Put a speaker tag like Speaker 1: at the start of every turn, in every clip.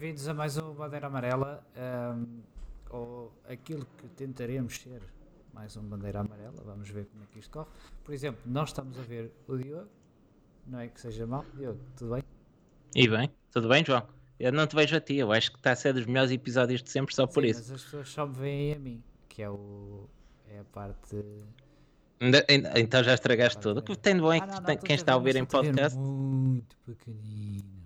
Speaker 1: Bem-vindos a mais um Bandeira Amarela, um, ou aquilo que tentaremos ser mais um Bandeira Amarela. Vamos ver como é que isto corre. Por exemplo, nós estamos a ver o Diogo, não é que seja mal. Diogo, tudo bem?
Speaker 2: E bem, tudo bem, João? Eu não te vejo a ti, eu acho que está a ser dos melhores episódios de sempre só por
Speaker 1: Sim,
Speaker 2: isso.
Speaker 1: Mas as pessoas só me veem a mim, que é, o, é a parte.
Speaker 2: Então já estragaste tudo. O que tem de bom é
Speaker 1: Ah,
Speaker 2: que
Speaker 1: não, não,
Speaker 2: quem está a ouvir em podcast,
Speaker 1: Muito pequenino.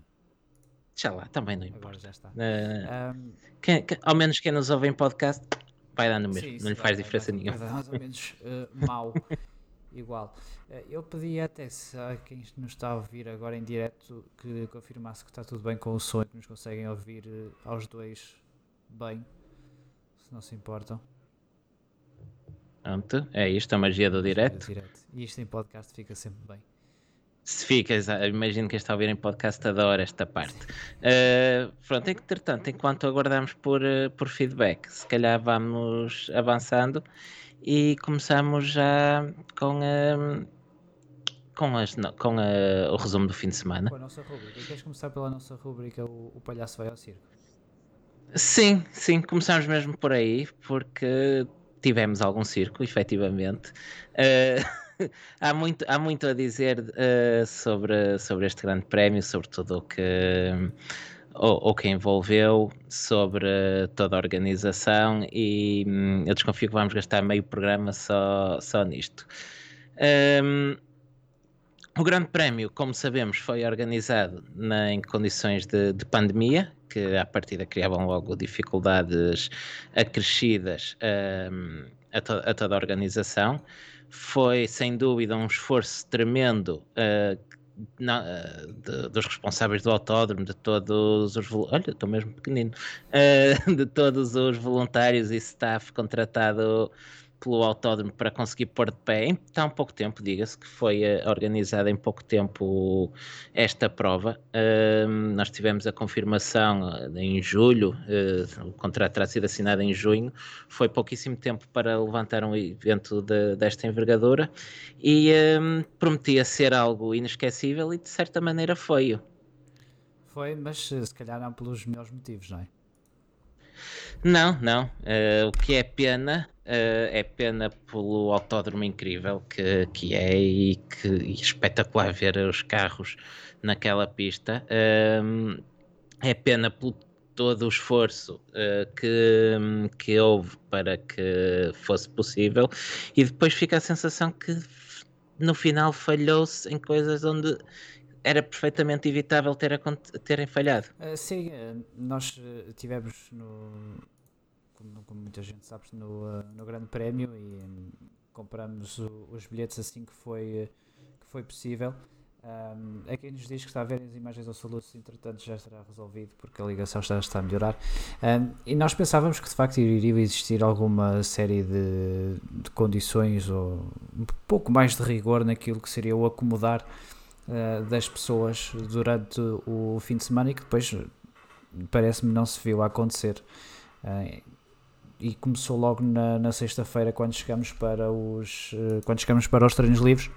Speaker 2: Já lá, também não
Speaker 1: Agora
Speaker 2: importa.
Speaker 1: já está.
Speaker 2: Eh,
Speaker 1: Um,
Speaker 2: quem- quem- ao menos quem nos ouve em podcast vai dar no mesmo,
Speaker 1: Sim,
Speaker 2: não lhe faz
Speaker 1: vai-
Speaker 2: diferença
Speaker 1: vai-
Speaker 2: nenhuma.
Speaker 1: vai dar mais ou menos eh, mau, igual. Eh, eu pedi até se a quem nos está a ouvir agora em direto que confirmasse que está tudo bem com o som que nos conseguem ouvir aos dois bem, se não se importam.
Speaker 2: Pronto, é isto, a magia do direto.
Speaker 1: E isto em podcast fica sempre bem.
Speaker 2: Se ficas, ah, imagino que está a ouvir em podcast adora esta parte. Eh, pronto, entretanto, enquanto aguardamos por, eh, por feedback, se calhar vamos avançando e começamos já com, eh, com, as, com eh, o resumo do fim de semana.
Speaker 1: Com a nossa rubrica. Queres começar pela nossa rubrica O, o Palhaço Vai ao Circo?
Speaker 2: Sim, sim, começamos mesmo por aí, porque tivemos algum circo, efetivamente. Eh, há, muito, há muito a dizer eh, sobre, sobre este grande prémio, sobre tudo o que, o, o que envolveu, sobre toda a organização, e hum, eu desconfio que vamos gastar meio programa só, só nisto. Hum, o Grande Prémio, como sabemos, foi organizado na- em condições de, de pandemia, que à partida criavam logo dificuldades acrescidas hum, a, to- a toda a organização. Foi, sem dúvida, um esforço tremendo uh, na- uh, de- dos responsáveis do autódromo, de todos os. Olha, estou mesmo pequenino. uh, de todos os voluntários e staff contratado pelo autódromo para conseguir pôr de pé em tão pouco tempo, diga-se que foi eh, organizada em pouco tempo esta prova. Nós tivemos a confirmação eh, em julho, eh, o contrato terá sido assinado em junho, foi pouquíssimo tempo para levantar um evento de- desta envergadura e prometia ser algo inesquecível e de certa maneira foi.
Speaker 1: Foi, mas se calhar não pelos melhores motivos, não é?
Speaker 2: Não, não. Eh, o que é pena eh, é pena pelo autódromo incrível que, que é e que e espetacular ver os carros naquela pista. Ehm, é pena pelo todo o esforço eh, que, que houve para que fosse possível e depois fica a sensação que no final falhou-se em coisas onde era perfeitamente evitável ter terem falhado.
Speaker 1: Uh, sim, uh, nós uh, tivemos no. Como, como muita gente sabe, no, uh, no Grande Prémio e um, compramos o- os bilhetes assim que foi, que foi possível. Um, é quem nos diz que está a ver as imagens ao saludo, entretanto já estará resolvido porque a ligação está, está a melhorar. Um, e nós pensávamos que de facto iria existir alguma série de, de condições ou um pouco mais de rigor naquilo que seria o acomodar uh, das pessoas durante o fim de semana e que depois uh, parece-me não se viu a acontecer. Uh, e começou logo na, na sexta-feira quando chegamos para os uh, quando chegamos para os treinos livres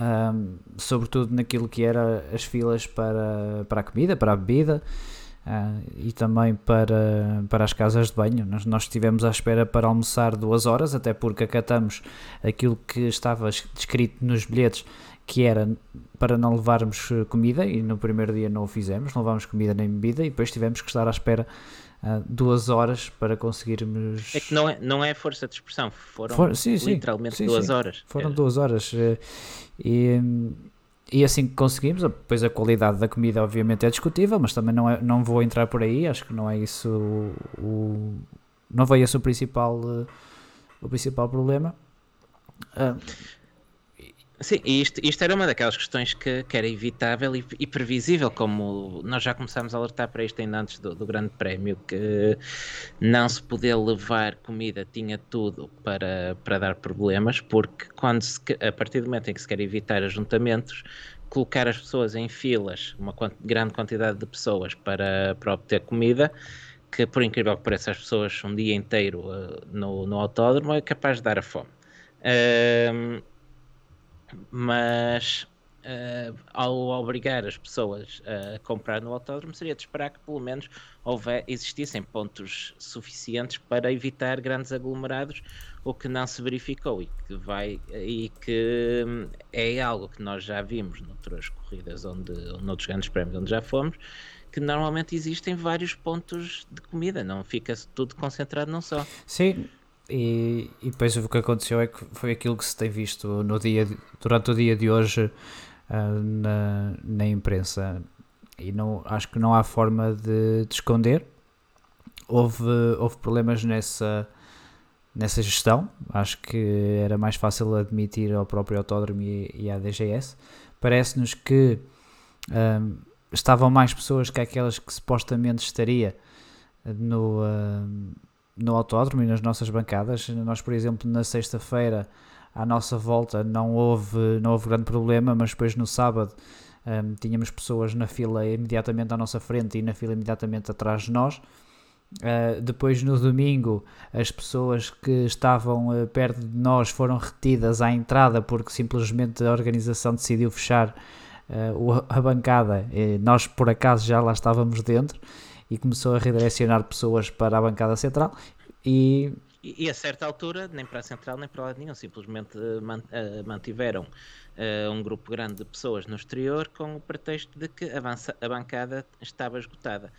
Speaker 1: um, sobretudo naquilo que era as filas para, para a comida, para a bebida uh, e também para, para as casas de banho. Nós, nós estivemos à espera para almoçar duas horas, até porque acatamos aquilo que estava descrito nos bilhetes, que era para não levarmos eh, comida, e no primeiro dia não o fizemos, não levámos comida nem bebida, e depois tivemos que estar à espera uh, duas horas para conseguirmos.
Speaker 2: É que não é, não é força de expressão, foram
Speaker 1: For- sim,
Speaker 2: literalmente
Speaker 1: sim,
Speaker 2: duas
Speaker 1: sim.
Speaker 2: horas.
Speaker 1: Foram
Speaker 2: É,
Speaker 1: duas horas. eh, E, e assim que conseguimos, depois a qualidade da comida obviamente é discutível, mas também não, é, não vou entrar por aí, acho que não é isso o, o- não foi esse o principal, eh, o principal problema. Ah,
Speaker 2: Sim, e isto, isto era uma daquelas questões que, que era evitável e, e previsível, como nós já começámos a alertar para isto ainda antes do, do Grande Prémio, que não se poder levar comida tinha tudo para, para dar problemas, porque quando se a partir do momento em que se quer evitar ajuntamentos, colocar as pessoas em filas, uma grande quantidade de pessoas para, para obter comida, que por incrível que pareça as pessoas um dia inteiro eh, no, no autódromo é capaz de dar a fome. Ahm, mas uh, ao obrigar as pessoas a comprar no autódromo, seria de esperar que pelo menos houver, existissem pontos suficientes para evitar grandes aglomerados, o que não se verificou e que vai e que hum, é algo que nós já vimos noutras corridas onde, noutros grandes prémios onde já fomos, que normalmente existem vários pontos de comida, não fica tudo concentrado num só.
Speaker 1: Sim, e, e depois o que aconteceu é que foi aquilo que se tem visto no dia, durante o dia de hoje uh, na, na imprensa. E não, acho que não há forma de, de esconder. Houve, houve problemas nessa, nessa gestão. Acho que era mais fácil admitir ao próprio autódromo e, e à DGS. Parece-nos que ah, estavam mais pessoas que aquelas que supostamente estaria no, uh, no autódromo e nas nossas bancadas. Nós, por exemplo, na sexta-feira, à nossa volta, não houve, não houve grande problema, mas depois no sábado um, tínhamos pessoas na fila imediatamente à nossa frente e na fila imediatamente atrás de nós. Uh, depois no domingo as pessoas que estavam uh, perto de nós foram retidas à entrada porque simplesmente a organização decidiu fechar uh, a bancada, nós por acaso já lá estávamos dentro e começou a redirecionar pessoas para a bancada central e
Speaker 2: e, a certa altura, nem para a central nem para lado nenhum, simplesmente uh, mantiveram uh, um grupo grande de pessoas no exterior com o pretexto de que a bancada estava esgotada.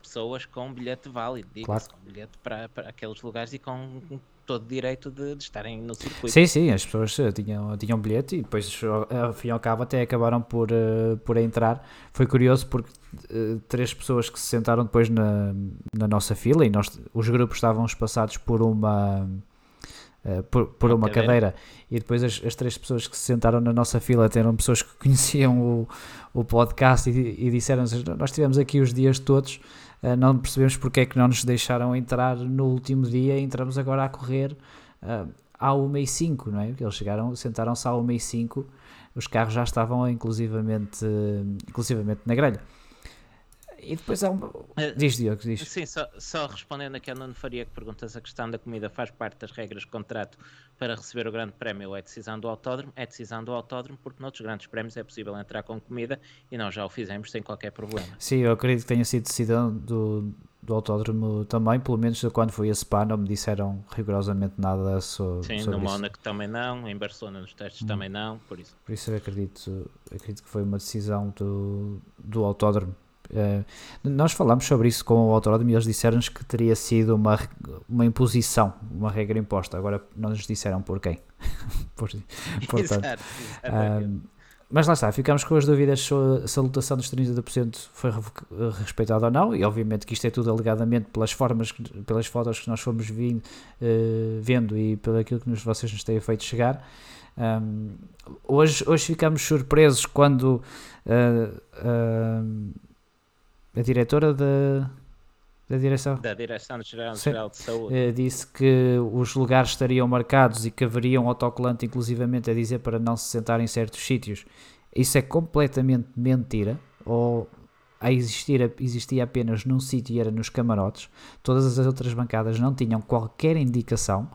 Speaker 2: Pessoas com bilhete válido, claro. com bilhete para, para aqueles lugares e com todo direito de, de, estarem no circuito.
Speaker 1: Sim, sim, as pessoas eh, tinham, tinham bilhete e depois, ao fim e ao cabo, até acabaram por, uh, por entrar. Foi curioso porque uh, três pessoas que se sentaram depois na, na nossa fila e nós, os grupos estavam espaçados por uma. Uh, por, por uma, cadeira. cadeira. e depois as, as, três pessoas que se sentaram na nossa fila eram pessoas que conheciam o, o podcast e, e disseram nós tivemos aqui os dias todos uh, não percebemos porque é que não nos deixaram entrar no último dia, entramos agora a correr uh, à 1 e 5, não é? Porque eles chegaram, sentaram-se à 1 e 5, os carros já estavam inclusivamente, inclusivamente na grelha. E depois há um. Uh, diz, Diogo, diz.
Speaker 2: Sim, só, só respondendo aqui ao Nuno Faria que pergunta se a questão da comida faz parte das regras de contrato para receber o grande prémio é decisão do autódromo. É decisão do autódromo porque noutros grandes prémios é possível entrar com comida e nós já o fizemos sem qualquer problema.
Speaker 1: Sim, eu acredito que tenha sido decisão do, do autódromo também, pelo menos quando foi a Spa não me disseram rigorosamente nada sobre,
Speaker 2: Sim,
Speaker 1: sobre
Speaker 2: no Mónaco também não, em Barcelona nos testes hum. também não, por isso.
Speaker 1: Por isso eu acredito, acredito que foi uma decisão do, do autódromo Uh, nós falámos sobre isso com o Autódromo e eles disseram-nos que teria sido uma, uma imposição, uma regra imposta. Agora não nos disseram por quem. por, portanto, exato, uh, mas lá está, ficamos com as dúvidas se a lotação dos 30% foi respeitada ou não, e obviamente que isto é tudo alegadamente pelas formas, pelas fotos que nós fomos vindo, uh, vendo e pelo aquilo que nos, vocês nos têm feito chegar. Um, hoje, hoje ficamos surpresos quando uh, a diretora da, da direção.
Speaker 2: Da direção geral, geral de saúde. Uh,
Speaker 1: disse que os lugares estariam marcados e que haveria um autocolante inclusivamente a dizer para não se sentar em certos sítios. Isso é completamente mentira? Ou a existir existia apenas num sítio e era nos camarotes? Todas as outras bancadas não tinham qualquer indicação?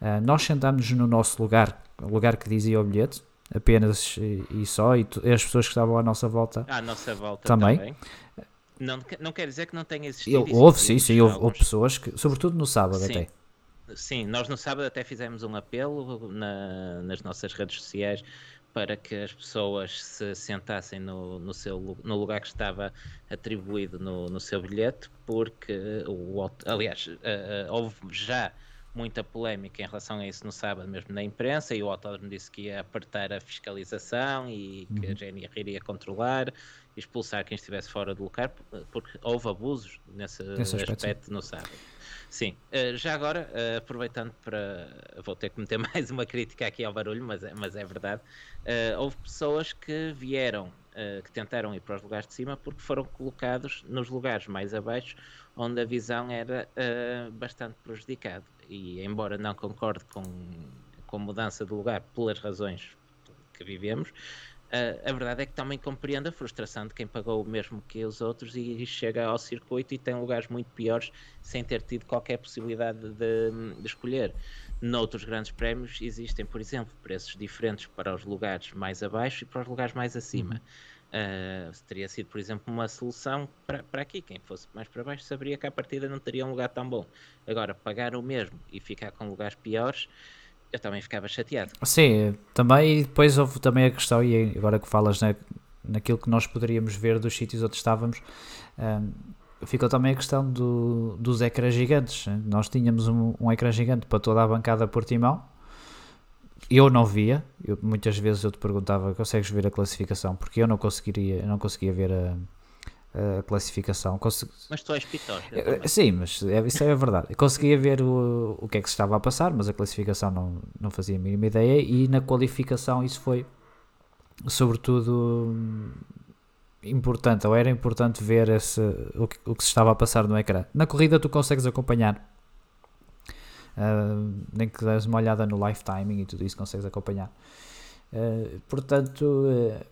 Speaker 1: Uh, nós sentámos no nosso lugar o lugar que dizia o bilhete apenas e, só e, e, as pessoas que estavam à nossa volta
Speaker 2: à nossa volta também, também. Não, não quer dizer que não tenha existido.
Speaker 1: houve, sim, sim, houve, houve, pessoas que, sobretudo no sábado sim. até.
Speaker 2: Sim, nós no sábado até fizemos um apelo na, nas nossas redes sociais para que as pessoas se sentassem no, no, seu, no lugar que estava atribuído no, no seu bilhete, porque, o, aliás, uh, houve já muita polémica em relação a isso no sábado, mesmo na imprensa, e o autódromo disse que ia apertar a fiscalização e que uhum. a GNR iria controlar expulsar quem estivesse fora do lugar, porque houve abusos nesse, nesse aspecto, aspecto no sábado. Sim, uh, já agora, uh, aproveitando para. Vou ter que meter mais uma crítica aqui ao barulho, mas é, mas é verdade. Uh, houve pessoas que vieram, que tentaram ir para os lugares de cima porque foram colocados nos lugares mais abaixo, onde a visão era bastante prejudicada. E embora não concorde com, com mudança de lugar pelas razões que vivemos, A verdade é que também compreendo a frustração de quem pagou o mesmo que os outros e, chega ao circuito e tem lugares muito piores sem ter tido qualquer possibilidade de, de escolher. Noutros grandes prémios existem, por exemplo, preços diferentes para os lugares mais abaixo e para os lugares mais acima. Uh, teria sido, por exemplo, uma solução para, para aqui. Quem fosse mais para baixo saberia que a partida não teria um lugar tão bom. Agora, pagar o mesmo e ficar com lugares piores, eu também ficava chateado.
Speaker 1: Sim, também. Depois houve também a questão, e agora que falas na, naquilo que nós poderíamos ver dos sítios onde estávamos. Um, ficou também a questão do, dos ecrãs gigantes. Nós tínhamos um, um ecrã gigante para toda a bancada Portimão. Eu não via, eu, muitas vezes eu te perguntava, consegues ver a classificação? Porque eu não conseguiria, eu não conseguia ver a, a classificação. Consegui...
Speaker 2: Mas tu és pitor.
Speaker 1: Sim, mas é, isso é verdade. Conseguia ver o, o que é que se estava a passar, mas a classificação não, não fazia a mínima ideia e na qualificação isso foi sobretudo importante, ou era importante ver esse, o, que, o que se estava a passar no ecrã. Na corrida tu consegues acompanhar, uh, nem que des uma olhada no live timing e tudo isso consegues acompanhar. Uh, portanto, uh,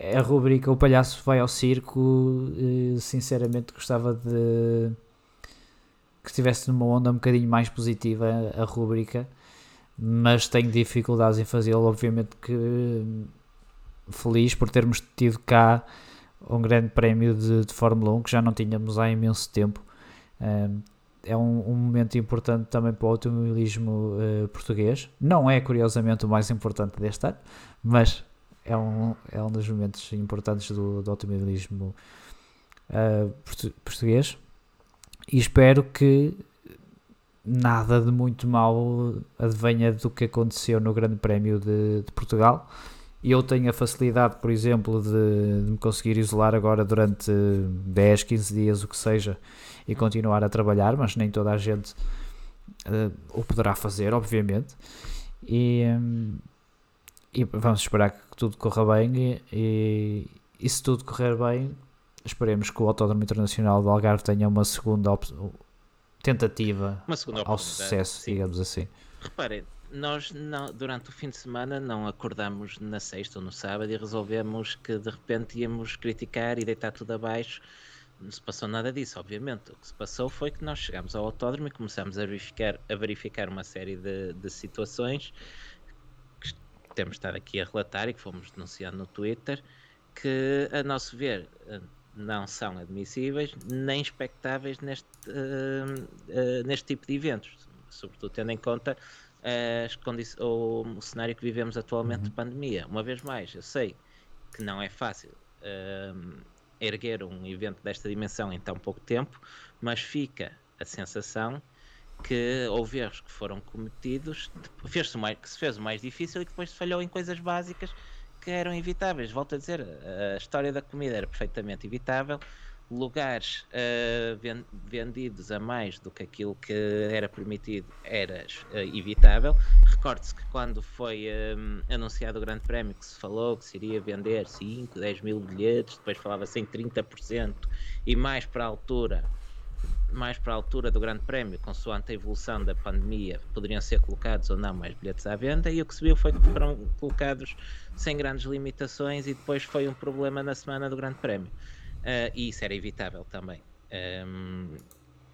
Speaker 1: a rubrica O Palhaço Vai ao Circo, sinceramente gostava de que estivesse numa onda um bocadinho mais positiva a, rubrica, mas tenho dificuldades em fazê-lo, obviamente que feliz por termos tido cá um grande prémio de, de Fórmula 1 que já não tínhamos há imenso tempo. é um, um, momento importante também para o automobilismo português. Não é, curiosamente, o mais importante deste ano, mas é um, é um dos momentos importantes do, do automobilismo uh, portu português. E espero que nada de muito mal advenha do que aconteceu no Grande Prémio de, de Portugal e eu tenho a facilidade, por exemplo, de, de, me conseguir isolar agora durante 10, 15 dias, o que seja, e continuar a trabalhar, mas nem toda a gente uh, o poderá fazer, obviamente. E, um, e, vamos esperar que tudo corra bem. E, e, se tudo correr bem, esperemos que o Autódromo Internacional do Algarve tenha uma segunda tentativa
Speaker 2: uma segunda
Speaker 1: ao sucesso, sim. digamos assim.
Speaker 2: Reparem, nós não, durante o fim de semana não acordamos na sexta ou no sábado e resolvemos que de repente íamos criticar e deitar tudo abaixo. Não se passou nada disso, obviamente. O que se passou foi que nós chegámos ao autódromo e começámos a verificar, a verificar uma série de, de situações que temos estado aqui a relatar e que fomos denunciando no Twitter, que a nosso ver não são admissíveis nem expectáveis neste, uh, uh, neste tipo de eventos, sobretudo tendo em conta as o, o cenário que vivemos atualmente uhum. de pandemia. Uma vez mais, eu sei que não é fácil uh, erguer um evento desta dimensão em tão pouco tempo, mas fica a sensação que houve erros que foram cometidos, fez mais, que se fez o mais difícil e que depois se falhou em coisas básicas que eram evitáveis. Volto a dizer, a história da comida era perfeitamente evitável, lugares uh, vendidos a mais do que aquilo que era permitido era uh, evitável. Recorde-se que quando foi um, eh, anunciado o Grande Prémio que se falou que se iria vender 5, 10 mil bilhetes, depois falava-se em 30% e mais para a altura mais para a altura do Grande Prémio, consoante a evolução da pandemia, poderiam ser colocados ou não mais bilhetes à venda, e o que se viu foi que foram colocados sem grandes limitações, e depois foi um problema na semana do Grande Prémio. Uh, e isso era evitável também. Um,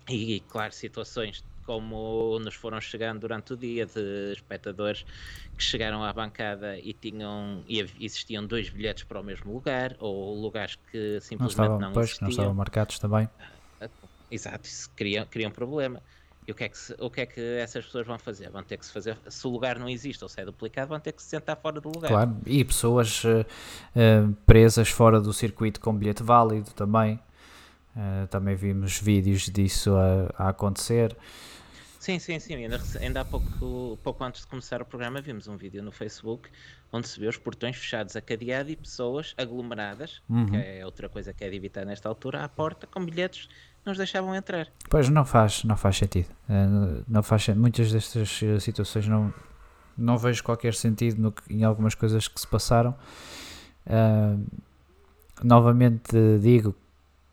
Speaker 2: e, e, claro, situações como nos foram chegando durante o dia de espectadores que chegaram à bancada e tinham e existiam dois bilhetes para o mesmo lugar ou lugares que simplesmente não, estavam, não
Speaker 1: pois,
Speaker 2: existiam.
Speaker 1: não estavam marcados também.
Speaker 2: Exato, isso cria, cria um problema. E o que, é que se, o que é que essas pessoas vão fazer? Vão ter que se fazer, se o lugar não existe ou se é duplicado, vão ter que se sentar fora do lugar.
Speaker 1: Claro, e pessoas uh, uh, presas fora do circuito com bilhete válido também. Uh, também vimos vídeos disso a, a, acontecer.
Speaker 2: Sim, sim, sim. Ainda, ainda há pouco, pouco antes de começar o programa vimos um vídeo no Facebook onde se vê os portões fechados a cadeado e pessoas aglomeradas, uhum. que é outra coisa que é de evitar nesta altura, à porta com bilhetes nos deixavam entrar.
Speaker 1: Pois não faz, não faz sentido. Eh, não faz muitas destas eh, situações não não vejo qualquer sentido no, em algumas coisas que se passaram. Uh, novamente digo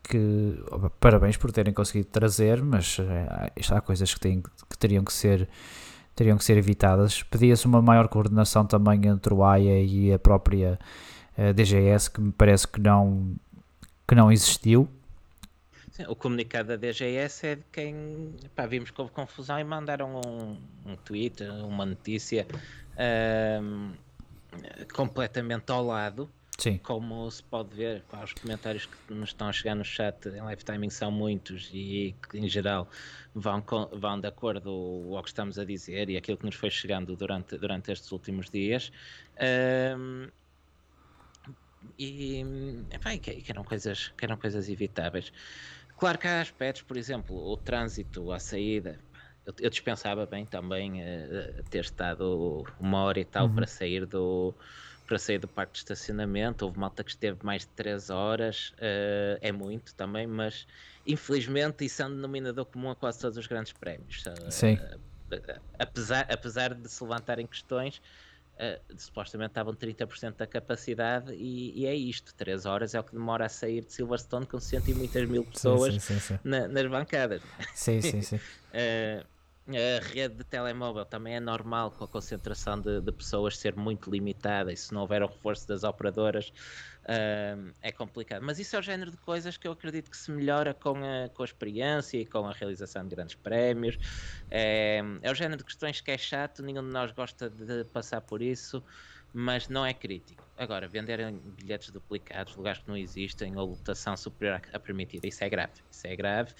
Speaker 1: que parabéns por terem conseguido trazer, mas uh, há coisas que, têm, que teriam que ser teriam que ser evitadas. Pedia-se uma maior coordenação também entre o AIA e a própria uh, DGS, que me parece que não que não existiu.
Speaker 2: Sim, o comunicado da DGS é de quem pá, vimos que houve confusão e mandaram um, um tweet, uma notícia um, completamente ao lado.
Speaker 1: Sim.
Speaker 2: Como se pode ver, pá, os comentários que nos estão a chegar no chat em live timing são muitos e que em geral vão, vão de acordo ao que estamos a dizer e aquilo que nos foi chegando durante, durante estes últimos dias. Um, e, epá, que, que, eram coisas, que eram coisas evitáveis. Claro que há aspectos, por exemplo, o trânsito, a saída. Eu, eu dispensava bem também uh, ter estado uma hora e tal uhum. para sair do para sair do parque de estacionamento. Houve malta que esteve mais de 3 horas, uh, é muito também, mas infelizmente isso é um denominador comum a quase todos os grandes prémios.
Speaker 1: Uh, Sim.
Speaker 2: apesar, apesar de se levantarem questões, Uh, supostamente estavam 30% da capacidade e, e, é isto, 3 horas é o que demora a sair de Silverstone com cento e muitas mil pessoas sim, sim, sim, na, nas bancadas.
Speaker 1: Sim, sim, sim.
Speaker 2: uh, a rede de telemóvel também é normal com a concentração de, de pessoas ser muito limitada e se não houver o reforço das operadoras uh, é complicado. Mas isso é o género de coisas que eu acredito que se melhora com a, com a experiência e com a realização de grandes prémios. É, é o género de questões que é chato, nenhum de nós gosta de passar por isso, mas não é crítico. Agora, venderem bilhetes duplicados, lugares que não existem ou lotação superior à permitida, isso é grave. Isso é grave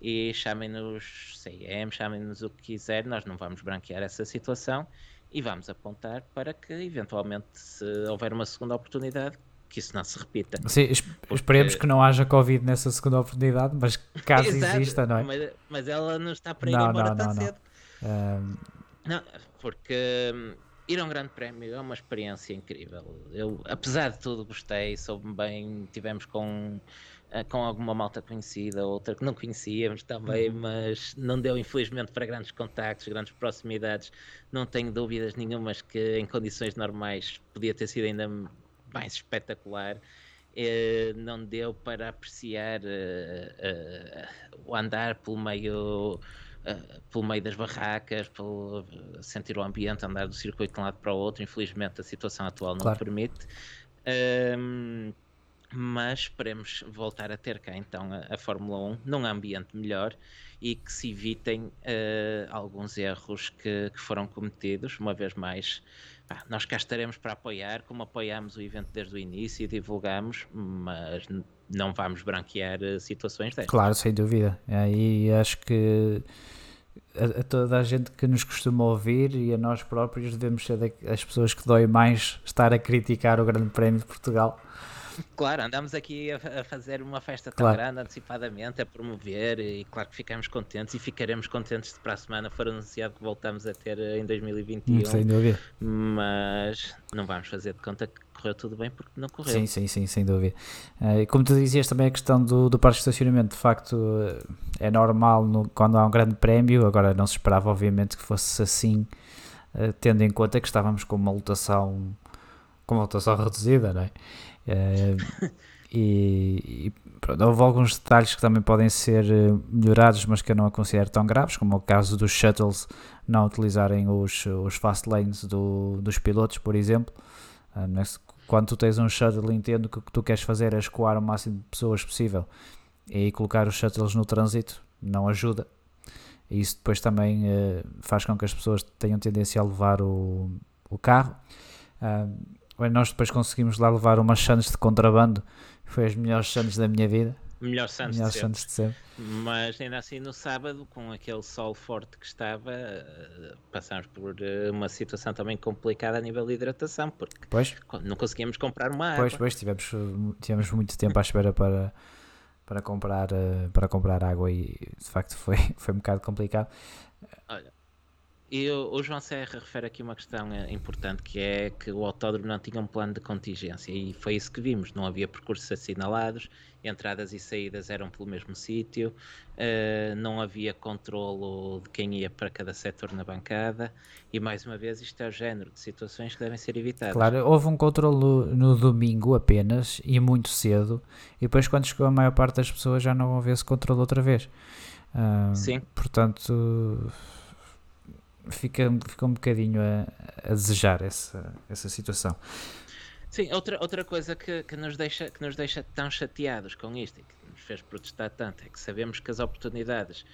Speaker 2: e chamem-nos CM, chamem-nos o que quiser, nós não vamos branquear essa situação e vamos apontar para que eventualmente se houver uma segunda oportunidade que isso não se repita.
Speaker 1: Sim, porque... esperemos que não haja Covid nessa segunda oportunidade, mas caso exista, não é?
Speaker 2: Mas, mas, ela não está para ir não, embora não, tão não, cedo. Um... Não, porque hum, ir a um grande prémio é uma experiência incrível. Eu, apesar de tudo, gostei, soube bem, tivemos com eh, com alguma malta conhecida, outra que não conhecíamos também, uhum. mas não deu infelizmente para grandes contactos, grandes proximidades. Não tenho dúvidas nenhumas que em condições normais podia ter sido ainda mais espetacular. Eh, não deu para apreciar eh, o andar pelo meio pelo meio das barracas, pelo, sentir o ambiente, andar do circuito de um lado para o outro. Infelizmente, a situação atual não claro. permite. Um, mas esperemos voltar a ter cá então a, a Fórmula 1 num ambiente melhor e que se evitem uh, alguns erros que, que, foram cometidos. Uma vez mais, nós cá estaremos para apoiar, como apoiámos o evento desde o início e divulgamos, mas não vamos branquear uh, situações destas.
Speaker 1: Claro, sem dúvida. E acho que a, a, toda a gente que nos costuma ouvir e a nós próprios devemos ser as pessoas que dói mais estar a criticar o Grande Prémio de Portugal
Speaker 2: Claro, andamos aqui a, a fazer uma festa tão claro. grande antecipadamente, a promover e claro que ficamos contentes e ficaremos contentes se para a semana for anunciado que voltamos a ter eh, em 2021. Hum,
Speaker 1: sem dúvida.
Speaker 2: Mas não vamos fazer de conta que correu tudo bem porque não correu.
Speaker 1: Sim, sim, sim, sem dúvida. Uh, e como tu dizias também a questão do, do parque de estacionamento, de facto é normal no, quando há um grande prémio, agora não se esperava obviamente que fosse assim, uh, tendo em conta que estávamos com uma lotação com uma lotação reduzida, não é? Uh, e, e pronto, houve alguns detalhes que também podem ser eh, melhorados, mas que eu não a considero tão graves, como o caso dos shuttles não utilizarem os, os fast lanes do, dos pilotos, por exemplo. Uh, quando tu tens um shuttle, entendo que o que tu queres fazer é escoar o máximo de pessoas possível e colocar os shuttles no trânsito não ajuda. E isso depois também uh, faz com que as pessoas tenham tendência a levar o, o carro. Uh, nós depois conseguimos lá levar umas Santos de contrabando, foi as melhores Santos da minha vida.
Speaker 2: Melhor Santos, melhor de, Santos de sempre. Mas ainda assim no sábado, com aquele sol forte que estava, eh, passámos por eh, uma situação também complicada a nível de hidratação, porque
Speaker 1: pois.
Speaker 2: não conseguíamos comprar uma água.
Speaker 1: Pois, pois, tivemos, tivemos muito tempo à espera para, para, comprar, eh, para comprar água e de facto foi, foi um bocado complicado.
Speaker 2: Olha, e o, João Serra refere aqui uma questão eh, importante que é que o autódromo não tinha um plano de contingência e foi isso que vimos, não havia percursos assinalados, entradas e saídas eram pelo mesmo sítio, uh, não havia controlo de quem ia para cada setor na bancada e mais uma vez isto é o género de situações que devem ser evitadas.
Speaker 1: Claro, houve um controlo no domingo apenas e muito cedo e depois quando chegou a maior parte das pessoas já não vão ver esse controle outra vez. Uh,
Speaker 2: Sim.
Speaker 1: Portanto fica, fica um bocadinho a, a desejar essa, essa situação.
Speaker 2: Sim, outra, outra coisa que, que, nos deixa, que nos deixa tão chateados com isto, que nos fez protestar tanto é que sabemos que as oportunidades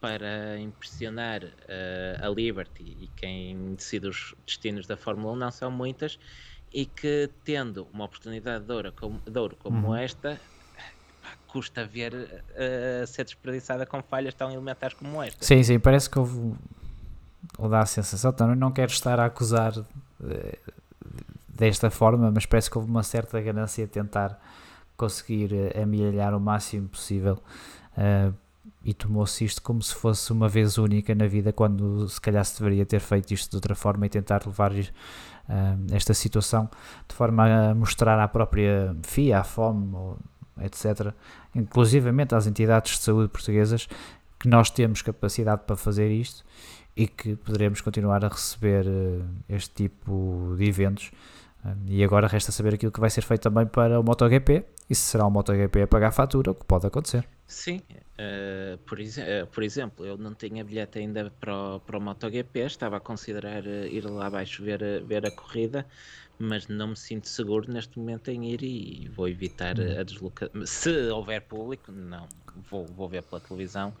Speaker 2: para impressionar uh, a Liberty e quem decide os destinos da Fórmula 1 não são muitas e que tendo uma oportunidade de ouro como, de ouro como uhum. esta custa ver uh, ser desperdiçada com falhas tão elementares como esta.
Speaker 1: Sim, sim, parece que houve ou dá a sensação, também não quero estar a acusar uh, desta forma, mas parece que houve uma certa ganância a tentar conseguir amelhar o máximo possível uh, e tomou-se isto como se fosse uma vez única na vida, quando se calhar se deveria ter feito isto de outra forma e tentar levar uh, esta situação de forma a mostrar à própria FIA, à FOM, etc., inclusivamente às entidades de saúde portuguesas, que nós temos capacidade para fazer isto e que poderemos continuar a receber uh, este tipo de eventos. E agora resta saber aquilo que vai ser feito também para o MotoGP e se será o MotoGP a pagar a fatura, o que pode acontecer.
Speaker 2: Sim, uh, por, ex por, exemplo, eu não tinha bilhete ainda para o, para o MotoGP, estava a considerar ir lá abaixo ver, ver a corrida, mas não me sinto seguro neste momento em ir e vou evitar hum. a deslocação. Se houver público, não, vou, vou ver pela televisão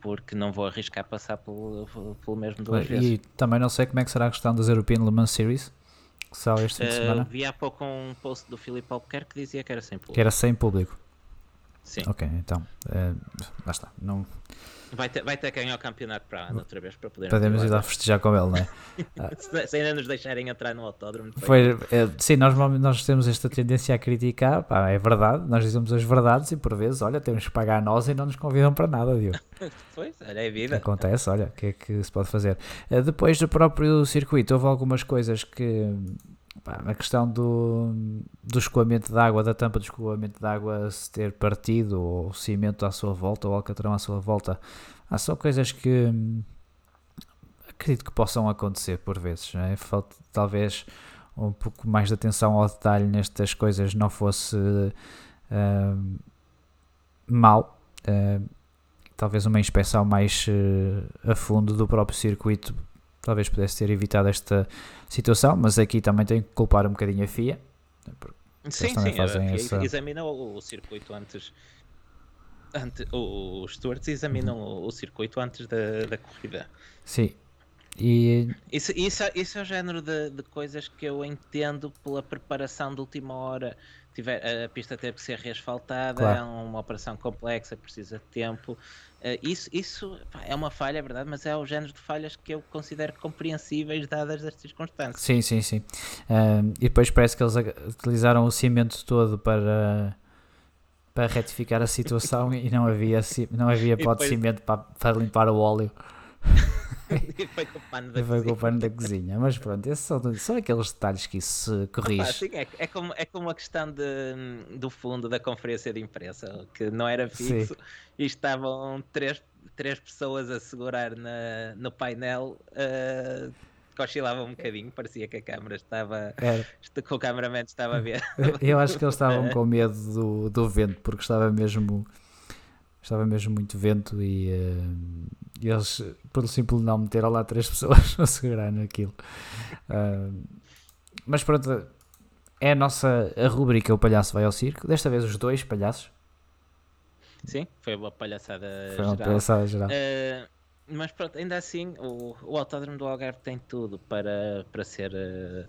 Speaker 2: porque não vou arriscar passar pelo, pelo mesmo duas
Speaker 1: e
Speaker 2: vezes.
Speaker 1: E também não sei como é que será a questão das European Le Mans Series, que saiu este fim de semana.
Speaker 2: vi há pouco um post do Filipe Albuquerque que dizia que era sem público.
Speaker 1: Que era sem público.
Speaker 2: Sim.
Speaker 1: Ok, então, uh, lá está. Não,
Speaker 2: Vai ter, vai ter que ganhar o campeonato para ano outra vez para poder.
Speaker 1: Podemos ir lá festejar com ele, não é?
Speaker 2: se, ainda nos deixarem entrar no autódromo.
Speaker 1: Foi, é, sim, nós, nós temos esta tendência a criticar, pá, é verdade, nós dizemos as verdades e por vezes, olha, temos que pagar a nós e não nos convidam para nada, viu?
Speaker 2: pois, olha, é vida.
Speaker 1: Acontece, olha, o que é que se pode fazer? Eh, depois do próprio circuito, houve algumas coisas que a questão do, do escoamento de água, da tampa do escoamento de água se ter partido, ou o cimento à sua volta, ou o alcatrão à sua volta, há só coisas que hum, acredito que possam acontecer por vezes. É? Falta talvez um pouco mais de atenção ao detalhe nestas coisas não fosse uh, mal. Uh, talvez uma inspeção mais uh, a fundo do próprio circuito talvez pudesse ter evitado esta situação, mas aqui também tenho que culpar um bocadinho a FIA.
Speaker 2: Sim, sim, fazem a FIA examina o, circuito antes, antes os stewards examinam uhum. o, o, circuito antes da, da corrida.
Speaker 1: Sim. E...
Speaker 2: Isso, isso, isso é o género de, de coisas que eu entendo pela preparação de última hora tiver, a pista teve que ser reasfaltada, claro. é uma operação complexa, precisa de tempo. Uh, isso isso pá, é uma falha, é verdade, mas é o género de falhas que eu considero compreensíveis dadas as circunstâncias.
Speaker 1: Sim, sim, sim. Uh, e depois parece que eles utilizaram o cimento todo para para retificar a situação e não havia, não havia pó de cimento para, para limpar o óleo.
Speaker 2: e foi com o pano da,
Speaker 1: foi com o pano da cozinha. Mas pronto, esses são, são aqueles detalhes que isso se corrige.
Speaker 2: É, é, como, é como a questão de, do fundo da conferência de imprensa, que não era fixo sim. e estavam três, três pessoas a segurar na, no painel. Uh, que oscilava um bocadinho, parecia que a câmera estava. Era. que o cameraman estava a ver.
Speaker 1: Eu acho que eles estavam com medo do, do vento, porque estava mesmo. Estava mesmo muito vento e, uh, e eles, pelo simples não, meteram lá três pessoas a segurar naquilo. Uh, mas pronto, é a nossa a rubrica O Palhaço Vai ao Circo. Desta vez os dois palhaços.
Speaker 2: Sim, foi uma palhaçada
Speaker 1: foi uma geral. Palhaçada geral.
Speaker 2: Uh, mas pronto, ainda assim, o, o Autódromo do Algarve tem tudo para, para ser uh,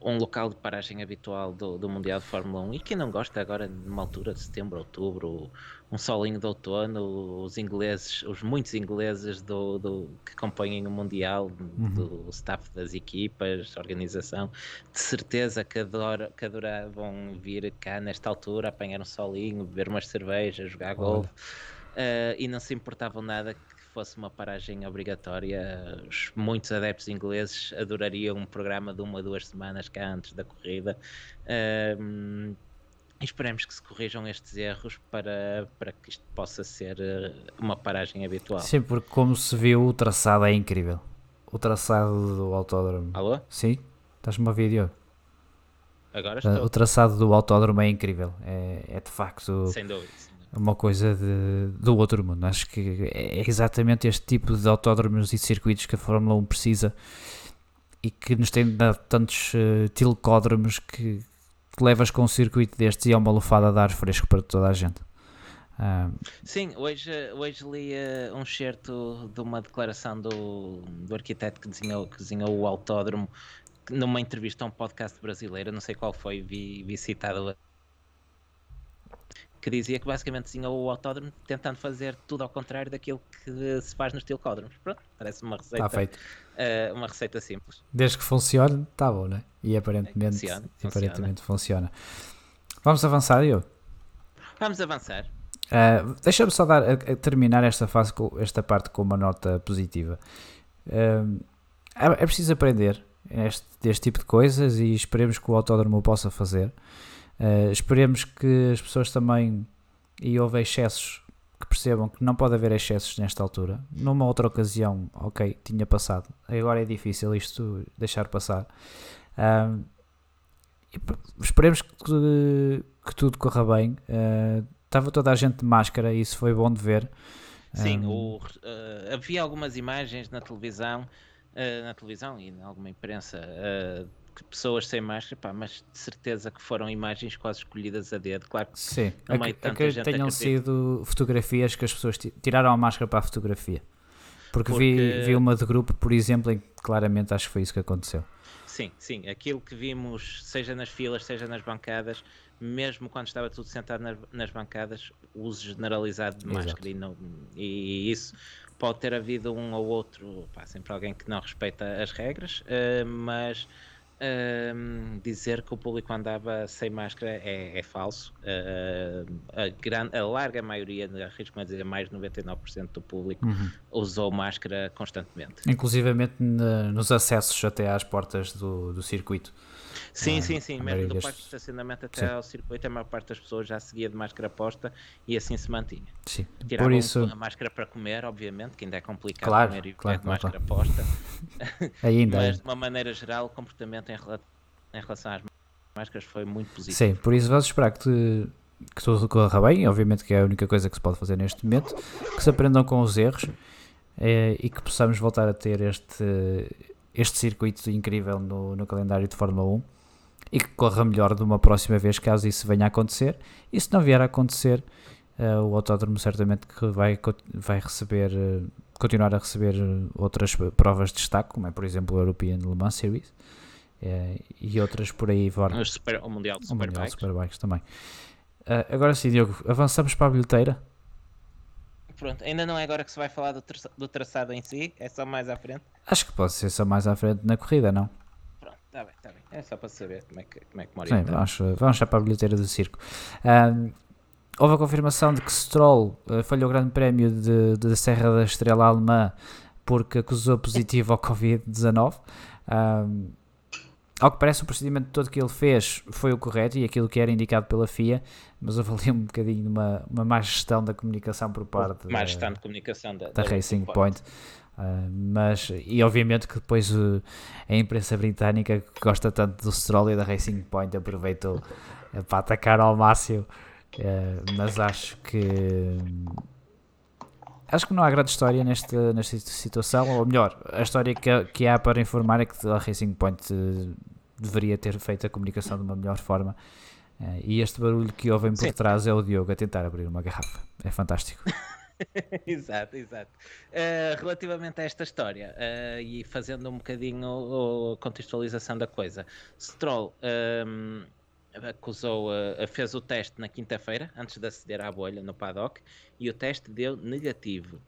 Speaker 2: um local de paragem habitual do, do Mundial de Fórmula 1 e quem não gosta agora numa altura de setembro, outubro, um solinho de outono, os ingleses, os muitos ingleses do, do que compõem o Mundial, uhum. do staff das equipas, organização, de certeza que, adora, que adoravam vir cá nesta altura, apanhar um solinho, beber umas cervejas, jogar golfe, uh, e não se importavam nada fosse uma paragem obrigatória, os muitos adeptos ingleses adorariam um programa de uma, duas semanas cá antes da corrida. Um, esperemos que se corrijam estes erros para, para que isto possa ser eh, uma paragem habitual.
Speaker 1: Sim, porque como se viu, o traçado é incrível. O traçado do autódromo.
Speaker 2: Alô?
Speaker 1: Sim? Estás-me a ouvir, Diogo?
Speaker 2: Agora estou.
Speaker 1: O traçado do autódromo é incrível. É, é de facto.
Speaker 2: Sem dúvida
Speaker 1: uma coisa de, do outro mundo. Acho que é exatamente este tipo de autódromos e circuitos que a Fórmula 1 precisa e que nos tem dado tantos uh, telecódromos que, que levas com um circuito destes e é uma lufada de ar fresco para toda a gente. Um,
Speaker 2: Sim, hoje, hoje li uh, um certo de uma declaração do, do arquiteto que desenhou, que desenhou o autódromo numa entrevista a um podcast brasileiro, não sei qual foi, vi, vi citado que dizia que basicamente desenhou o autódromo tentando fazer tudo ao contrário daquilo que se faz no estilo códromos. Pronto, parece uma receita,
Speaker 1: Tá feito.
Speaker 2: Uh, uma receita simples.
Speaker 1: Desde que funcione, está bom, né? E aparentemente
Speaker 2: funciona,
Speaker 1: aparentemente funciona. Vamos avançar, eu.
Speaker 2: Vamos avançar.
Speaker 1: Uh, Deixa-me só dar, a, a terminar esta, fase esta parte com uma nota positiva. Uh, é, é preciso aprender este, deste tipo de coisas e esperemos que o autódromo o possa fazer. Uh, esperemos que as pessoas também, e houve excessos, que percebam que não pode haver excessos nesta altura. Numa outra ocasião, ok, tinha passado. Agora é difícil isto deixar passar. Uh, esperemos que, que, tudo corra bem. Uh, estava toda a gente de máscara e isso foi bom de ver.
Speaker 2: Sim, um, o, havia algumas imagens na televisão, na televisão e em alguma imprensa pessoas sem máscara, pá, mas de certeza que foram imagens quase escolhidas a dedo. Claro que
Speaker 1: Sim, no meio de que tenham sido fotografias que as pessoas tiraram a máscara para a fotografia. Porque, Porque... Vi, vi uma de grupo, por exemplo, em que claramente acho que foi isso que aconteceu.
Speaker 2: Sim, sim. Aquilo que vimos, seja nas filas, seja nas bancadas, mesmo quando estava tudo sentado nas, nas bancadas, o uso generalizado de máscara. E, não, e, isso pode ter havido um ou outro, pá, sempre alguém que não respeita as regras, uh, mas dizer que o público andava sem máscara é, é falso. Uh, a, gran, a, larga maioria, arrisco a dizer mais de 99% do público, uhum. usou máscara constantemente.
Speaker 1: Inclusivamente nos acessos até às portas do, do circuito.
Speaker 2: Sim, ah, sim, sim. Mesmo do parque de estacionamento até sim. ao circuito, a maior parte das pessoas já seguia de máscara posta e assim se mantinha.
Speaker 1: Sim.
Speaker 2: Tiravam
Speaker 1: Por isso...
Speaker 2: a máscara para comer, obviamente, que ainda é complicado
Speaker 1: claro,
Speaker 2: comer e
Speaker 1: claro,
Speaker 2: de máscara
Speaker 1: claro.
Speaker 2: posta.
Speaker 1: ainda.
Speaker 2: Mas de uma maneira geral, o comportamento em, em relação às máscaras foi muito positivo.
Speaker 1: Sim, por isso vamos esperar que, te, que tudo corra bem, obviamente que é a única coisa que se pode fazer neste momento, que se aprendam com os erros é, e que possamos voltar a ter este, este circuito incrível no, no calendário de Fórmula 1 e que corra melhor de uma próxima vez caso isso venha a acontecer. E se não vier a acontecer, uh, o autódromo certamente que vai, vai receber, uh, continuar a receber outras provas de destaque, como é por exemplo o European Le Mans Series uh, e outras por aí fora.
Speaker 2: Super, o Mundial de
Speaker 1: Superbikes. Mundial Superbikes também. agora sim, Diogo, avançamos para a bilheteira.
Speaker 2: Pronto, ainda não é agora que se vai falar do, traçado, do traçado em si, é só mais à frente.
Speaker 1: Acho que pode ser só mais à frente na corrida, não?
Speaker 2: Está bem, está bem. É só para saber como é que, como é que
Speaker 1: Sim, vamos, vamos já para a bilheteira do circo. Um, houve a confirmação de que Stroll uh, falhou o grande prémio de, de Serra da Estrela Alemã porque acusou positivo ao Covid-19. Um, ao que parece, o procedimento todo que ele fez foi o correto e aquilo que era indicado pela FIA, mas ali um bocadinho uma, uma má gestão da comunicação por parte
Speaker 2: má gestão de comunicação da,
Speaker 1: da, da Racing Point. Point. Uh, mas, e obviamente que depois uh, a imprensa britânica que gosta tanto do Stroll e da Racing Point aproveitou uh, para atacar ao máximo. mas acho que acho que não há grande história nesta, nesta situação, ou melhor, a história que, que há para informar é que a Racing Point deveria ter feito a comunicação de uma melhor forma. e este barulho que ouvem por Sim. trás é o Diogo a tentar abrir uma garrafa. É fantástico.
Speaker 2: exato, exato. Uh, relativamente a esta história uh, e fazendo um bocadinho a contextualização da coisa, Stroll um, ehm, acusou, uh, fez o teste na quinta-feira antes de aceder à bolha no paddock e o teste deu negativo.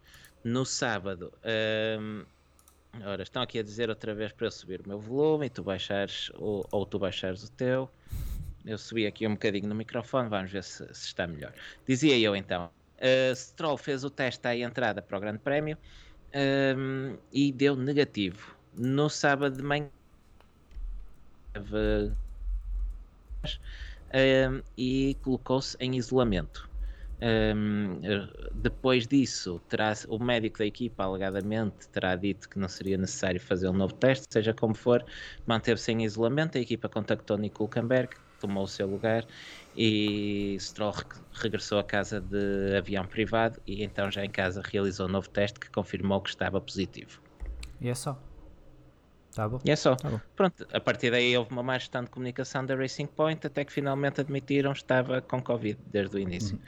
Speaker 2: No sábado, um, ehm, ora, estão aqui a dizer outra vez para eu subir o meu volume e tu baixares ou, ou tu baixares o teu. Eu subi aqui um bocadinho no microfone, vamos ver se, se está melhor. Dizia eu então, Uh, Stroll fez o teste à entrada para o Grande Prémio um, e deu negativo. No sábado de manhã um, e colocou-se em isolamento. Um, depois disso, terá, o médico da equipa alegadamente terá dito que não seria necessário fazer um novo teste, seja como for, manteve-se em isolamento. A equipa contactou Nico Hulkenberg, tomou o seu lugar e Stroll regressou à casa de avião privado e então já em casa realizou um novo teste que confirmou que estava positivo.
Speaker 1: E é só. Tá bom.
Speaker 2: E é só.
Speaker 1: Tá bom.
Speaker 2: Pronto, a partir daí houve uma má gestão de comunicação da Racing Point até que finalmente admitiram que estava com Covid desde o início. Uhum.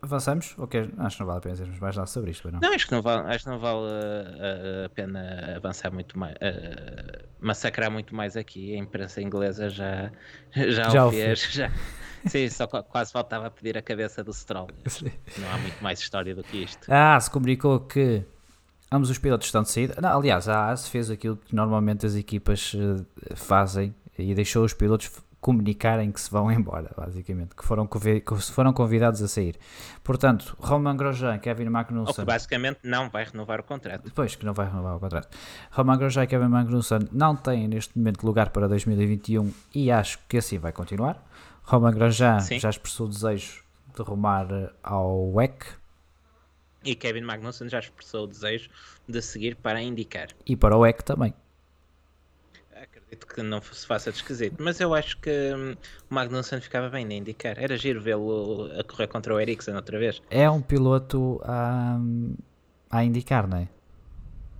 Speaker 1: Avançamos? Ok, acho que não vale a pena dizermos mais nada sobre isto, não?
Speaker 2: Não, acho que não vale, acho que não vale uh, a pena avançar muito mais, uh, massacrar muito mais aqui. A imprensa inglesa já, já, já o fez. Já. Sim, só quase faltava pedir a cabeça do Stroll. Não há muito mais história do que isto.
Speaker 1: Ah, se comunicou que ambos os pilotos estão de saída. Não, aliás, a AS fez aquilo que normalmente as equipas fazem e deixou os pilotos comunicarem que se vão embora, basicamente, que foram, que foram convidados a sair. Portanto, Roman Grosjean, Kevin Magnussen... Ou que
Speaker 2: basicamente não vai renovar o contrato.
Speaker 1: Depois que não vai renovar o contrato. Roman Grosjean e Kevin Magnussen não têm neste momento lugar para 2021 e acho que assim vai continuar. Roman Grosjean Sim. já expressou o desejo de rumar ao WEC.
Speaker 2: E Kevin Magnussen já expressou o desejo de seguir para indicar.
Speaker 1: E para o WEC também
Speaker 2: acredito que não se faça de esquisito, mas eu acho que hum, o Magnussen ficava bem na indicar. Era giro vê-lo a correr contra o Ericsson outra vez.
Speaker 1: É um piloto a, a indicar, não é?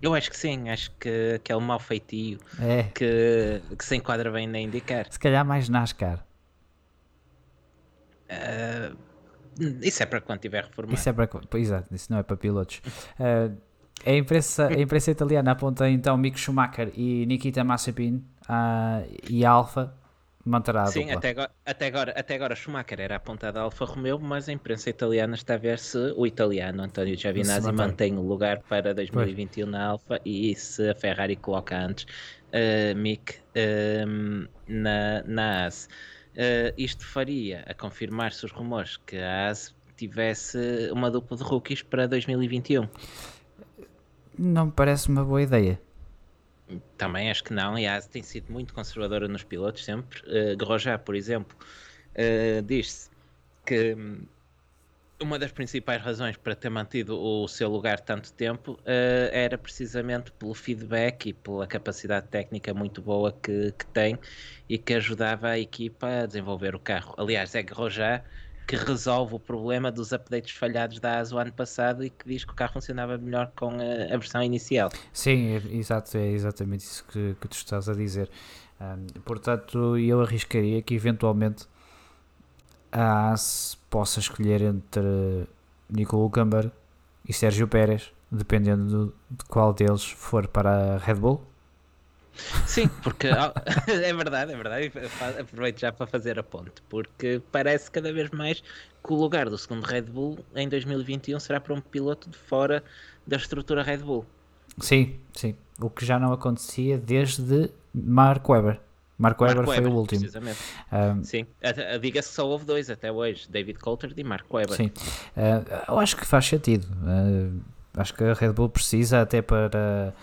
Speaker 2: Eu acho que sim, acho que, que é um mau feitio é. que, que se enquadra bem na indicar.
Speaker 1: Se calhar mais NASCAR.
Speaker 2: Uh, isso é para quando tiver reformado.
Speaker 1: Isso é para. Exato, isso não é para pilotos. Uh, a imprensa, a imprensa italiana aponta então Mick Schumacher e Nikita Mazepin uh, e Alfa manterá a
Speaker 2: Sim,
Speaker 1: dupla.
Speaker 2: até agora, até, agora, até agora Schumacher era apontado a Alfa Romeo, mas a imprensa italiana está a ver se o italiano António Giovinazzi mantém o lugar para 2021 pois. na Alfa e se a Ferrari coloca antes uh, Mick uh, na, na AS. Uh, isto faria a confirmar-se os rumores que a AS tivesse uma dupla de rookies para 2021.
Speaker 1: Não me parece uma boa ideia.
Speaker 2: Também acho que não. Aliás, tem sido muito conservadora nos pilotos sempre. Uh, Grosjean, por exemplo, uh, diz-se que hum, uma das principais razões para ter mantido o seu lugar tanto tempo uh, era precisamente pelo feedback e pela capacidade técnica muito boa que, que tem e que ajudava a equipa a desenvolver o carro. Aliás, é Grosjean que resolve o problema dos updates falhados da ASO ano passado e que diz que o carro funcionava melhor com a, a versão inicial.
Speaker 1: Sim, é, exato, é exatamente isso que, que tu estás a dizer. Um, portanto, eu arriscaria que eventualmente a AS possa escolher entre Nico Hulkenberg e Sérgio Pérez, dependendo de qual deles for para a Red Bull.
Speaker 2: Sim, porque é verdade, é verdade. Aproveito já para fazer a ponte, porque parece cada vez mais que o lugar do segundo Red Bull em 2021 será para um piloto de fora da estrutura Red Bull.
Speaker 1: Sim, sim. O que já não acontecia desde Mark Webber. Mark Webber, Mark Webber foi o último.
Speaker 2: Precisamente. Um, sim, diga-se só houve dois até hoje: David Coulter e Mark Webber.
Speaker 1: Sim, uh, eu acho que faz sentido. Uh, acho que a Red Bull precisa até para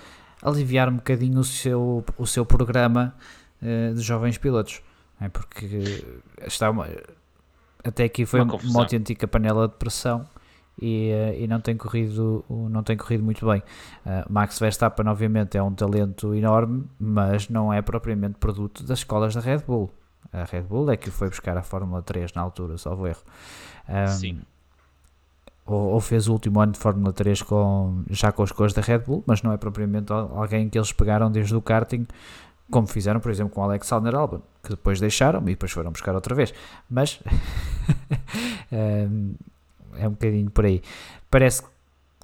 Speaker 1: aliviar um bocadinho o seu, o seu programa uh, de jovens pilotos. É? Porque está uma, até aqui foi uma, uma autêntica panela de pressão e, uh, e, não, tem corrido, não tem corrido muito bem. Uh, Max Verstappen, obviamente, é um talento enorme, mas não é propriamente produto das escolas da Red Bull. A Red Bull é que foi buscar a Fórmula 3 na altura, salvo erro. Um, Sim ou, ou, fez o último ano de Fórmula 3 com, já com os cores da Red Bull, mas não é propriamente alguém que eles pegaram desde o karting, como fizeram, por exemplo, com o Alexander Albon, que depois deixaram e depois foram buscar outra vez. Mas é, é um bocadinho por aí. Parece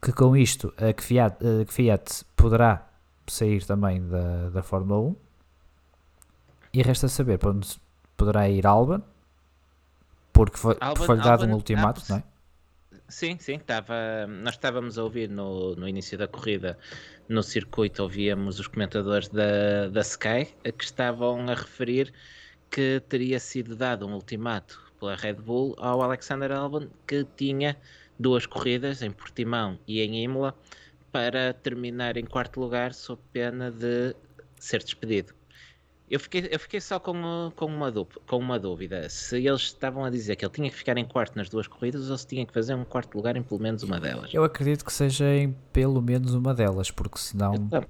Speaker 1: que com isto a Fiat, a Fiat poderá sair também da, da Fórmula 1 e resta saber para onde poderá ir Albon, porque foi, foi dado um ultimato, não é?
Speaker 2: Sim, sim, estava, nós estávamos a ouvir no, no início da corrida, no circuito, ouvíamos os comentadores da, da Sky que estavam a referir que teria sido dado um ultimato pela Red Bull ao Alexander Albon que tinha duas corridas em Portimão e em Imola para terminar em quarto lugar sob pena de ser despedido. Eu fiquei, eu fiquei só com, com, uma com uma dúvida. Se eles estavam a dizer que ele tinha que ficar em quarto nas duas corridas ou se tinha que fazer um quarto lugar em pelo menos uma delas.
Speaker 1: Eu acredito que seja em pelo menos uma delas, porque senão. Então,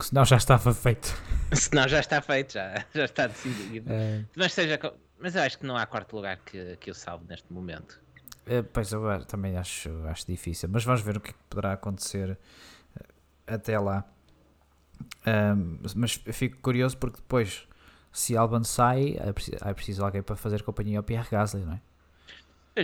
Speaker 1: senão já estava feito.
Speaker 2: Senão já está feito, já, já está decidido. É... Mas, seja, mas eu acho que não há quarto lugar que, que o salve neste momento.
Speaker 1: É, pois eu também acho, acho difícil. Mas vamos ver o que, que poderá acontecer eh, até lá. Mas fico curioso porque depois, se Alban sai, é preciso, é preciso alguém para fazer companhia ao Pierre Gasly, não é?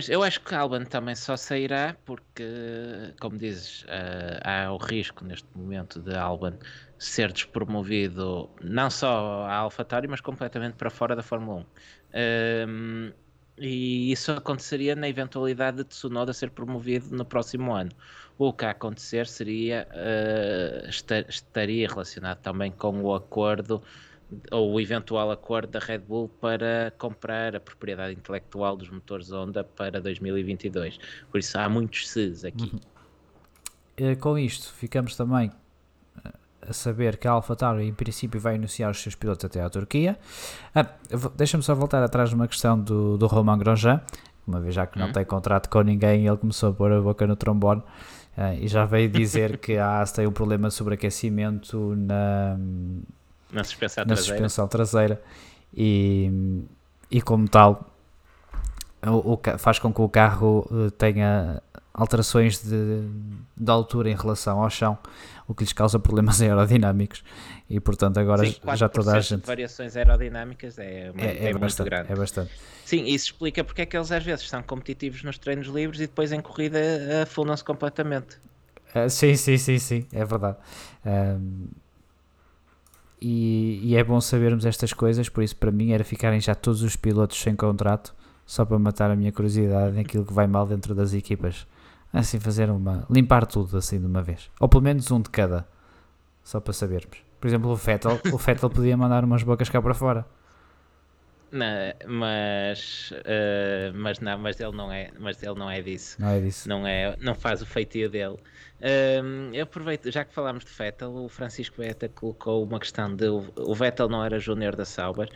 Speaker 2: Eu acho que Albon também só sairá porque, como dizes, uh, há o risco neste momento de Albon ser despromovido não só à AlphaTauri, mas completamente para fora da Fórmula 1. Um, ehm, e isso aconteceria na eventualidade de Tsunoda ser promovido no próximo ano. O que a acontecer seria uh, estar, estaria relacionado também com o acordo ou o eventual acordo da Red Bull para comprar a propriedade intelectual dos motores Honda para 2022. Por isso há muitos se's aqui.
Speaker 1: Uhum. Com isto, ficamos também a saber que a AlphaTauri em princípio vai anunciar os seus pilotos até à Turquia. Ah, Deixa-me só voltar atrás numa questão do, do Romain Grosjean, uma vez já que não hum. tem contrato com ninguém, ele começou a pôr a boca no trombone ah, e já veio dizer que a AS tem um problema de sobreaquecimento na,
Speaker 2: na suspensão
Speaker 1: na traseira, suspensão traseira. E, e como tal o, o, faz com que o carro eh, tenha alterações de, de altura em relação ao chão, o que lhes causa problemas aerodinâmicos. E portanto agora Sim, já toda a gente
Speaker 2: variações aerodinâmicas é, é, é, é
Speaker 1: bastante,
Speaker 2: grande.
Speaker 1: é bastante.
Speaker 2: Sim, isso explica porque é que eles às vezes são competitivos nos treinos livres e depois em corrida afundam-se completamente.
Speaker 1: Uh, sim, sim, sim, sim, é verdade. Um, e, e, é bom sabermos estas coisas, por isso para mim era ficarem já todos os pilotos sem contrato, só para matar a minha curiosidade naquilo que vai mal dentro das equipas assim fazer uma. limpar tudo assim de uma vez. Ou pelo menos um de cada. Só para sabermos. Por exemplo, o Fettel, o Fettel podia mandar umas bocas cá para fora.
Speaker 2: Não, mas, uh, mas não, mas ele não é, mas ele não é disso.
Speaker 1: Não é disso.
Speaker 2: Não é, não faz o feitio dele. Uh, eu aproveito, já que falámos de Vettel, o Francisco Vettel colocou uma questão de o Vettel não era júnior da Sauber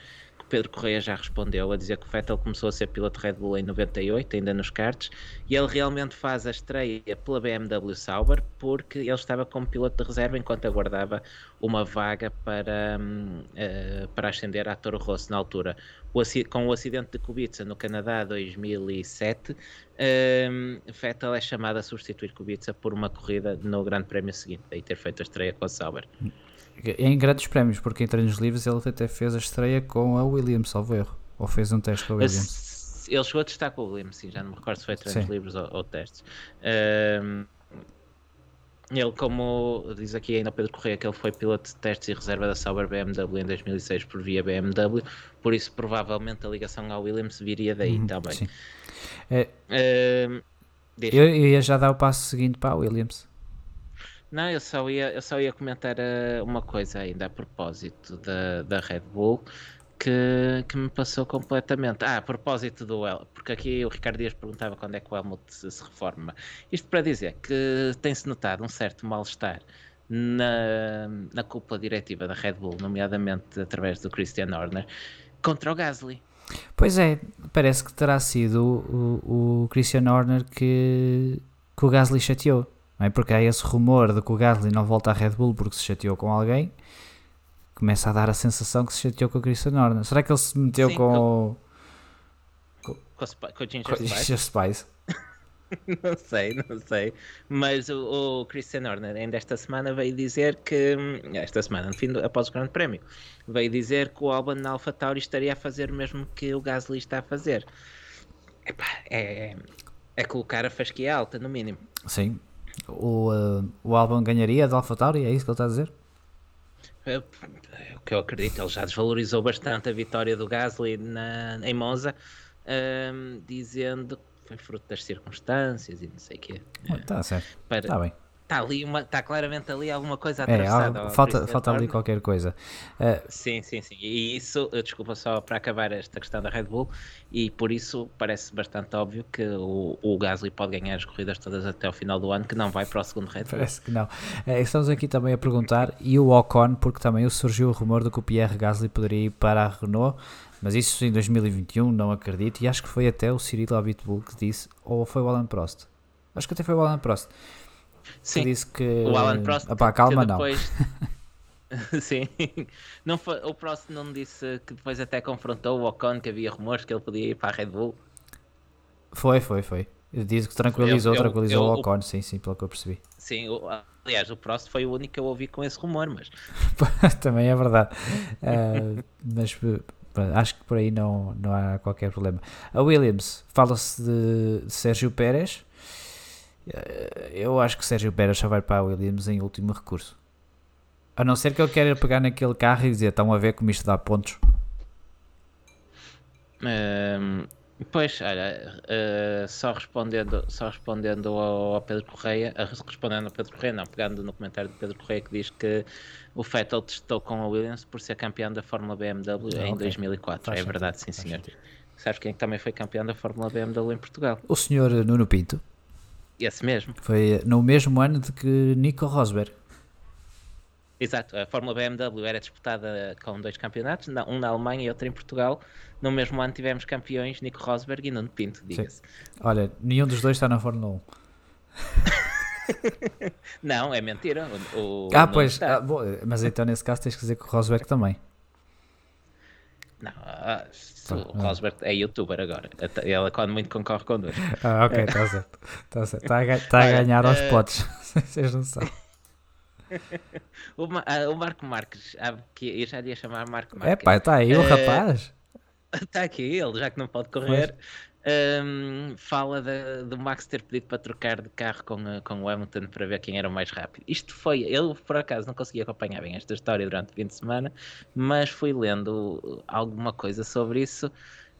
Speaker 2: Pedro Correia já respondeu a dizer que o Vettel começou a ser piloto Red Bull em 98, ainda nos karts, e ele realmente faz a estreia pela BMW Sauber porque ele estava como piloto de reserva enquanto aguardava uma vaga para, uh, para ascender à Toro Rosso na altura. Com o acidente de Kubica no Canadá 2007, uh, Vettel é chamado a substituir Kubica por uma corrida no Grande Prémio seguinte, daí ter feito a estreia com a Sauber.
Speaker 1: Em grandes prémios, porque em treinos livres ele até fez a estreia com a Williams, salvo erro. Ou fez um teste com a Williams.
Speaker 2: Ele chegou a testar com a Williams, sim, já não me recordo se foi treinos sim. livres ou, ou testes. Um, ele, como diz aqui ainda Pedro Correia, que ele foi piloto de testes e reserva da Sauber BMW em 2006 por via BMW, por isso provavelmente a ligação à Williams viria daí uhum, também. Sim.
Speaker 1: É, eu, eu ia já dar o passo seguinte para a Williams.
Speaker 2: Não, eu só ia, eu só ia comentar uh, uma coisa ainda a propósito da, da Red Bull que, que me passou completamente. Ah, a propósito do El, porque aqui o Ricardo Dias perguntava quando é que o Helmut se, se reforma. Isto para dizer que tem-se notado um certo mal-estar na, na cúpula diretiva da Red Bull, nomeadamente através do Christian Horner, contra o Gasly.
Speaker 1: Pois é, parece que terá sido o, o Christian Horner que, que o Gasly chateou. Não é? Porque há esse rumor de que o Gasly não volta à Red Bull porque se chateou com alguém. Começa a dar a sensação que se chateou com o Christian Horner. Será que ele se meteu Sim, com, com,
Speaker 2: com, com, com o Ginger Spice?
Speaker 1: Spice?
Speaker 2: não sei, não sei. Mas o, o Christian Horner ainda esta semana veio dizer que. Esta semana, no fim do, após o Grande Prémio, veio dizer que o Albon na Alpha Tauri estaria a fazer o mesmo que o Gasly está a fazer. Epá, é, é colocar a fasquia alta, no mínimo.
Speaker 1: Sim, o, uh, o álbum ganharia de AlphaTauri, é isso que ele está a dizer?
Speaker 2: É, o que eu acredito, ele já desvalorizou bastante a vitória do Gasly na, em Monza, um, dizendo que foi fruto das circunstâncias e não sei o quê.
Speaker 1: Está certo, está bem
Speaker 2: está ali uma, está claramente ali alguma coisa é, atravessada.
Speaker 1: É, falta, falta ali qualquer coisa.
Speaker 2: Uh, sim, sim, sim. E isso, desculpa só para acabar esta questão da Red Bull, e por isso parece bastante óbvio que o, o Gasly pode ganhar as corridas todas até o final do ano, que não vai para o segundo Red Bull.
Speaker 1: Parece que não. É, estamos aqui também a perguntar, e o Ocon, porque também surgiu o rumor de que o Pierre Gasly poderia ir para a Renault. Mas isso em 2021, não acredito. E acho que foi até o Cyril Abitbull que disse, ou foi o Alan Prost. Acho que até foi o Alan Prost Sim. Que disse que.
Speaker 2: O Alan Prost.
Speaker 1: Opá, calma, depois...
Speaker 2: não. Sim, não foi, o Prost não disse que depois até confrontou o Ocon que havia rumores que ele podia ir para a Red Bull.
Speaker 1: Foi, foi, foi. Disse que tranquilizou, eu, eu, tranquilizou eu, o Ocon, sim, sim, pelo que eu percebi.
Speaker 2: Sim, aliás, o Prost foi o único que eu ouvi com esse rumor, mas.
Speaker 1: Também é verdade. uh, mas Acho que por aí não, não há qualquer problema. A Williams, fala-se de, de Sérgio Pérez. Eh, eu acho que Sérgio Pérez só vai para a Williams em último recurso. A não ser que ele queira pegar naquele carro e dizer: estão a ver como isto dá pontos.
Speaker 2: Um, pois, olha, uh, só respondendo, só respondendo ao, ao, Pedro Correia, respondendo ao Pedro Correia, não, pegando no comentário do Pedro Correia que diz que o Vettel testou com a Williams por ser campeão da Fórmula BMW ah, em okay. 2004. Faz é sentido. verdade, sim, senhor. Sentido. Sabes quem também foi campeão da Fórmula BMW em Portugal?
Speaker 1: O senhor Nuno Pinto.
Speaker 2: Esse mesmo.
Speaker 1: Foi no mesmo ano de que Nico Rosberg.
Speaker 2: Exato, a Fórmula BMW era disputada com dois campeonatos, um na Alemanha e outro em Portugal. No mesmo ano tivemos campeões Nico Rosberg e Nuno Pinto, diga-se.
Speaker 1: Olha, nenhum dos dois está na Fórmula
Speaker 2: 1. não, é mentira. O,
Speaker 1: o ah, pois, ah, bom, mas então nesse caso tens que dizer que o Rosberg também.
Speaker 2: Não, ah, o Rosberg é youtuber agora. Ele quando muito concorre com dois.
Speaker 1: Ah, ok, está certo. Está certo. Está a, tá a ganhar aos uh... potes. Vocês não sabem.
Speaker 2: o, uh, o, Marco Marques, ah, que eu já ia chamar Marco Marques.
Speaker 1: É pá, está aí o uh, rapaz.
Speaker 2: Está aqui ele, já que não pode correr. Um, fala do Max ter pedido para trocar de carro com, com o Hamilton para ver quem era o mais rápido. Isto foi, ele por acaso não conseguia acompanhar bem esta história durante o fim de semana, mas fui lendo alguma coisa sobre isso.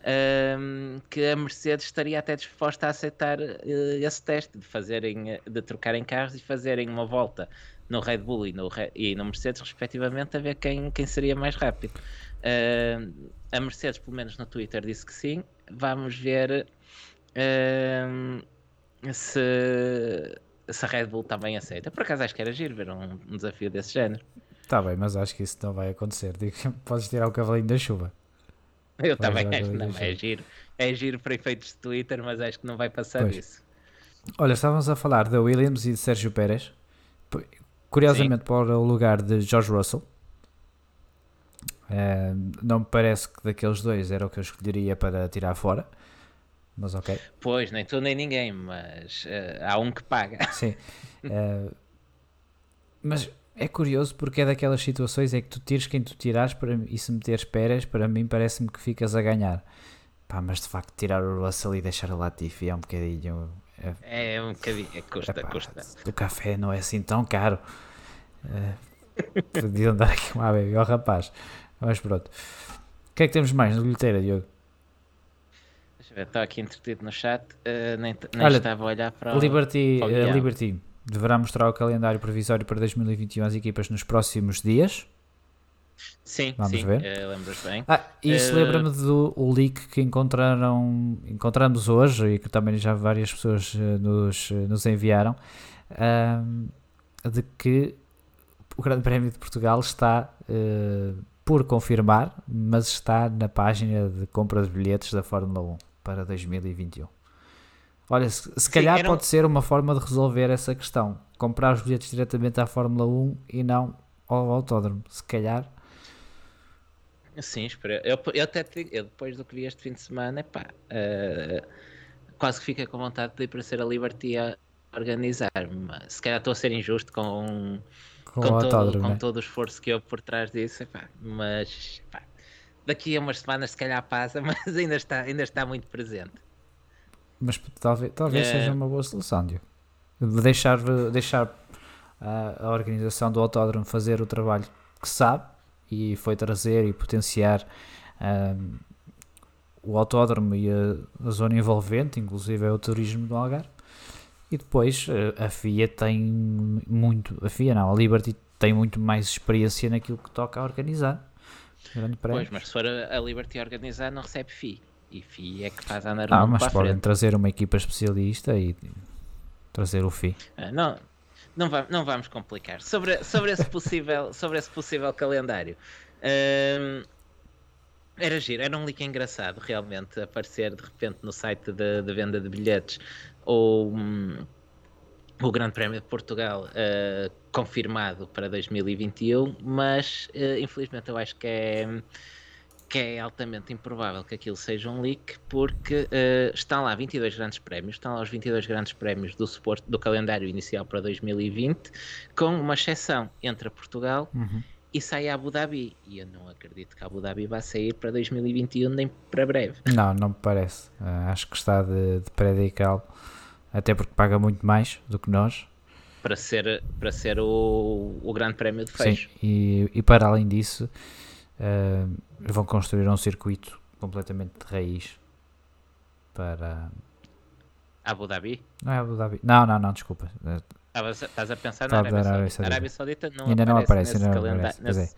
Speaker 2: Um, que a Mercedes estaria até disposta a aceitar uh, esse teste de fazerem de trocarem carros e fazerem uma volta no Red Bull e no, e no Mercedes, respectivamente, a ver quem, quem seria mais rápido. Uh, a Mercedes, pelo menos no Twitter, disse que sim. Vamos ver uh, se, se a Red Bull também aceita. Por acaso acho que era giro ver um, um desafio desse género.
Speaker 1: Está bem, mas acho que isso não vai acontecer. Digo, podes tirar o cavalinho da chuva.
Speaker 2: Eu também acho que não, é giro. É giro para efeitos de Twitter, mas acho que não vai passar pois. disso.
Speaker 1: Olha, estávamos a falar da Williams e de Sérgio Pérez. Curiosamente, Sim. para o lugar de George Russell. Uh, não me parece que daqueles dois era o que eu escolheria para tirar fora. Mas ok.
Speaker 2: Pois, nem tu nem ninguém, mas uh, há um que paga.
Speaker 1: Sim. Uh, mas é curioso porque é daquelas situações é que tu tires quem tu tirares para, e se meteres peras, para mim parece-me que ficas a ganhar. Pá, mas de facto tirar o Russell e deixar a Latifi é um bocadinho
Speaker 2: é, é um bocadinho, é custa, Epá, custa.
Speaker 1: O café não é assim tão caro. Uh, podiam dar aqui uma baby ao rapaz. Mas pronto. O que é que temos mais no bilheteira, Diogo?
Speaker 2: Deixa eu ver, estou aqui entretido no chat. Uh, nem nem Olha, estava a olhar para.
Speaker 1: Liberty, o uh, Liberty deverá mostrar o calendário provisório para 2021 às equipas nos próximos dias.
Speaker 2: Sim, Vamos sim, ver. Uh, lembras bem.
Speaker 1: Ah, isso uh, lembra-me do o leak que encontraram, encontramos hoje e que também já várias pessoas uh, nos, nos enviaram, de que o Grande Prémio de Portugal está por confirmar, mas está na página de compra de bilhetes da Fórmula 1 para 2021. Olha, se, se calhar pode um... ser uma forma de resolver essa questão. Comprar os bilhetes diretamente à Fórmula 1 e não ao autódromo. Se calhar
Speaker 2: Sim, espera. Eu, eu até te, eu depois do que vi este fim de semana, pá, uh, quase que fica com vontade de ir para ser a Liberty a organizar. Mas se calhar estou a ser injusto com, com, com, todo, com todo, o esforço que houve por trás disso, mas pá, daqui a umas semanas se calhar passa, mas ainda está, ainda está muito presente.
Speaker 1: Mas talvez, talvez seja uma boa solução, Diogo. Deixar, deixar a, a organização do autódromo fazer o trabalho que sabe e foi trazer e potenciar um, o autódromo e a, a, zona envolvente, inclusive é o turismo do Algarve. E depois eh, a FIA tem muito, a FIA não, a Liberty tem muito mais experiência naquilo que toca a organizar.
Speaker 2: Pois, mas se for a Liberty a organizar, não recebe FIA. E FIA é que faz andar
Speaker 1: ah, mas podem trazer uma equipa especialista e trazer o FIA.
Speaker 2: Ah, não, não, va não vamos complicar. Sobre, sobre, esse, possível, sobre esse possível calendário. Um, era giro, era um link engraçado realmente aparecer de repente no site de, de venda de bilhetes ou um, o Grande Prémio de Portugal uh, confirmado para 2021, mas uh, infelizmente eu acho que é que é altamente improvável que aquilo seja um leak, porque uh, estão lá 22 grandes prémios, estão lá os 22 grandes prémios do suporte do calendário inicial para 2020, com uma exceção entre Portugal
Speaker 1: uhum.
Speaker 2: e sai a Abu Dhabi. E eu não acredito que a Abu Dhabi vá sair para 2021 nem para breve.
Speaker 1: Não, não me parece. Acho que está de, de predical, até porque paga muito mais do que nós.
Speaker 2: Para ser, para ser o, o grande prémio de fecho.
Speaker 1: Sim, e, e para além disso, uh, vão construir um circuito completamente de raiz para.
Speaker 2: Abu Dhabi?
Speaker 1: Não é Abu Dhabi. Não, não, não, desculpa.
Speaker 2: Estás a pensar na Arábia, Arábia Saudita. Arábia Saudita não ainda não aparece
Speaker 1: nesse
Speaker 2: calendário.
Speaker 1: Nesse...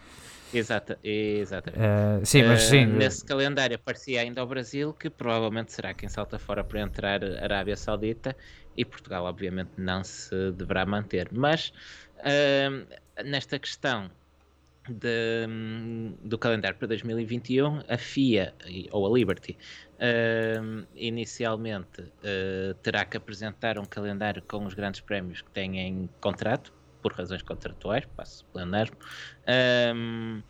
Speaker 2: Exata, exatamente.
Speaker 1: Uh, sim, mas sim. Uh,
Speaker 2: nesse calendário aparecia ainda o Brasil, que provavelmente será quem salta fora para entrar a Arábia Saudita, e Portugal, obviamente, não se deverá manter. Mas uh, nesta questão de, do calendário para 2021, a FIA ou a Liberty uh, inicialmente uh, terá que apresentar um calendário com os grandes prémios que têm em contrato, por razões contratuais, passo o plenário. Uh,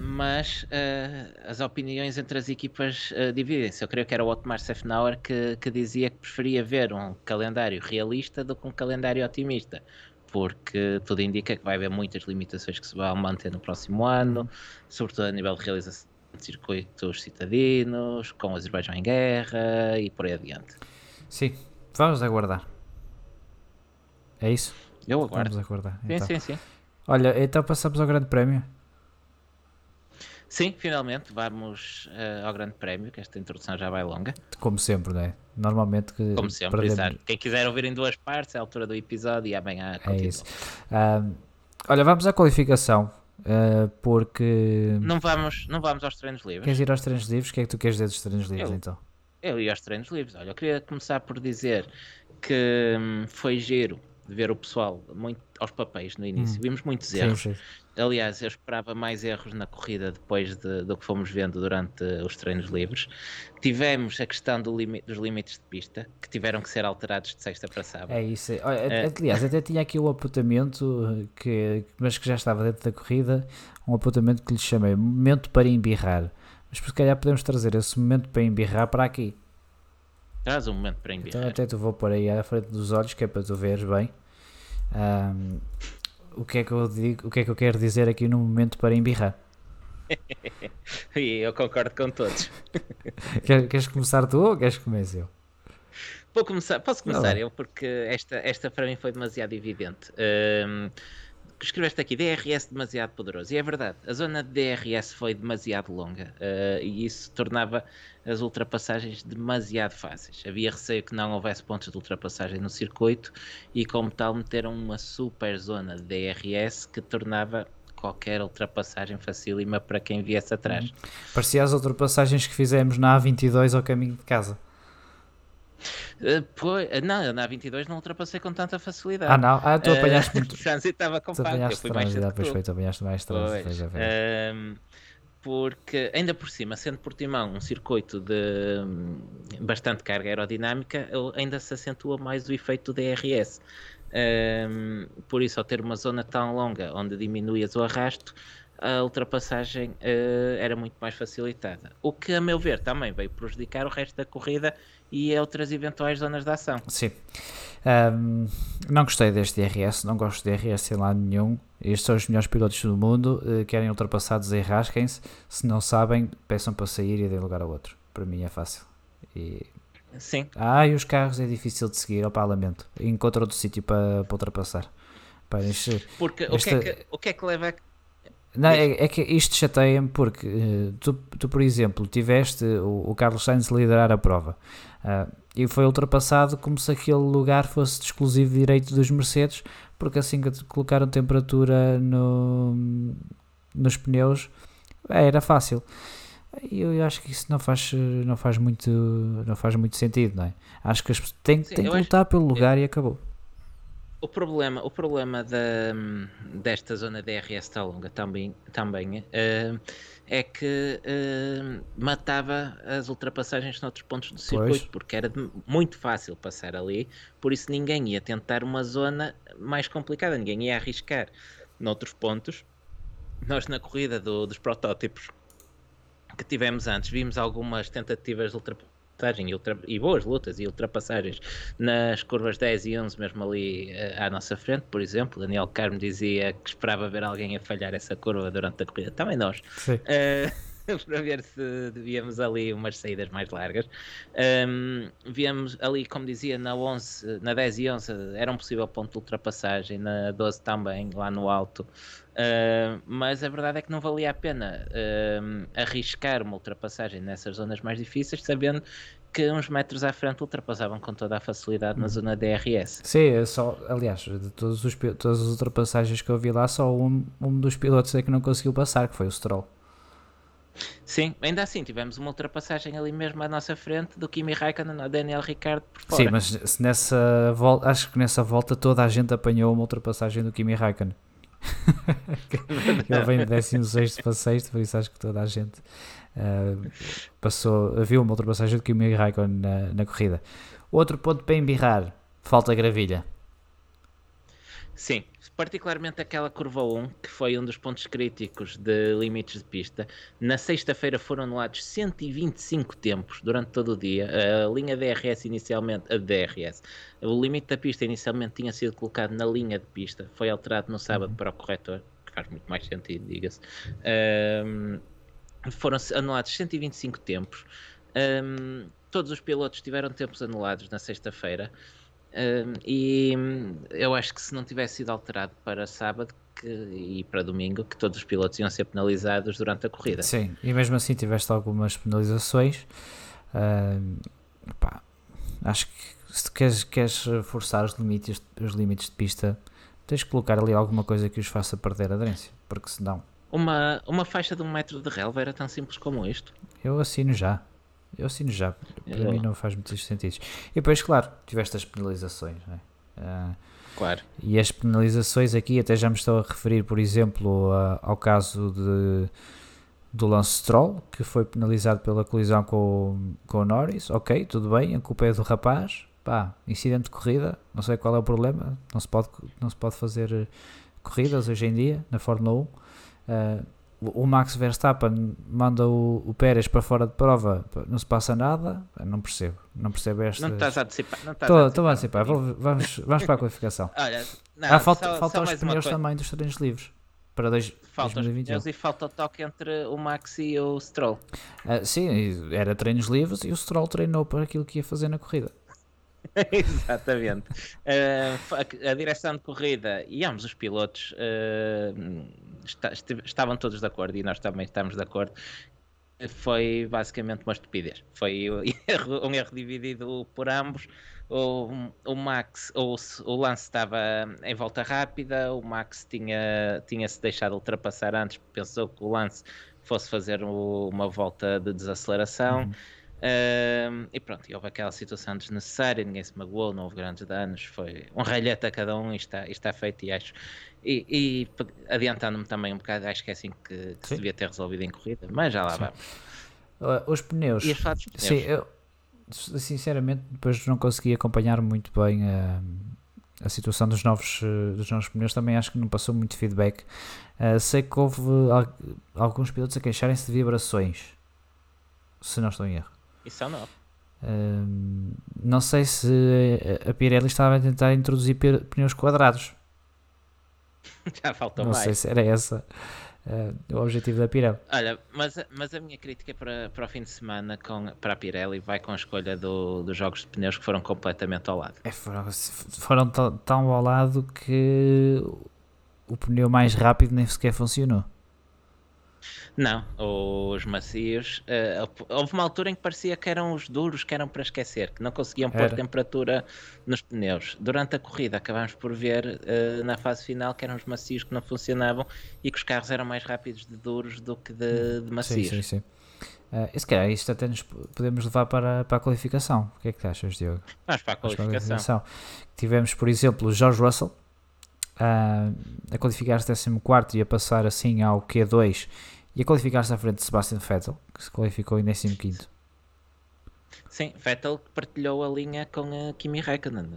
Speaker 2: mas uh, as opiniões entre as equipas uh, dividem-se. Eu creio que era o Otmar Sefnauer que, que dizia que preferia ver um calendário realista do que um calendário otimista porque tudo indica que vai haver muitas limitações que se vão manter no próximo ano, sobretudo a nível de realização de circuitos citadinos, com o Azerbaijão em guerra e por aí adiante.
Speaker 1: Sim, vamos aguardar. É isso?
Speaker 2: Eu aguardo.
Speaker 1: Vamos aguardar.
Speaker 2: Sim,
Speaker 1: então.
Speaker 2: sim, sim.
Speaker 1: Olha, então passamos ao Grande Prémio.
Speaker 2: Sim, finalmente vamos uh, ao Grande Prémio, que esta introdução já vai longa.
Speaker 1: Como sempre, não é? Normalmente que.
Speaker 2: Como sempre, perdemos... exato. Quem quiser ouvir em duas partes, é a altura do episódio e amanhã
Speaker 1: continua. É isso. Uh, olha, vamos à qualificação. Uh, porque.
Speaker 2: Não vamos, não vamos aos treinos livres.
Speaker 1: Queres ir aos treinos livres? O que é que tu queres dizer dos treinos livres
Speaker 2: eu,
Speaker 1: então?
Speaker 2: Eu ia aos treinos livres. Olha, eu queria começar por dizer que hum, foi giro de ver o pessoal muito aos papéis no início. Hum. Vimos muitos erros. Sim, sim. Aliás, eu esperava mais erros na corrida depois de, do que fomos vendo durante os treinos livres. Tivemos a questão do dos limites de pista, que tiveram que ser alterados de sexta para sábado.
Speaker 1: É isso. É. Aliás, até tinha aqui o apontamento, que, mas que já estava dentro da corrida, um apontamento que lhe chamei momento para embirrar. Mas por se calhar podemos trazer esse momento para embirrar para aqui.
Speaker 2: Traz um momento para embirrar.
Speaker 1: Então até tu vou pôr aí à frente dos olhos, que é para tu veres bem. Um, o que é que eu digo, o que é que eu quero dizer aqui no momento para embirrar.
Speaker 2: e eu concordo com todos.
Speaker 1: queres começar tu ou queres que comece eu?
Speaker 2: Vou começar, posso começar Não. eu, porque esta, esta para mim foi demasiado evidente. Um, escreveste aqui DRS demasiado poderoso, e é verdade, a zona de DRS foi demasiado longa uh, e isso tornava as ultrapassagens demasiado fáceis. Havia receio que não houvesse pontos de ultrapassagem no circuito e, como tal, meteram uma super zona de DRS que tornava qualquer ultrapassagem facílima para quem viesse atrás. Uhum.
Speaker 1: Parecia as ultrapassagens que fizemos na A22 ao caminho de casa.
Speaker 2: Uh, pois, eh, não, na A22 não ultrapassei com tanta facilidade.
Speaker 1: Ah, não? Ah, tu apanhaste uh, muito.
Speaker 2: O trânsito estava compacto. Eu fui mais cedo.
Speaker 1: Pois foi, tu apanhaste mais trânsito.
Speaker 2: Uh, porque ainda por cima, sendo Portimão um circuito de bastante carga aerodinâmica, ainda se acentua mais o efeito do DRS. Um, por isso, ao ter uma zona tão longa onde diminuías o arrasto, a ultrapassagem uh, era muito mais facilitada. O que, a meu ver, também veio prejudicar o resto da corrida e outras eventuais zonas de ação.
Speaker 1: Sim. Um, não gostei deste DRS, não gosto de DRS em lado nenhum. Estes são os melhores pilotos do mundo, uh, querem ultrapassados e rasquem-se. Se não sabem, peçam para sair e deem lugar ao outro. Para mim é fácil. E...
Speaker 2: Sim.
Speaker 1: Ah, e os carros é difícil de seguir ao parlamento. Encontra outro sítio para, para ultrapassar. Para
Speaker 2: este, Porque esta... o, que é que, o que é que leva a
Speaker 1: não, é, é, que isto chateia-me porque uh, tu, tu, por exemplo, tiveste o, o Carlos Sainz liderar a prova uh, e foi ultrapassado como se aquele lugar fosse de exclusivo direito dos Mercedes, porque assim que colocaram temperatura no, nos pneus era fácil. E eu acho que isso não faz, não faz, muito, não faz muito sentido, não é? Acho que as, tem, Sim, tem que lutar acho, pelo lugar eu, e acabou.
Speaker 2: O problema, o problema da, desta zona DRS tão longa também, também uh, é que uh, matava as ultrapassagens noutros pontos do circuito, pois. porque era muito fácil passar ali, por isso ninguém ia tentar uma zona mais complicada, ninguém ia arriscar noutros pontos. Nós na corrida do, dos protótipos que tivemos antes, vimos algumas tentativas de ultrapassagens ultrapassagem e, ultra, e, boas lutas e ultrapassagens nas curvas 10 e 11, mesmo ali uh, à nossa frente, por exemplo. Daniel Carmo dizia que esperava ver alguém a falhar essa curva durante a corrida. Também nós. Uh, para ver se víamos ali umas saídas mais largas. Um, víamos ali, como dizia, na, 11, na 10 e 11 era um possível ponto de ultrapassagem, na 12 também, lá no alto. Uh, mas a verdade é que não valia a pena uh, arriscar uma ultrapassagem nessas zonas mais difíceis, sabendo que uns metros à frente ultrapassavam com toda a facilidade na uhum. zona DRS.
Speaker 1: Sim, é só, aliás, de todos os, todas as ultrapassagens que eu vi lá, só um, um dos pilotos é que não conseguiu passar, que foi o Stroll.
Speaker 2: Sim, ainda assim tivemos uma ultrapassagem ali mesmo à nossa frente do Kimi Raikkonen ao Daniel Ricciardo por fora.
Speaker 1: Sim, mas nessa volta, acho que nessa volta toda a gente apanhou uma ultrapassagem do Kimi Raikkonen. Ele vem de 16 para 6, por isso acho que toda a gente uh, passou, viu uma ultrapassagem do Kimi Raikkonen na, na corrida. Outro ponto para embirrar, falta gravilha.
Speaker 2: Sim, particularmente aquela curva 1, que foi um dos pontos críticos de limites de pista. Na sexta-feira foram anulados 125 tempos durante todo o dia. A linha DRS inicialmente, a DRS, o limite da pista inicialmente tinha sido colocado na linha de pista, foi alterado no sábado uhum. para o corretor, que faz muito mais sentido, diga-se. Um, foram anulados 125 tempos. Um, todos os pilotos tiveram tempos anulados na sexta-feira. Um, e eu acho que se não tivesse sido alterado para sábado que, e para domingo, que todos os pilotos iam ser penalizados durante a corrida.
Speaker 1: Sim, e mesmo assim tiveste algumas penalizações. Uh, pá, acho que se queres, queres forçar os limites, os limites de pista, tens que colocar ali alguma coisa que os faça perder a aderência, porque senão.
Speaker 2: Uma, uma faixa de um metro de relva era tão simples como isto.
Speaker 1: Eu assino já. Eu assino já. Para eu... mim não faz muitos sentidos. E depois, claro, tiveste as penalizações. Não é? Uh,
Speaker 2: claro.
Speaker 1: E as penalizações aqui, até já me estou a referir, por exemplo, ao caso de, do Lance Stroll, que foi penalizado pela colisão com, com o Norris. Ok, tudo bem, a culpa é do rapaz. Pá, incidente de corrida, não sei qual é o problema. Não se pode, não se pode fazer corridas hoje em dia na Fórmula 1. Uh, o Max Verstappen manda o, o Pérez para fora de prova, não se passa nada, não percebo, não percebo esta.
Speaker 2: Não estás a antecipar, não
Speaker 1: estás Estou a antecipar, vamos, vamos para a qualificação.
Speaker 2: Olha, não,
Speaker 1: ah, falta, só, falta só os pneus também dos treinos livres para dois, falta 2021.
Speaker 2: e falta o toque entre o Max e o Stroll.
Speaker 1: Uh, sim, era treinos livres e o Stroll treinou para aquilo que ia fazer na corrida.
Speaker 2: Exatamente. Uh, a, a, direção de corrida e ambos os pilotos uh, está, estavam todos de acordo e nós também estamos de acordo. Foi basicamente uma estupidez. Foi um erro, um erro dividido por ambos. O, o Max, o, o Lance estava em volta rápida, o Max tinha, tinha se deixado ultrapassar antes, pensou que o Lance fosse fazer o, uma volta de desaceleração. Uhum Uh, e pronto, e houve aquela situação desnecessária, ninguém se magoou, não houve grandes danos, foi um ralhete a cada um e está, está feito e acho. E, e adiantando-me também um bocado, acho que é assim que, que se devia ter resolvido em corrida, mas já lá Sim.
Speaker 1: vamos. Uh, os pneus.
Speaker 2: E pneus?
Speaker 1: Sim, eu sinceramente depois não consegui acompanhar muito bem a, a situação dos novos, dos novos pneus, também acho que não passou muito feedback. Uh, sei que houve alguns pilotos a queixarem-se de vibrações, se não estou em erro.
Speaker 2: Isso é novo.
Speaker 1: não sei se a Pirelli estava a tentar introduzir pneus quadrados.
Speaker 2: Já faltou
Speaker 1: não
Speaker 2: mais.
Speaker 1: Não sei se era essa uh, o objetivo da Pirelli.
Speaker 2: Olha, mas, mas a minha crítica para, para o fim de semana com, para a Pirelli vai com a escolha do, dos jogos de pneus que foram completamente ao lado.
Speaker 1: É, foram foram tão ao lado que o pneu mais rápido nem sequer funcionou.
Speaker 2: Não, os macios. Uh, houve uma altura em que parecia que eram os duros que eram para esquecer, que não conseguiam Era. pôr temperatura nos pneus. Durante a corrida acabámos por ver uh, na fase final que eram os macios que não funcionavam e que os carros eram mais rápidos de duros do que de, de macios.
Speaker 1: Sim, sim, sim. Uh, e se calhar isto até nos podemos levar para, para a qualificação. O que é que achas, Diogo?
Speaker 2: Vamos para a qualificação. Para a qualificação.
Speaker 1: Tivemos, por exemplo, o George Russell uh, a qualificar-se 14 e a passar assim ao Q2 e a qualificar-se à frente de Sebastian Vettel, que se qualificou em 15.
Speaker 2: Sim, Vettel partilhou a linha com a Kimi Räikkönen,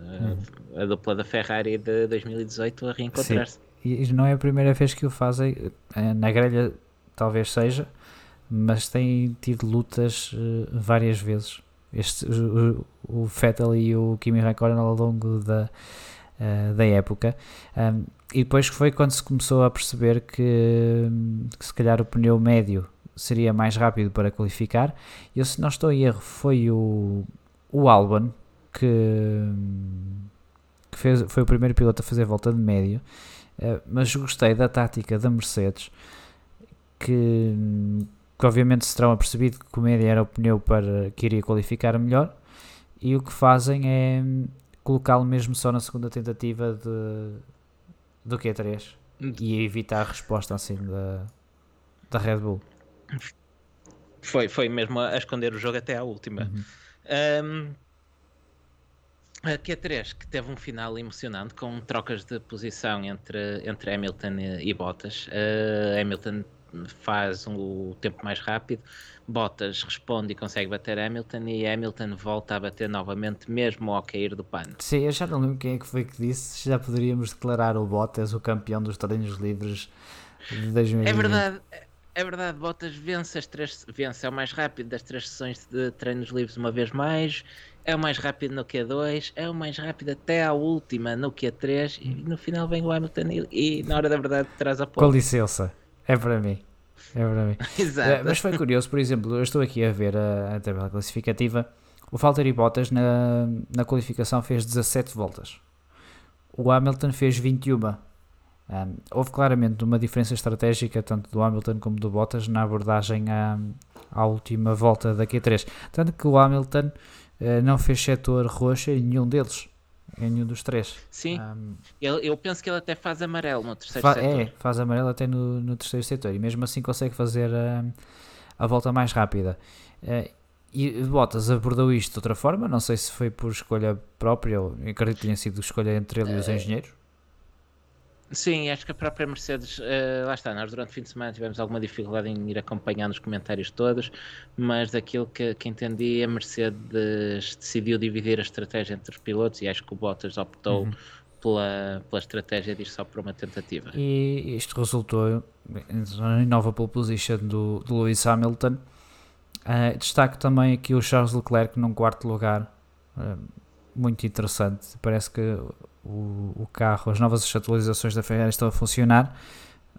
Speaker 2: a, a dupla da Ferrari de 2018 a reencontrar-se.
Speaker 1: E não é a primeira vez que o fazem, eh, na grelha talvez seja, mas têm tido lutas uh, várias vezes este, o, o Vettel e o Kimi Raikkonen ao longo da, uh, da época. Um, e depois foi quando se começou a perceber que, que, se calhar o pneu médio seria mais rápido para qualificar. Eu, se não estou em erro, foi o, o Albon que, que fez, foi o primeiro piloto a fazer volta de médio. Uh, mas gostei da tática da Mercedes que, que obviamente se terão apercebido que o médio era o pneu para que iria qualificar melhor e o que fazem é colocá-lo mesmo só na segunda tentativa de, do Q3 e evitar a resposta assim da, da Red Bull.
Speaker 2: Foi, foi mesmo a esconder o jogo até à última. Uhum. Um, a Q3 que teve um final emocionante com trocas de posição entre, entre Hamilton e, e Bottas. Uh, Hamilton faz o tempo mais rápido, Bottas responde e consegue bater Hamilton e Hamilton volta a bater novamente mesmo ao cair do pano.
Speaker 1: Sim, eu já não lembro quem é que foi que disse, já poderíamos declarar o Bottas o campeão dos treinos livres de 2020.
Speaker 2: É verdade, é verdade, Bottas vence as três, vence, é o mais rápido das três sessões de treinos livres uma vez mais, é o mais rápido no Q2, é o mais rápido até à última no Q3 e no final vem o Hamilton e, e na hora da verdade traz a
Speaker 1: pole. Com licença, é para mim. É para mim.
Speaker 2: Exato. É,
Speaker 1: mas foi curioso, por exemplo, eu estou aqui a ver a, a tabela classificativa. O Valtteri Bottas na, na qualificação fez 17 voltas. O Hamilton fez 21. Um, houve claramente uma diferença estratégica tanto do Hamilton como do Bottas na abordagem à, à última volta da Q3. Tanto que o Hamilton uh, não fez setor roxo em nenhum deles em nenhum dos três.
Speaker 2: Sim, um, ele, eu penso que ele até faz amarelo no terceiro fa setor.
Speaker 1: É, faz amarelo até no, no terceiro setor e mesmo assim consegue fazer a, a volta mais rápida. Uh, e Bottas abordou isto de outra forma, não sei se foi por escolha própria ou acredito que tenha sido escolha entre ele e os eh, engenheiros.
Speaker 2: Sim, acho que a própria Mercedes, uh, lá está, nós durante o fim de semana tivemos alguma dificuldade em ir acompanhando os comentários todos, mas daquilo que, que entendi, a Mercedes decidiu dividir a estratégia entre os pilotos e acho que o Bottas optou uhum. pela, pela estratégia de ir só por uma tentativa.
Speaker 1: E isto resultou em nova pole position do, do Lewis Hamilton. Uh, destaco também aqui o Charles Leclerc num quarto lugar, uh, muito interessante. Parece que o, o carro, as novas atualizações da Ferrari estão a funcionar.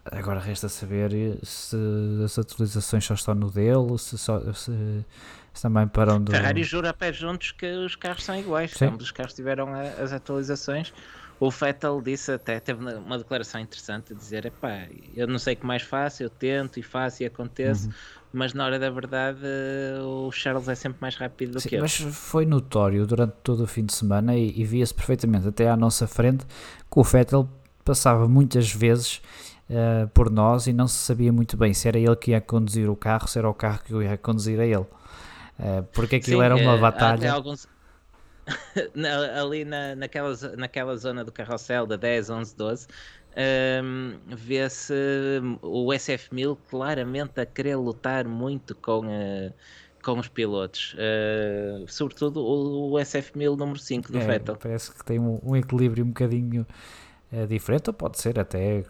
Speaker 1: Agora resta saber se as atualizações só estão no dele, se, só, se, se também para onde.
Speaker 2: Ferrari jura a pé juntos que os carros são iguais. Sim. Ambos os carros tiveram a, as atualizações. O Vettel disse até, teve uma declaração interessante a dizer: epá, eu não sei o que mais faço, eu tento e faço e acontece, uhum mas na hora da verdade o Charles é sempre mais rápido do Sim, que eu.
Speaker 1: Mas foi notório durante todo o fim de semana e, e via-se perfeitamente até à nossa frente que o Vettel passava muitas vezes uh, por nós e não se sabia muito bem se era ele que ia conduzir o carro, se era o carro que ia conduzir a ele. Uh, porque aquilo Sim, era uma batalha.
Speaker 2: Alguns... ali na, naquela, naquela zona do carrossel da 10, 11, 12 um, vê-se o SF1000 claramente a querer lutar muito com, uh, com os pilotos, uh, sobretudo o, o SF1000 número 5 do é, Vettel.
Speaker 1: Parece que tem um, um equilíbrio um bocadinho uh, diferente, ou pode ser até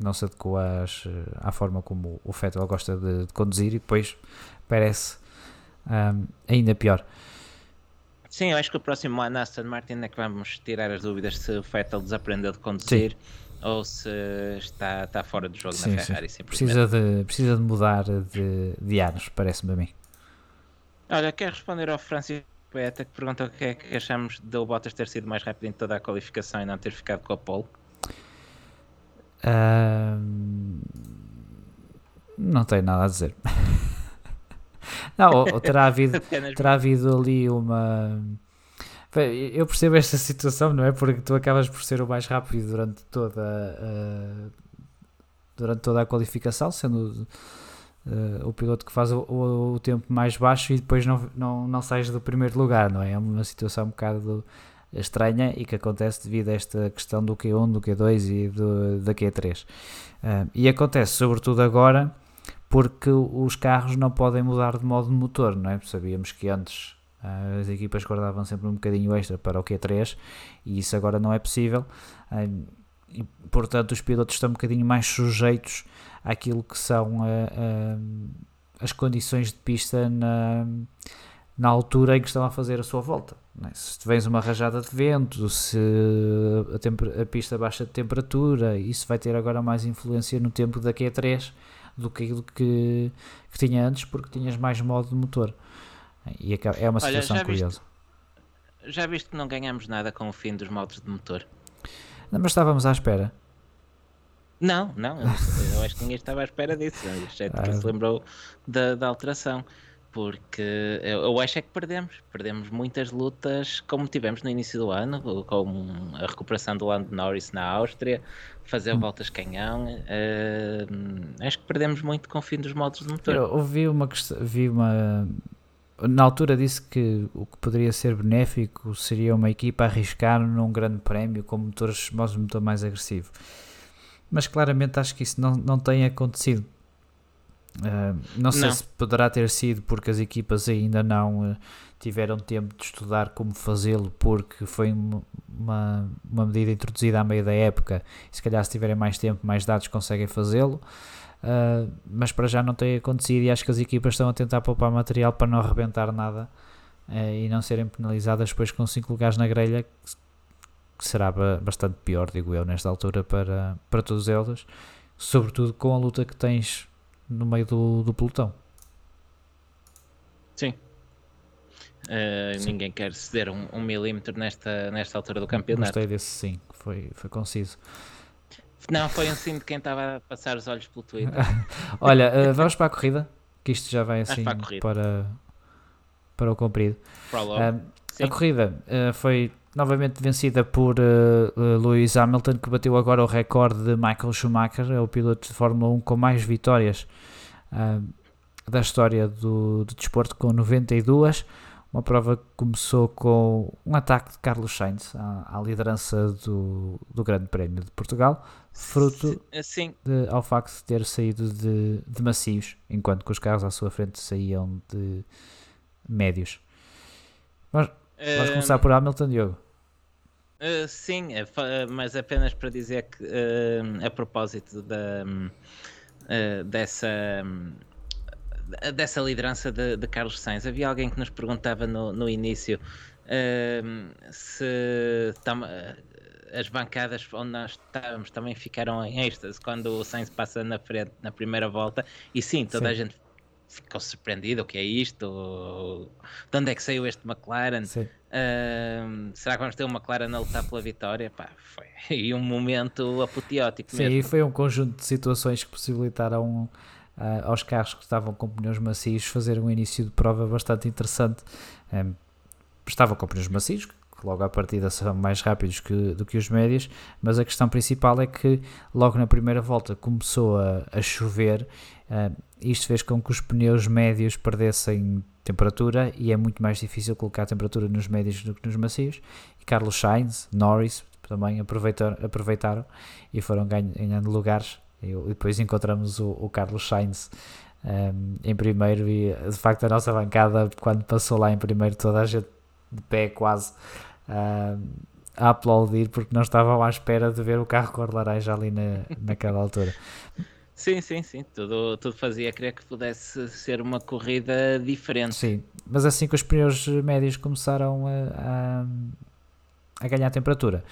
Speaker 1: não se adequa às, à forma como o Vettel gosta de, de conduzir e depois parece um, ainda pior.
Speaker 2: Sim, eu acho que o próximo ano Aston Martin é que vamos tirar as dúvidas se o Vettel desaprendeu de conduzir. Sim ou se está, está fora do jogo sim, na Ferrari. Sim.
Speaker 1: Precisa, de, precisa de mudar de, de anos, parece-me a mim.
Speaker 2: Olha, quer responder ao Francisco Poeta que pergunta o que é que achamos de o Bottas ter sido mais rápido em toda a qualificação e não ter ficado com a pole?
Speaker 1: Uh, não tenho nada a dizer. não, ou, ou terá, havido, terá havido ali uma eu percebo esta situação, não é? Porque tu acabas por ser o mais rápido durante toda a, durante toda a qualificação, sendo uh, o piloto que faz o, o, o, tempo mais baixo e depois não, não, não sais do primeiro lugar, não é? É uma situação um bocado estranha e que acontece devido a esta questão do Q1, do Q2 e do, da Q3. Uh, e acontece sobretudo agora porque os carros não podem mudar de modo de motor, não é? Sabíamos que antes as equipas guardavam sempre um bocadinho extra para o Q3 e isso agora não é possível. E, portanto, os pilotos estão um bocadinho mais sujeitos àquilo que são as condições de pista na, na altura em que estão a fazer a sua volta. É? Se vens uma rajada de vento, se a, a, pista baixa de temperatura, isso vai ter agora mais influência no tempo da Q3 do que aquilo que, que tinha antes, porque tinhas mais modo de motor. E é uma situação Olha, já curiosa.
Speaker 2: Viste, já viste que não ganhamos nada com o fim dos modos de motor?
Speaker 1: Não, mas estávamos à espera.
Speaker 2: Não, não, eu acho que ninguém estava à espera disso, exceto que se ah. lembrou da, da alteração porque eu acho é que perdemos. Perdemos muitas lutas como tivemos no início do ano, com a recuperação do Lando Norris na Áustria, fazer hum. voltas canhão. Uh, acho que perdemos muito com o fim dos modos de motor.
Speaker 1: Eu uma vi uma na altura disse que o que poderia ser benéfico seria uma equipa arriscar num grande prémio com motores, modos de motor mais agressivo. Mas claramente acho que isso não, não tem acontecido. Uh, não sei não. se poderá ter sido porque as equipas ainda não uh, tiveram tempo de estudar como fazê-lo, porque foi uma, uma medida introduzida à meio da época. E se calhar, se tiverem mais tempo, mais dados, conseguem fazê-lo. Uh, mas para já não tem acontecido e acho que as equipas estão a tentar poupar material para não arrebentar nada e não serem penalizadas depois com 5 lugares na grelha, que será bastante pior, digo eu, nesta altura para, para todos eles, sobretudo com a luta que tens no meio do, do pelotão.
Speaker 2: Sim. Uh, sim. Ninguém quer ceder um, um, milímetro nesta, nesta altura do campeonato.
Speaker 1: Gostei desse sim, foi, foi conciso.
Speaker 2: Não, foi um sim de quem estava a passar os olhos pelo Twitter.
Speaker 1: Olha, uh, vamos para a corrida, que isto já vai assim para, para, para, o comprido. Uh, a corrida foi novamente vencida por Lewis Hamilton, que bateu agora o recorde de Michael Schumacher, é o piloto de Fórmula 1 com mais vitórias uh, da história do, do, desporto, com 92. Uma prova que começou com um ataque de Carlos Sainz à, à liderança do, do Grande Prémio de Portugal, fruto
Speaker 2: Sim.
Speaker 1: De, ao facto de ter saído de, de macios, enquanto que os carros à sua frente saíam de médios. Mas, vamos começar por Hamilton, Diogo.
Speaker 2: Uh, sim, é, mas apenas para dizer que uh, a propósito da, uh, dessa, dessa liderança de, de, Carlos Sainz, havia alguém que nos perguntava no, no início se tam, as bancadas onde nós estávamos também ficaram em êxtase quando o Sainz passa na frente na primeira volta, e sim, toda sim. a gente ficou surpreendido, o que é isto? De onde é que saiu este McLaren? Uh, será que vamos ter uma McLaren a lutar pela vitória? Pá, foi e um momento apoteótico
Speaker 1: Sim,
Speaker 2: mesmo.
Speaker 1: e foi um conjunto de situações que possibilitaram uh, aos carros que estavam com pneus macios fazer um início de prova bastante interessante. Um, estavam com pneus macios, que logo à partida são mais rápidos que, do que os médios, mas a questão principal é que logo na primeira volta começou a, a chover, uh, isto fez com que os pneus médios perdessem temperatura e é muito mais difícil colocar temperatura nos médios do que nos macios. E Carlos Sainz, Norris também aproveitaram, aproveitaram e foram ganhando lugares. E depois encontramos o, o Carlos Sainz um, ehm, em primeiro e de facto a nossa bancada quando passou lá em primeiro toda a gente de pé quase uh, a aplaudir porque não estavam à espera de ver o carro cor laranja ali na, naquela altura.
Speaker 2: Sim, sim, sim. Tudo, tudo fazia crer que pudesse ser uma corrida diferente.
Speaker 1: Sim, mas assim que os pneus médios começaram a, a, a ganhar temperatura,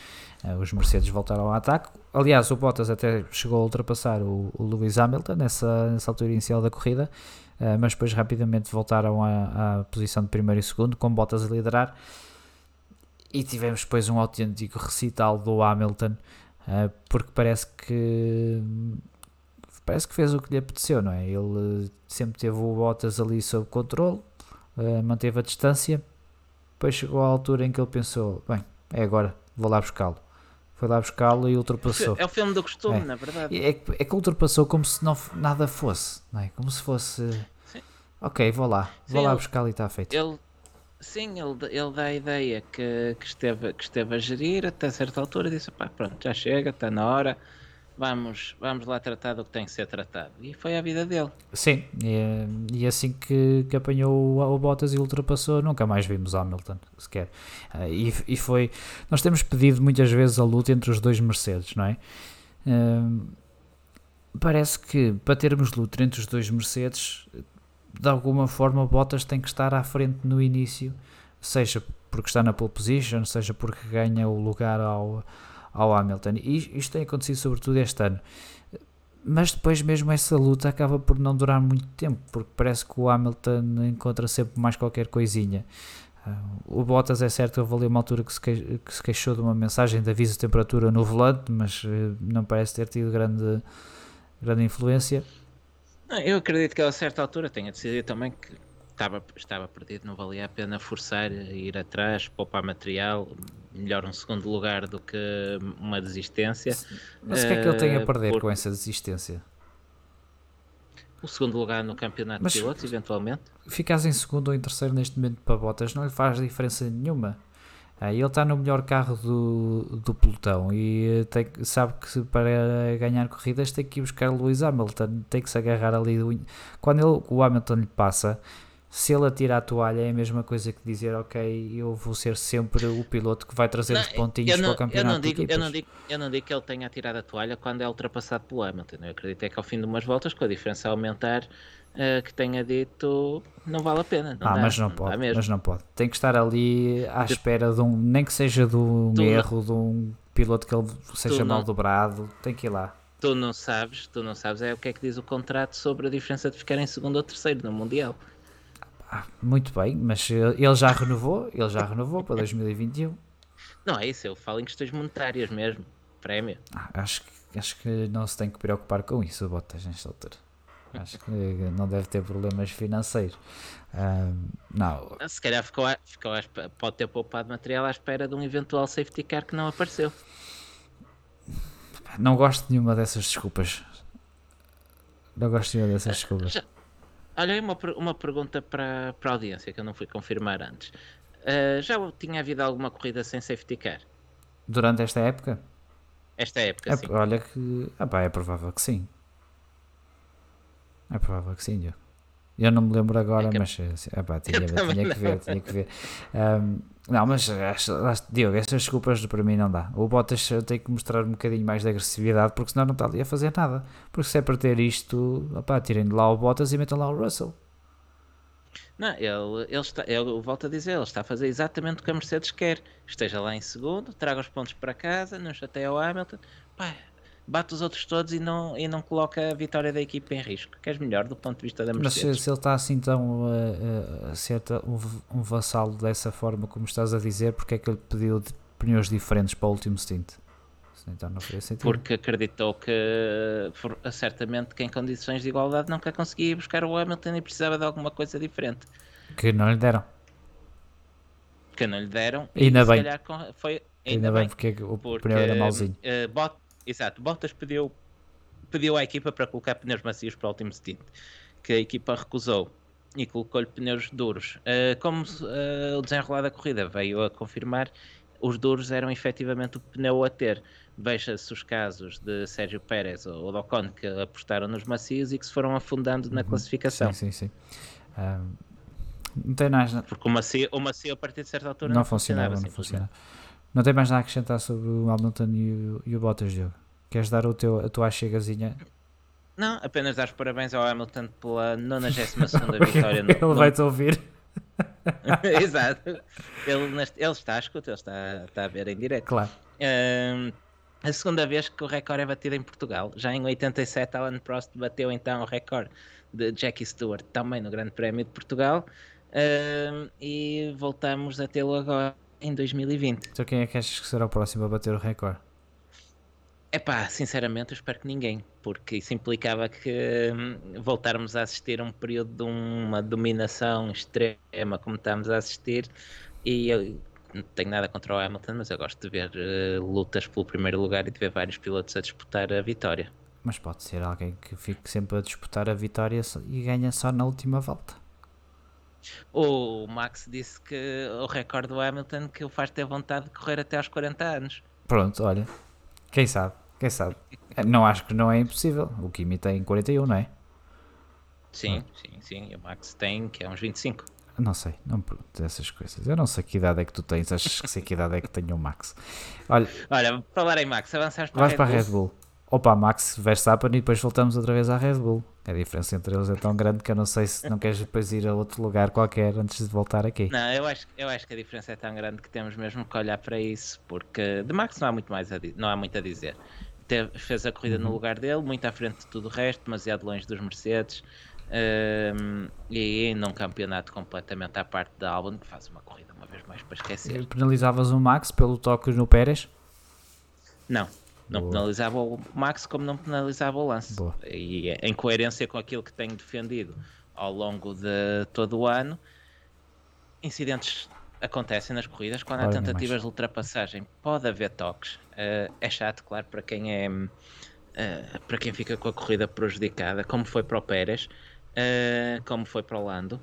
Speaker 1: os Mercedes voltaram ao ataque. Aliás, o Bottas até chegou a ultrapassar o, o Lewis Hamilton nessa, nessa altura inicial da corrida, eh, mas depois rapidamente voltaram à, à posição de primeiro e segundo, com Bottas a liderar e tivemos depois um autêntico recital do Hamilton, uh, porque parece que parece que fez o que lhe apeteceu, não é? Ele sempre teve o Bottas ali sob controle, uh, manteve a distância, depois chegou à altura em que ele pensou: bem, é agora, vou lá buscá-lo. Foi lá buscá-lo e ultrapassou.
Speaker 2: É o filme do costume, é. na verdade. É,
Speaker 1: é, que ultrapassou como se não, nada fosse, não é? Como se fosse. Sim. Ok, vou lá, vou Sim, lá buscá-lo e está feito.
Speaker 2: Ele, Sim, ele, ele dá a ideia que, que, esteve, que esteve a gerir até certa altura disse: pá, pronto, já chega, está na hora, vamos, vamos lá tratar do que tem que ser tratado. E foi a vida dele.
Speaker 1: Sim, e, e assim que, que apanhou o, Bottas e ultrapassou, nunca mais vimos Hamilton sequer. Uh, e, e foi. Nós temos pedido muitas vezes a luta entre os dois Mercedes, não é? Parece que para termos luta entre os dois Mercedes de alguma forma Bottas tem que estar à frente no início, seja porque está na pole position, seja porque ganha o lugar ao, ao Hamilton. E isto tem acontecido sobretudo este ano. Mas depois mesmo essa luta acaba por não durar muito tempo, porque parece que o Hamilton encontra sempre mais qualquer coisinha. Ah, o Bottas é certo que houve ali uma altura que se, que se queixou de uma mensagem de aviso de temperatura no volante, mas eh, não parece ter tido grande, grande influência.
Speaker 2: Eu acredito que a certa altura tenha decidido também que estava, estava perdido, não valia a pena forçar, ir atrás, poupar material, melhor um segundo lugar do que uma desistência.
Speaker 1: Mas o que é que ele tem a eh, perder por... com essa desistência?
Speaker 2: O segundo lugar no campeonato Mas de pilotos, eventualmente.
Speaker 1: Ficas em segundo ou em terceiro neste momento para Bottas não lhe faz diferença nenhuma. Ah, ele está no melhor carro do, do pelotão e tem, sabe que para ganhar corridas tem que ir buscar Lewis Hamilton, tem que se agarrar ali. Quando ele, o Hamilton lhe passa, se ele atira a toalha é a mesma coisa que dizer ok, eu vou ser sempre o piloto que vai trazer não, os pontinhos não, para o campeonato
Speaker 2: eu não, digo, eu, não digo, eu não digo que ele tenha atirado a toalha quando é ultrapassado pelo Hamilton. Eu acredito é que ao fim de umas voltas, com a diferença a aumentar, uh, que tenha dito não vale a pena. Não
Speaker 1: ah,
Speaker 2: dá,
Speaker 1: mas não, pode, mas não pode. Tem que estar ali à espera de um, nem que seja de um tu erro, não, de um piloto que ele seja mal dobrado, tem que ir lá.
Speaker 2: Tu não sabes, tu não sabes é o que é que diz o contrato sobre a diferença de ficar em segundo ou terceiro no Mundial.
Speaker 1: Ah, muito bem, mas ele já renovou, ele já renovou para 2021.
Speaker 2: Não é isso, eu falo em questões monetárias mesmo, prémio.
Speaker 1: Ah, acho, acho que não se tem que preocupar com isso, Bottas, nesta altura. Acho que não deve ter problemas financeiros. Um, não.
Speaker 2: Se calhar ficou, ficou pode ter poupado material à espera de um eventual safety car que não apareceu.
Speaker 1: Não gosto de nenhuma dessas desculpas. Não gosto de nenhuma dessas desculpas. Já,
Speaker 2: olha, uma, uma pergunta para, para a audiência que eu não fui confirmar antes. Uh, já tinha havido alguma corrida sem safety car?
Speaker 1: Durante esta época?
Speaker 2: Esta época,
Speaker 1: é,
Speaker 2: sim.
Speaker 1: Olha que. Ah, pá, é provável que sim. É provável que sim, eu não me lembro agora, é mas epá, tinha, tinha, que ver, tinha que ver. Um, não, mas Diogo, essas desculpas para mim não dá. O Bottas tem que mostrar um bocadinho mais de agressividade, porque senão não está ali a fazer nada. Porque se é para ter isto, opá, tirem de lá o Bottas e metam lá o Russell.
Speaker 2: Não, ele, ele está, eu volto a dizer, ele está a fazer exatamente o que a Mercedes quer. Esteja lá em segundo, traga os pontos para casa, não chateia o Hamilton. Pá, bate os outros todos e não, e não coloca a vitória da equipa em risco. Que és melhor do ponto de vista da Mercedes.
Speaker 1: Mas se, se ele está assim tão uh, uh, ser um, um vassalo dessa forma como estás a dizer, porque é que ele pediu pneus diferentes para o último stint? Então não faz sentido.
Speaker 2: Porque acreditou que certamente que em condições de igualdade nunca conseguia buscar o Hamilton e precisava de alguma coisa diferente.
Speaker 1: Que não lhe deram.
Speaker 2: Que não lhe deram.
Speaker 1: E ainda bem.
Speaker 2: Foi,
Speaker 1: ainda, ainda bem, porque o porque, pneu era mauzinho.
Speaker 2: Uh, bot, Exato, Bottas pediu, pediu à equipa para colocar pneus macios para o último stint, que a equipa recusou e colocou-lhe pneus duros. Uh, como uh, o desenrolar da corrida veio a confirmar, os duros eram efetivamente o pneu a ter. Veja-se os casos de Sérgio Pérez ou Ocon que apostaram nos macios e que se foram afundando na uhum. classificação.
Speaker 1: Sim, sim, sim. Um, não tem nada.
Speaker 2: Porque o macio, o macio a partir de certa altura
Speaker 1: não, não funcionava. Não, funcionava. Não tem mais nada a acrescentar sobre o Hamilton e o, e o Bottas, Diogo? Queres dar o teu, a tua chegazinha?
Speaker 2: Não, apenas dar os parabéns ao Hamilton pela 92 vitória.
Speaker 1: No, ele vai-te ouvir.
Speaker 2: Exato. Ele, ele está a escutar, ele está, está a ver em direto.
Speaker 1: Claro.
Speaker 2: Um, a segunda vez que o recorde é batido em Portugal. Já em 87, Alan Prost bateu então o recorde de Jackie Stewart, também no Grande Prémio de Portugal. Um, e voltamos a tê-lo agora em 2020.
Speaker 1: Então quem é que achas que será o próximo a bater o recorde?
Speaker 2: É pá, sinceramente eu espero que ninguém, porque isso implicava que hum, voltarmos a assistir a um período de uma dominação extrema como estamos a assistir e eu não tenho nada contra o Hamilton, mas eu gosto de ver uh, lutas pelo primeiro lugar e de ver vários pilotos a disputar a vitória.
Speaker 1: Mas pode ser alguém que fique sempre a disputar a vitória e ganha só na última volta.
Speaker 2: O Max disse que o recorde do Hamilton que o faz ter vontade de correr até aos 40 anos.
Speaker 1: Pronto, olha. Quem sabe? Quem sabe? Não acho que não é impossível. O Kimi tem 41, não é?
Speaker 2: Sim, sim, sim. E o Max tem que é uns 25.
Speaker 1: Não sei, não pergunto essas coisas. Eu não sei que idade é que tu tens, achas que sei que idade é que tem o Max. Olha,
Speaker 2: Olha falar em Max, avançaste
Speaker 1: para, vais a Red para a Red Bull. Opa, Max Verstappen e depois voltamos outra vez à Red Bull. A diferença entre eles é tão grande que eu não sei se não queres depois ir a outro lugar qualquer antes de voltar aqui.
Speaker 2: Não, eu acho, eu acho que a diferença é tão grande que temos mesmo que olhar para isso, porque de Max não há muito mais a, não há muito a dizer. Teve, fez a corrida uhum. no lugar dele, muito à frente de tudo o resto, demasiado longe dos Mercedes. Um, e num campeonato completamente à parte da Albon, que faz uma corrida uma vez mais para esquecer.
Speaker 1: E penalizavas o Max pelo toque no Pérez?
Speaker 2: Não, não Boa. penalizava o Max como não penalizava o Lance. Boa. E em coerência com aquilo que tenho defendido ao longo de todo o ano, incidentes acontecem nas corridas quando há tentativas de ultrapassagem. Pode haver toques. Uh, é chato, claro, para quem é. Uh, para quem fica com a corrida prejudicada, como foi para o Pérez, uh, como foi para o Lando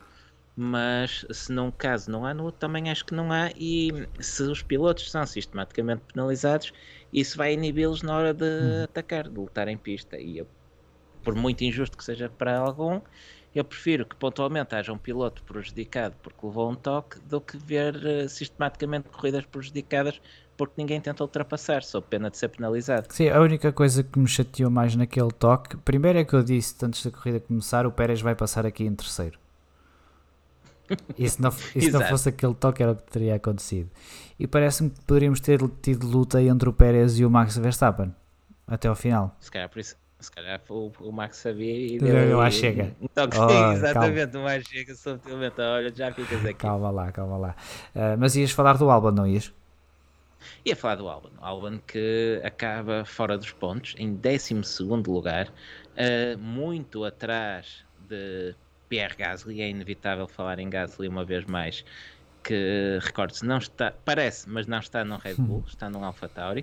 Speaker 2: mas se num caso não há, no outro também acho que não há, e se os pilotos são sistematicamente penalizados, isso vai inibi-los na hora de hum. atacar, de lutar em pista. E eu, por muito injusto que seja para algum, eu prefiro que pontualmente haja um piloto prejudicado porque levou um toque do que ver uh, sistematicamente corridas prejudicadas porque ninguém tenta ultrapassar, sou pena de ser penalizado.
Speaker 1: Sim, a única coisa que me chateou mais naquele toque, primeiro é que eu disse antes da corrida começar, o Pérez vai passar aqui em terceiro. E se não, e se não fosse aquele toque era o que teria acontecido. E parece-me que poderíamos ter tido luta entre o Pérez e o Max Verstappen até ao final.
Speaker 2: Se calhar por isso. Se calhar o, o Max sabia e
Speaker 1: deu, deu lá chega.
Speaker 2: Toque, oh, exatamente, calma. o Max chega subtilmente. Olha, já ficas aqui.
Speaker 1: Calma lá, calma lá. Uh, mas ias falar do Albon, não ias?
Speaker 2: Ia falar do Albon. Albon que acaba fora dos pontos, em 12 lugar, uh, muito atrás de Pierre Gasly, é inevitável falar em Gasly uma vez mais, que recorde-se, não está, parece, mas não está no Red Bull, está no AlphaTauri.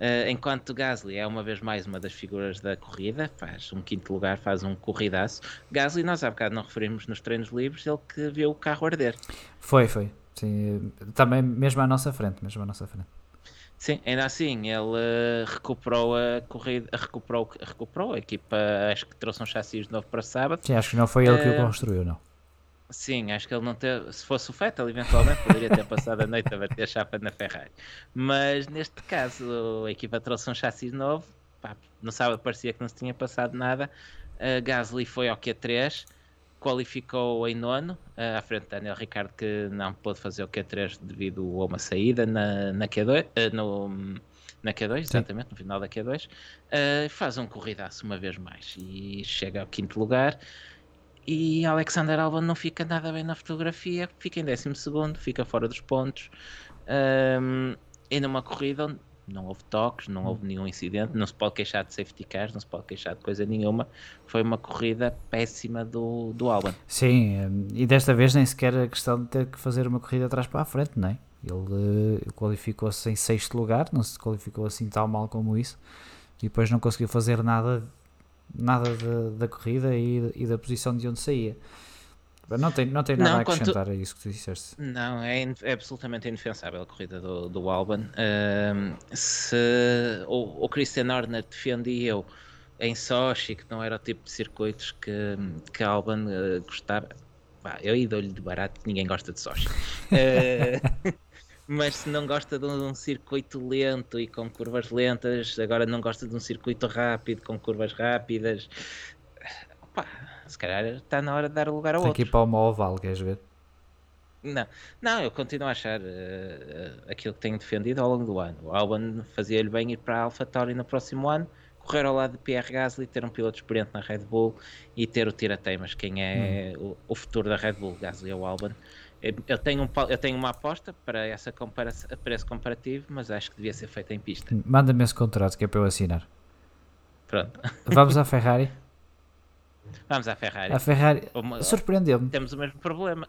Speaker 2: Uh, enquanto Gasly é uma vez mais uma das figuras da corrida, faz um quinto lugar, faz um corridaço. Gasly, nós há bocado não referimos nos treinos livres, ele que viu o carro arder.
Speaker 1: Foi, foi. Sim, também mesmo à nossa frente, mesmo à nossa frente.
Speaker 2: Sim, ainda assim, ele uh, recuperou a corrida, recuperou, recuperou a equipa, acho que trouxe um chassi novo para sábado.
Speaker 1: Sim, acho que não foi ele que o eh, construiu, não.
Speaker 2: Sim, acho que ele não teve. Se fosse o Fettel, eventualmente poderia ter passado a noite a bater a chapa na Ferrari. Mas neste caso, a equipa trouxe um chassi novo. Pá, no sábado parecia que não se tinha passado nada. Uh, Gasly foi ao Q3 qualificou em nono, uh, à frente de Daniel Ricardo, que não pôde fazer o Q3 devido a uma saída na, na Q2, uh, eh, no, na Q2, exatamente, no final da Q2, uh, eh, faz um corridaço uma vez mais e chega ao quinto lugar. E Alexander Albon não fica nada bem na fotografia, fica em décimo segundo, fica fora dos pontos. Um, e numa corrida onde não houve toques, não houve nenhum incidente, não se pode queixar de safety cars, não se pode queixar de coisa nenhuma. Foi uma corrida péssima do, do Albon.
Speaker 1: Sim, e desta vez nem sequer a questão de ter que fazer uma corrida atrás para a frente, não é? Ele uh, qualificou-se em sexto lugar, não se qualificou assim tão mal como isso, e depois não conseguiu fazer nada, nada da corrida e, e da posição de onde saía. Não tem, não tem nada não, a acrescentar quanto... a isso que tu disseste.
Speaker 2: Não, é, é absolutamente indefensável a corrida do, do Alban. se o, o Christian Horner defendia eu em Sochi, que não era o tipo de circuitos que, que Alban uh, gostava, bah, eu dou-lhe de barato, ninguém gosta de Sochi. uh, mas se não gosta de um, circuito lento e com curvas lentas, agora não gosta de um circuito rápido com curvas rápidas, pá, se calhar está na hora de dar o lugar ao
Speaker 1: Tem
Speaker 2: outro.
Speaker 1: Ir para uma oval, queres ver?
Speaker 2: Não, não, eu continuo a achar uh, aquilo que tenho defendido ao longo do ano. O Albon fazia-lhe bem ir para a AlphaTauri no próximo ano, correr ao lado de Pierre Gasly, ter um piloto experiente na Red Bull e ter o tira-teimas, quem é hum. o, o, futuro da Red Bull, Gasly ou Albon. Eu tenho, um, eu tenho uma aposta para, essa para esse comparativo, mas acho que devia ser feita em pista.
Speaker 1: Manda-me esse contrato que é para eu assinar.
Speaker 2: Pronto.
Speaker 1: Vamos à Ferrari.
Speaker 2: Vamos à Ferrari.
Speaker 1: A Ferrari surpreendeu-me.
Speaker 2: Temos o mesmo problema.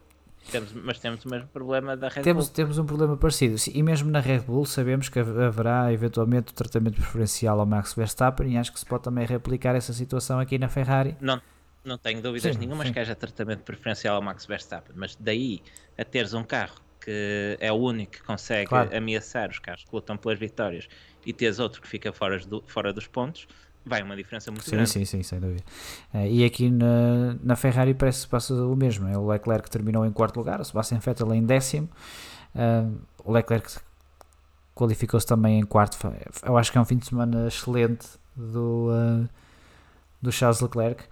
Speaker 2: Temos, mas temos o mesmo problema da Red
Speaker 1: temos,
Speaker 2: Bull.
Speaker 1: Temos um problema parecido. E mesmo na Red Bull sabemos que haverá eventualmente o tratamento preferencial ao Max Verstappen e acho que se pode também replicar essa situação aqui na Ferrari.
Speaker 2: Não, não tenho dúvidas sim, nenhumas sim. que haja tratamento preferencial ao Max Verstappen, mas daí a teres um carro que é o único que consegue claro. ameaçar os carros que lutam pelas vitórias e teres outro que fica fora, do, fora dos pontos, vai uma diferença muito
Speaker 1: sim,
Speaker 2: grande.
Speaker 1: Sim, sim, sem dúvida. Uh, e aqui na, na Ferrari parece que passa o mesmo. É o Leclerc terminou em quarto lugar, o Sebastian Vettel em décimo. Uh, o Leclerc qualificou-se também em quarto. Eu acho que é um fim de semana excelente do, uh, do Charles Leclerc.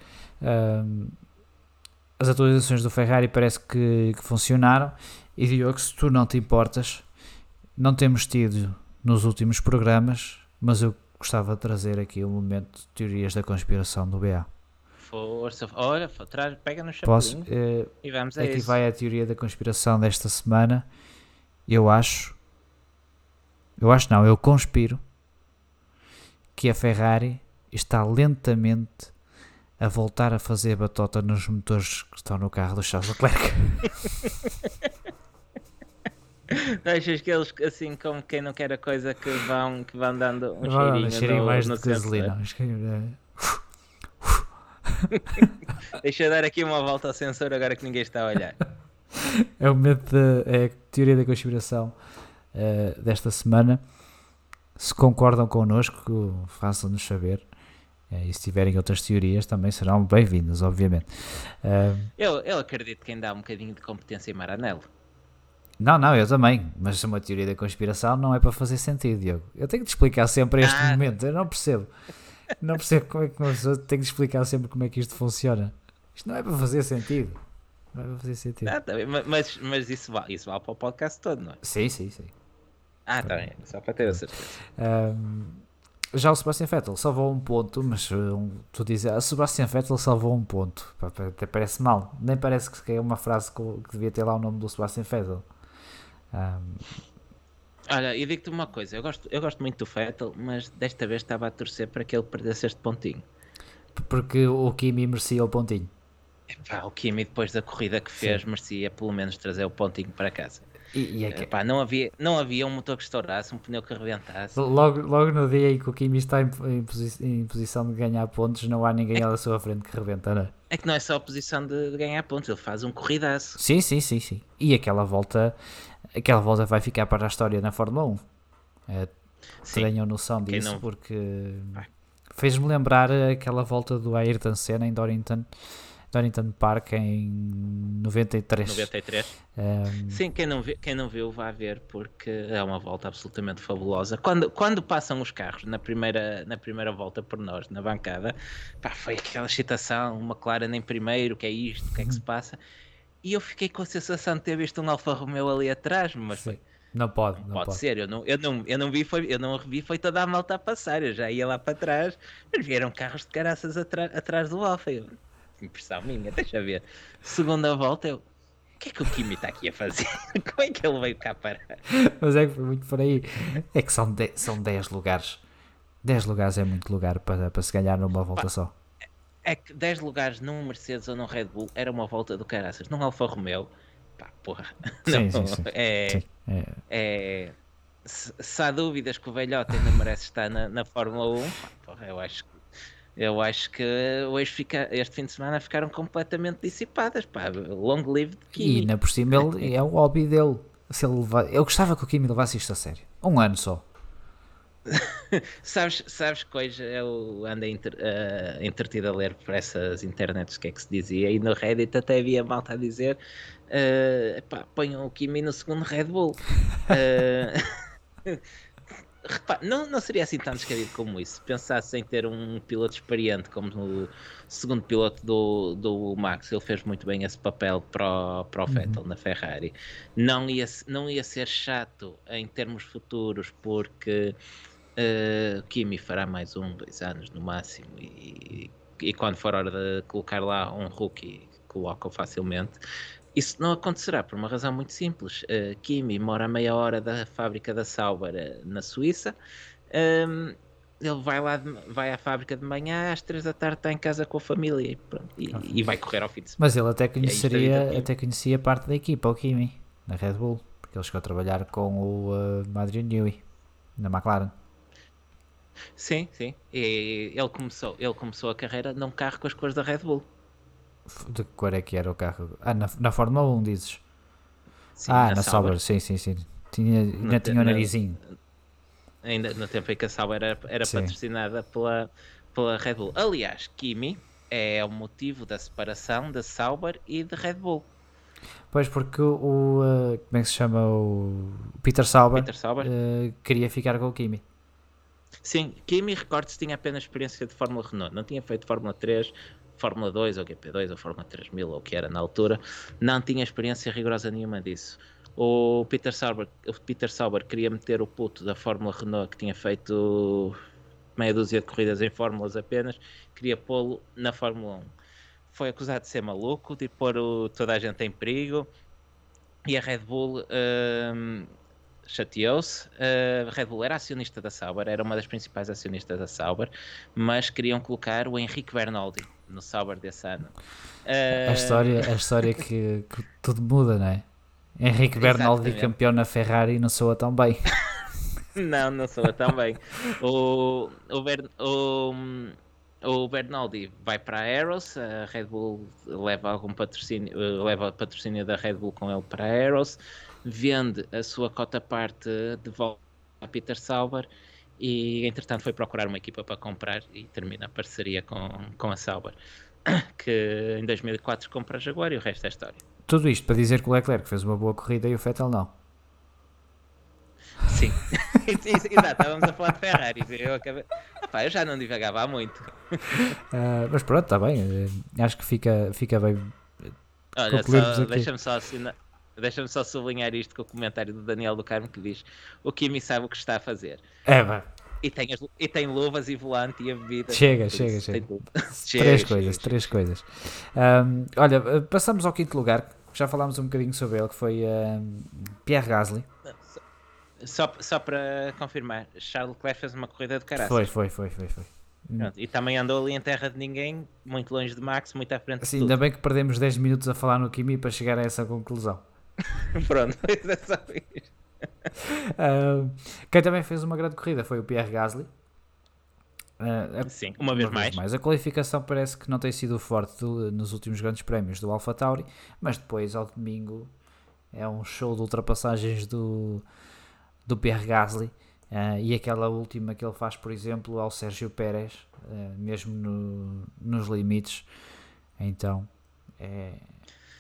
Speaker 1: As atualizações do Ferrari parece que, que funcionaram. E Diogo, se tu não te importas, não temos tido nos últimos programas, mas eu gostava de trazer aqui um momento de teorias da conspiração do BA.
Speaker 2: Força, olha, traz, pega no Posso, uh, e vamos a
Speaker 1: Aqui
Speaker 2: isso.
Speaker 1: vai a teoria da conspiração desta semana. Eu acho, eu acho não, eu conspiro que a Ferrari está lentamente a voltar a fazer batota nos motores que estão no carro do Charles Leclerc.
Speaker 2: Achas que eles, assim como quem não quer a coisa, que vão, que vão dando um cheirinho,
Speaker 1: cheirinho
Speaker 2: no,
Speaker 1: mais
Speaker 2: no
Speaker 1: de gasolina.
Speaker 2: Deixa eu dar aqui uma volta ao sensor agora que ninguém está a olhar.
Speaker 1: É o momento da é a teoria da conspiração uh, desta semana. Se concordam connosco, façam-nos saber. Uh, e se tiverem outras teorias, também serão bem-vindas, obviamente. Uh,
Speaker 2: eu, eu acredito que ainda há um bocadinho de competência em Maranello.
Speaker 1: Não, não, eu também. Mas uma teoria da conspiração não é para fazer sentido, Diogo. Eu tenho que te explicar sempre este ah. momento. Eu não percebo. Não percebo como é que uma pessoa tem que explicar sempre como é que isto funciona. Isto não é para fazer sentido. Não é para fazer sentido.
Speaker 2: Ah, tá mas, mas isso, vale, isso vale para o podcast todo, não é?
Speaker 1: Sim, sim, sim.
Speaker 2: Ah, tá bem. Só para ter a certeza.
Speaker 1: Um, já o Sebastian Vettel salvou um ponto, mas um, tu dizes, a ah, Sebastian Vettel salvou um ponto. Até parece mal. Nem parece que é uma frase que, que devia ter lá o nome do Sebastian Vettel. Um,
Speaker 2: Olha, e digo-te uma coisa, eu gosto, eu gosto muito do Vettel, mas desta vez estava a torcer para que ele perdesse este pontinho.
Speaker 1: Porque o Kimi merecia o pontinho.
Speaker 2: Epá, o Kimi depois da corrida que fez Sim. merecia pelo menos trazer o pontinho para casa.
Speaker 1: E, e é que...
Speaker 2: Epá, não, havia, não havia um motor que estourasse, um pneu que arrebentasse.
Speaker 1: Logo, logo no dia em que o Kimi está em, em, posi em posição de ganhar pontos, não há ninguém é à sua frente que rebenta, não é?
Speaker 2: É que não é só a posição de, de ganhar pontos, ele faz um corridaço.
Speaker 1: Sim, sim, sim, sim. E aquela volta aquela volta vai ficar para a história na Fórmula 1. É, tenham noção disso, não... porque fez-me lembrar aquela volta do Ayrton Senna em Dorrington, Dorrington Park em 93.
Speaker 2: 93. Um... Sim, quem não, viu, quem não viu, vai ver, porque é uma volta absolutamente fabulosa. Quando, quando passam os carros na primeira, na primeira volta por nós, na bancada, pá, foi aquela excitação, uma clara nem primeiro, o que é isto, o que é que se passa e eu fiquei com a sensação de ter visto um Alfa Romeo ali atrás, mas foi.
Speaker 1: Não pode, não
Speaker 2: pode,
Speaker 1: pode.
Speaker 2: ser. Eu não, eu não, eu não vi, foi, eu não revi, foi toda a malta a passar. Eu já ia lá para trás, mas vieram carros de caraças atrás do Alfa. Eu, impressão minha, deixa ver. Segunda volta, eu. O que é que o Kimi está aqui a fazer? Como é que ele veio cá parar?
Speaker 1: Mas é que foi muito por aí. É que são 10 são dez lugares. 10 lugares é muito lugar para, para se ganhar numa volta Pá, só
Speaker 2: é que 10 lugares num Mercedes ou num Red Bull era uma volta do caraças. Num Alfa Romeo, pá, porra.
Speaker 1: Sim, não, sim, sim.
Speaker 2: É,
Speaker 1: sim,
Speaker 2: é... é se, se, há dúvidas que o velhote ainda merece estar na, na Fórmula 1, pá, porra, eu acho que eu acho que hoje fica, este fim de semana ficaram completamente dissipadas. Pá. Long live Kimi.
Speaker 1: E ainda por cima ele, é o hobby dele. Se ele leva... Eu gostava que o Kimi levasse isto a sério. Um ano só.
Speaker 2: sabes, sabes hoje eu andei inter, uh, entretido a ler por essas internets o que é que se dizia e no Reddit até havia malta a dizer uh, pá, ponham o Kimi no segundo Red Bull. Uh, repá, não, não seria assim tão descabido como isso. Se pensasse em ter um piloto experiente como o segundo piloto do, do Max, ele fez muito bem esse papel para o, para o uhum. Vettel na Ferrari. Não ia, não ia ser chato em termos futuros, porque Uh, Kimi fará mais um, dois anos no máximo e, e quando for hora de colocar lá um rookie, colocam facilmente. Isso não acontecerá por uma razão muito simples. Uh, Kimi mora a meia hora da fábrica da Sauber uh, na Suíça. Um, ele vai lá, de, vai à fábrica de manhã, às três da tarde está em casa com a família e, pronto, e, e vai correr ao fim de semana.
Speaker 1: Mas ele até é conheceria, até conhecia parte da equipa, o Kimi, na Red Bull, porque ele chegou a trabalhar com o uh, Adrian Newey, na McLaren.
Speaker 2: Sim, sim. E ele começou, ele começou a carreira num carro com as cores da Red Bull.
Speaker 1: De cor é que era o carro? Ah, na, na Fórmula 1 dizes? Sim, ah, na, na Sauber. sim, sim, sim. Tinha, ainda tinha o um narizinho.
Speaker 2: Ainda no tempo em que a Sauber era, era patrocinada pela, pela Red Bull. Aliás, Kimi é o motivo da separação da Sauber e de Red Bull.
Speaker 1: Pois, porque o. Uh, como é que se chama? O Peter Sauber,
Speaker 2: Peter Sauber?
Speaker 1: Uh, queria ficar com o Kimi.
Speaker 2: Sim, Kimi, recordo-se, tinha apenas experiência de Fórmula Renault, não tinha feito Fórmula 3, Fórmula 2 ou GP2 ou Fórmula 3000 ou o que era na altura, não tinha experiência rigorosa nenhuma disso. O Peter Sauber, o Peter Sauber queria meter o puto da Fórmula Renault que tinha feito meia dúzia de corridas em fórmulas apenas, queria pô-lo na Fórmula 1. Foi acusado de ser maluco, de pôr o, toda a gente em perigo e a Red Bull hum, chateou-se. A Red Bull era acionista da Sauber, era uma das principais acionistas da Sauber, mas queriam colocar o Henrique Bernaldi no Sauber desse ano.
Speaker 1: A história, a história que, que tudo muda, não é? Henrique Bernaldi campeão na Ferrari não soa tão bem.
Speaker 2: não, não soa tão bem. O, o, o, o Bernaldi vai para a Aeros, a Red Bull leva algum patrocínio, leva patrocínio da Red Bull com ele para a Aeros, vende a sua cota parte de volta a Peter Sauber e entretanto foi procurar uma equipa para comprar e termina a parceria com, com a Sauber que em 2004 compra a Jaguar e o resto é história.
Speaker 1: Tudo isto para dizer que o Leclerc fez uma boa corrida e o Vettel não.
Speaker 2: Sim, exato, estávamos a falar de Ferrari. Eu, acabei... Epá, eu já não divagava muito.
Speaker 1: Uh, mas pronto, está bem. Uh, acho que fica, fica bem.
Speaker 2: Olha, só, deixa-me só assinar. Deixa-me só sublinhar isto com o comentário do Daniel do Carmo que diz: O Kimi sabe o que está a fazer.
Speaker 1: É.
Speaker 2: E tem, as, e tem luvas e volante e a bebida.
Speaker 1: Chega, chega, chega. chega. Três coisas, três coisas. Um, olha, passamos ao quinto lugar. Já falámos um bocadinho sobre ele, que foi um, Pierre Gasly.
Speaker 2: Só, só para confirmar, Charles Leclerc fez uma corrida de caraças.
Speaker 1: Foi, foi, foi, foi. foi.
Speaker 2: Pronto, e também andou ali em terra de ninguém, muito longe de Max, muito à frente
Speaker 1: Sim, ainda bem que perdemos 10 minutos a falar no Kimi para chegar a essa conclusão.
Speaker 2: Pronto, é só isso.
Speaker 1: Uh, quem também fez uma grande corrida foi o Pierre Gasly.
Speaker 2: Uh, Sim, uma, vez, uma mais. vez, mais.
Speaker 1: A qualificação parece que não tem sido forte do, nos últimos grandes prémios do Alpha Tauri, mas depois ao domingo é um show de ultrapassagens do, do Pierre Gasly. Uh, e aquela última que ele faz, por exemplo, ao Sérgio Pérez, mesmo no, nos limites. Então é,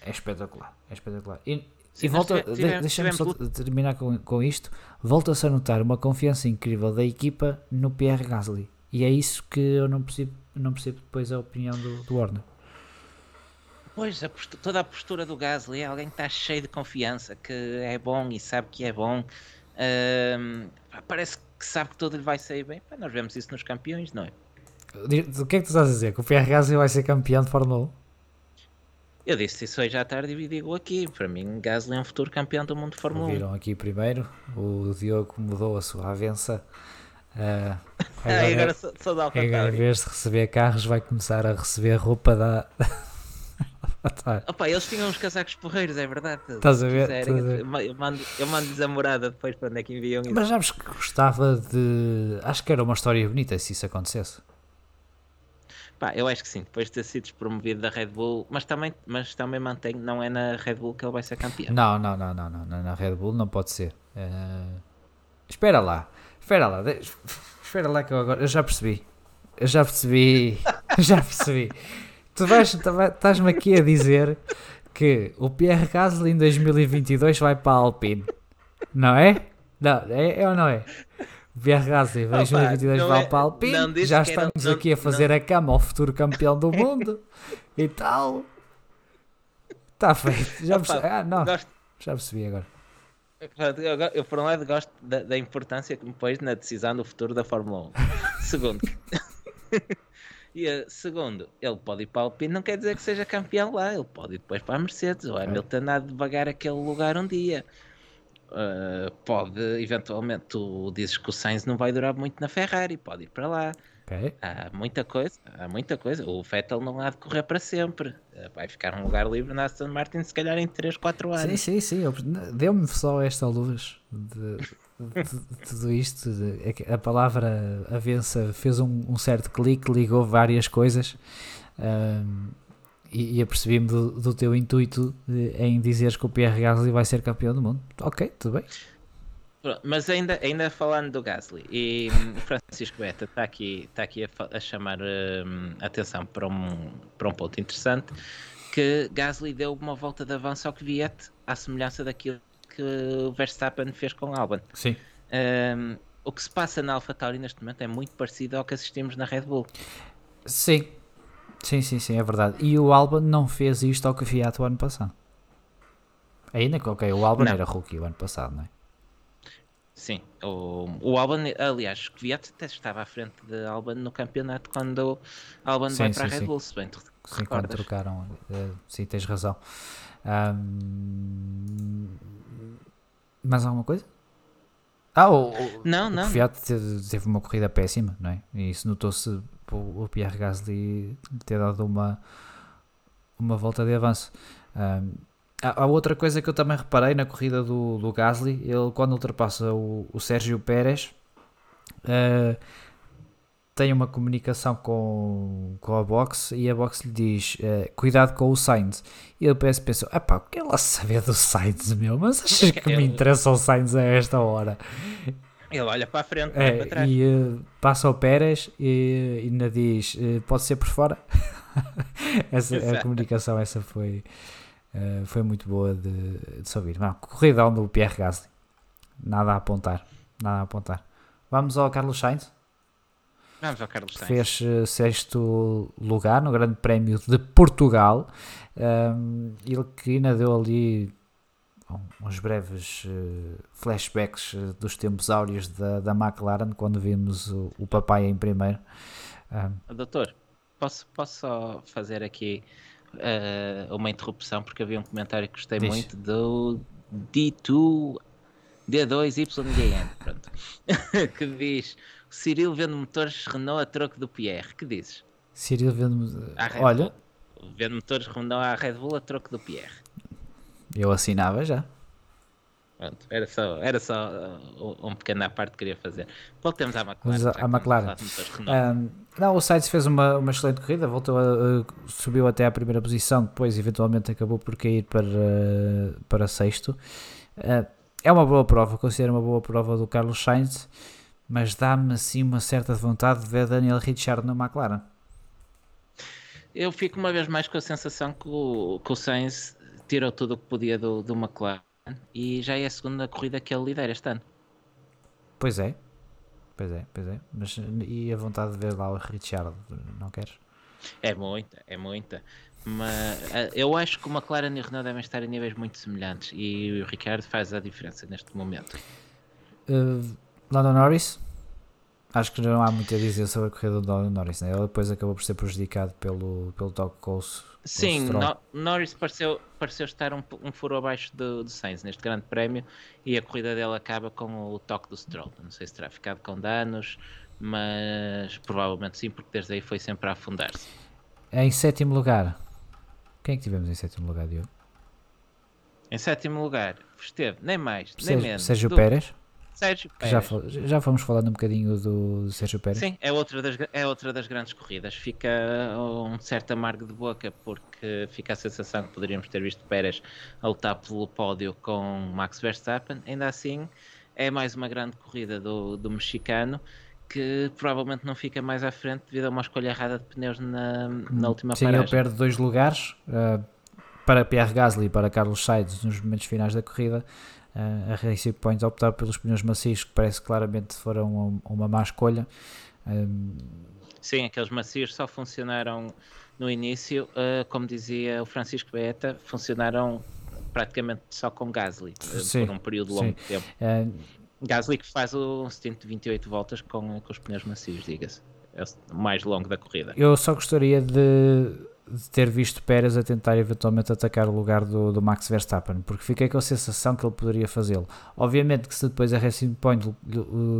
Speaker 1: é espetacular. É espetacular. E, Sim, e volta, deixa-me só terminar com, com isto. Volta-se a notar uma confiança incrível da equipa no Pierre Gasly. E é isso que eu não percebo, não percebo depois a opinião do, do Warner.
Speaker 2: Pois, a postura, toda a postura do Gasly é alguém que está cheio de confiança, que é bom e sabe que é bom. Uh, parece que sabe que tudo lhe vai sair bem. Pá, nós vemos isso nos campeões, não é?
Speaker 1: O que é que tu estás a dizer? Que o Pierre Gasly vai ser campeão de Fórmula 1?
Speaker 2: Eu disse isso hoje à tarde e digo aqui. Para mim, Gasly é um futuro campeão do mundo de Fórmula 1.
Speaker 1: Viram aqui primeiro, o Diogo mudou a sua avença. Uh,
Speaker 2: agora, agora sou, sou da
Speaker 1: Em vez de receber carros, vai começar a receber roupa da.
Speaker 2: Opa, eles tinham uns casacos porreiros, é verdade.
Speaker 1: Estás a ver? Quiserem,
Speaker 2: eu mando-lhes mando a morada depois para onde é que enviam isso.
Speaker 1: Mas sabes que gostava de. Acho que era uma história bonita se isso acontecesse.
Speaker 2: Pá, eu acho que sim, depois de ter sido promovido da Red Bull, mas também, mas também mantenho, não é na Red Bull que ele vai ser campeão.
Speaker 1: Não, não, não, não, não, na Red Bull não pode ser. Uh... Espera lá, espera lá, espera lá que eu agora, eu já percebi, eu já percebi, já percebi. Tu vais, estás-me aqui a dizer que o Pierre Gasly em 2022 vai para a Alpine, não é? Não, é, é ou não é? Gasly, 2022 vai para a Alpine. Já estamos era, aqui a fazer não. a cama ao futuro campeão do mundo e tal. Está feito. Já percebi. Ah, não. Gosto... Já percebi agora.
Speaker 2: Eu, eu, por um lado, gosto da, da, importância que me pôs na decisão do futuro da Fórmula 1. segundo, e, uh, segundo, ele pode ir para a Alpine, não quer dizer que seja campeão lá. Ele pode ir depois para a Mercedes. Ou Hamilton há de devagar aquele lugar um dia. Uh, pode eventualmente, tu dizes que o Sainz não vai durar muito na Ferrari, pode ir para lá.
Speaker 1: Okay.
Speaker 2: Há muita coisa, há muita coisa. O Vettel não há de correr para sempre. Uh, vai ficar um lugar livre na Aston Martin, se calhar em 3, 4 anos.
Speaker 1: Sim, sim, sim. Deu-me só esta luz de, de, de, tudo isto. De, a palavra avença fez um, um, certo clique, ligou várias coisas. Um, e, e apercebi-me do, do, teu intuito de, em dizeres que o Pierre Gasly vai ser campeão do mundo. Ok, tudo bem.
Speaker 2: Mas ainda, ainda falando do Gasly, e hum, Francisco Beta está aqui, está aqui a, a chamar um, atenção para um, para um ponto interessante, que Gasly deu uma volta de avanço ao Kvyat, à semelhança daquilo que o Verstappen fez com Albon.
Speaker 1: Sim.
Speaker 2: Um, o que se passa na AlphaTauri neste momento é muito parecido ao que assistimos na Red Bull.
Speaker 1: Sim, Sim, sim, sim, é verdade. E o Albon não fez isto ao que Fiat o ano passado. Ainda que, ok, o
Speaker 2: Não.
Speaker 1: era rookie o ano passado, não é?
Speaker 2: Sim, o, o Albon, aliás, o Kvyat até estava à frente de Albon no campeonato quando o Albon vai
Speaker 1: Sim,
Speaker 2: para a
Speaker 1: sim,
Speaker 2: Red
Speaker 1: sim.
Speaker 2: Bull, se bem te
Speaker 1: Sim, quando trocaram. eh, sim, tens razão. Ahm, mais alguma coisa? Ah, o, o,
Speaker 2: Não,
Speaker 1: o
Speaker 2: não.
Speaker 1: Fiat teve, teve uma corrida péssima, não é? E isso notou-se o, o Pierre Gasly ter dado uma, uma volta de avanço. Ahm, há, há outra coisa que eu também reparei na corrida do, do Gasly, ele quando ultrapassa o, o Sérgio Pérez eh, tem uma comunicação com, com a box e a box lhe diz eh, cuidado com o Sainz. E ele parece pensou, epá, o que ela saber do Sainz meu, mas achas que me
Speaker 2: Ele-
Speaker 1: interessa o Sainz a esta hora
Speaker 2: Ele olha para a frente, não é para trás.
Speaker 1: e eh, passa o Pérez e ainda diz eh, pode ser por fora essa, a comunicação essa foi eh, foi muito boa de, de se ouvir Não, corridão do Pierre Gasly nada a apontar nada a apontar vamos ao Carlos Sainz
Speaker 2: Vamos ao Carlos Sainz.
Speaker 1: fez eh, sexto lugar no Grande Prémio de Portugal. Um, ele que ainda deu ali uns breves eh, flashbacks eh, dos tempos áureos da, da McLaren quando vimos o, o papai em primeiro. Um,
Speaker 2: Doutor, posso, posso só fazer aqui eh, uma interrupção porque havia um comentário que gostei
Speaker 1: Diz.
Speaker 2: muito do D2 D2YGN, pronto, que diz Cyril vende motores Renault a troco do Pierre. Que dizes?
Speaker 1: Cyril vendo olha,
Speaker 2: Bull. Vende motores Renault à Red Bull a troco do Pierre.
Speaker 1: Eu assinava já.
Speaker 2: Pronto, era só, era só uh, um pequeno à parte que queria fazer. Voltemos à McLaren.
Speaker 1: A- à McLaren. Um, não, o Sainz fez uma, uma excelente corrida, voltou a- subiu até à primeira posição, depois eventualmente acabou por cair para, para sexto. Uh, é uma boa prova, considero uma boa prova do Carlos Sainz, mas dá-me assim uma certa vontade de ver Daniel Ricciardo na McLaren.
Speaker 2: Eu fico uma vez mais com a sensação que o, que o Sainz tirou tudo o que podia do, do McLaren e já é a segunda corrida que ele lidera este ano.
Speaker 1: Pois é, pois é, pois é. Mas e a vontade de ver lá o Ricciardo, não queres?
Speaker 2: É muita, é muita. Mas eh, eu acho que o McLaren e o Renault devem estar em níveis muito semelhantes e o Ricardo faz a diferença neste momento.
Speaker 1: Uh, Lando Norris, acho que não há muito a dizer sobre a corrida do Lando Norris, né? ele depois acabou por ser prejudicado pelo, pelo com o
Speaker 2: Sim. No- Norris pareceu, pareceu estar um, um furo abaixo do, do Sainz neste grande prémio e a corrida dele acaba com o toque do Stroll. Não sei se terá ficado com danos, mas provavelmente sim, porque desde aí foi sempre a afundar-se.
Speaker 1: Em sétimo lugar, quem é que tivemos em sétimo lugar, Diogo?
Speaker 2: Em sétimo lugar, esteve nem mais, nem
Speaker 1: Sérgio,
Speaker 2: menos.
Speaker 1: Sérgio
Speaker 2: do
Speaker 1: Pérez,
Speaker 2: Sérgio
Speaker 1: já,
Speaker 2: Pérez.
Speaker 1: fal- já fomos falando um bocadinho do, Sérgio Pérez.
Speaker 2: Sim, é outra, das, é outra das grandes corridas. Fica um certo amargo de boca porque fica a sensação que poderíamos ter visto Pérez a lutar pelo pódio com Max Verstappen. Ainda assim, é mais uma grande corrida do, do mexicano que provavelmente não fica mais à frente devido a uma escolha errada de pneus na, na última
Speaker 1: Sim, ele
Speaker 2: paragem.
Speaker 1: perde dois lugares uh, para Pierre Gasly e para Carlos Sainz nos momentos finais da corrida. A Racing Point optar pelos pneus macios, que parece que claramente foram uma, má escolha. Um,
Speaker 2: Sim, aqueles macios só funcionaram no início, eh, como dizia o Francisco Beeta, funcionaram praticamente só com Gasly
Speaker 1: Sim,
Speaker 2: por um período longo
Speaker 1: sim.
Speaker 2: de tempo.
Speaker 1: uh,
Speaker 2: Gasly que faz o stint de 28 voltas com, com os pneus macios, diga-se. É o mais longo da corrida.
Speaker 1: eu só gostaria de, de ter visto Pérez a tentar eventualmente atacar o lugar do, do Max Verstappen, porque fiquei com a sensação que ele poderia fazê-lo. Obviamente que se depois a Racing Point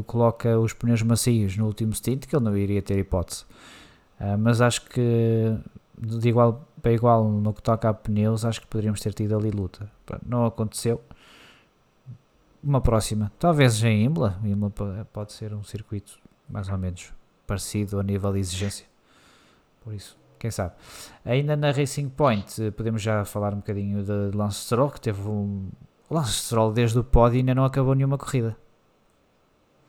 Speaker 1: coloca os pneus macios no último stint, que ele não iria ter hipótese. Uh, mas acho que de igual para igual no que toca a pneus, acho que poderíamos ter tido ali luta. Pronto, Não aconteceu. Uma próxima, talvez em Imola. Imola po- pode ser um circuito mais ou menos parecido a nível de exigência. Por isso, quem sabe. Ainda na Racing Point, eh, podemos já falar um bocadinho de Lance Stroll, que teve um. Lance Stroll desde o pódio ainda não acabou nenhuma corrida.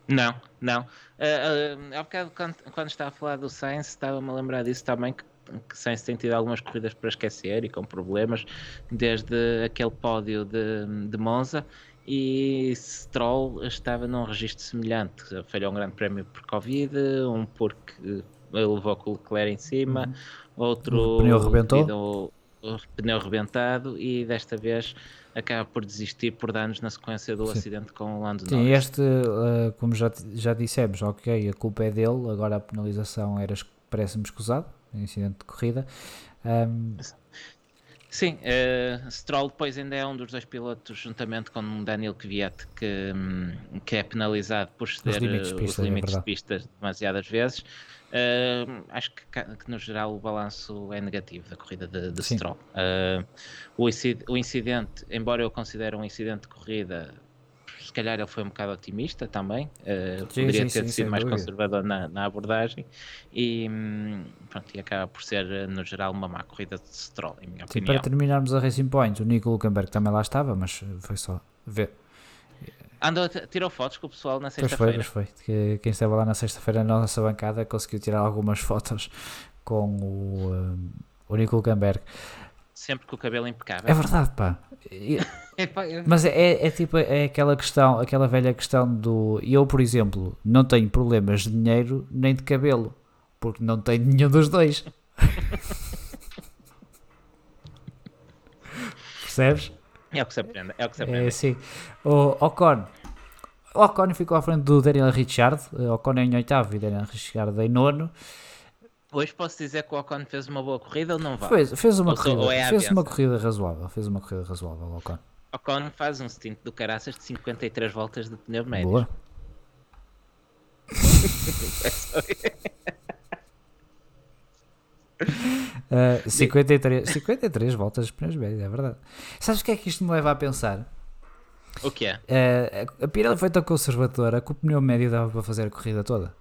Speaker 2: Não, não. Uh, uh, bocado, quando, quando estava a falar do Sainz, estava-me a lembrar disso também, que, que Sainz tem tido algumas corridas para esquecer e com problemas, desde aquele pódio de, de Monza, e Stroll estava num registro semelhante. Falhou um grande prémio por Covid, um porque levou com o Leclerc em cima, uhum. outro
Speaker 1: o pneu rebentou.
Speaker 2: o pneu rebentado e desta vez acaba por desistir por danos na sequência do Sim. acidente com o Lando
Speaker 1: Sim, Norris. este, uh, como já, já dissemos, ok, a culpa é dele, agora a penalização era, parece-me escusado, incidente de corrida. Um,
Speaker 2: Sim, uh, Stroll depois ainda é um dos dois pilotos, juntamente com Daniel Kvyat, que, hum, que é penalizado por ceder os limites de pista, os limites é de pista demasiadas vezes. Uh, acho que, que, no geral o balanço é negativo da corrida de, de Stroll. Uh, o, o incidente, embora eu considere um incidente de corrida se calhar ele foi um bocado otimista também, uh, sim, poderia sim, ter sim, sido mais dúvida. conservador na, na, abordagem e, hum, pronto, e acaba por ser, no geral, uma má corrida de Stroll, em minha opinião.
Speaker 1: Para terminarmos a Racing Point, o Nico Hulkenberg também lá estava, mas foi só ver.
Speaker 2: Andou, tirou fotos com o pessoal na sexta-feira.
Speaker 1: Pois foi, pois foi. Quem estava lá na sexta-feira na nossa bancada conseguiu tirar algumas fotos com o, um, o Nico Hulkenberg
Speaker 2: sempre com o cabelo impecável.
Speaker 1: É verdade, pá. Mas é, é, é, tipo é aquela questão, aquela velha questão do eu, por exemplo, não tenho problemas de dinheiro nem de cabelo, porque não tenho nenhum dos dois. Percebes?
Speaker 2: É o que se aprende, é o que se aprende. É,
Speaker 1: sim. O Ocon. O Ocon ficou à frente do Daniel Richard, o Ocon em oitavo e Daniel Richard em nono.
Speaker 2: Hoje posso dizer que o Ocon fez uma boa corrida ou não vai?
Speaker 1: Fez, fez uma, ou corrida, é fez uma corrida razoável. Fez uma corrida razoável, o Ocon.
Speaker 2: Ocon faz um stint do caraças de 53 voltas de pneu médio.
Speaker 1: Boa. uh, 53, 53 voltas de pneus médios, é verdade. Sabes o que é que isto me leva a pensar?
Speaker 2: O que é?
Speaker 1: Uh, a Pirelli foi tão conservadora que o pneu médio dava para fazer a corrida toda.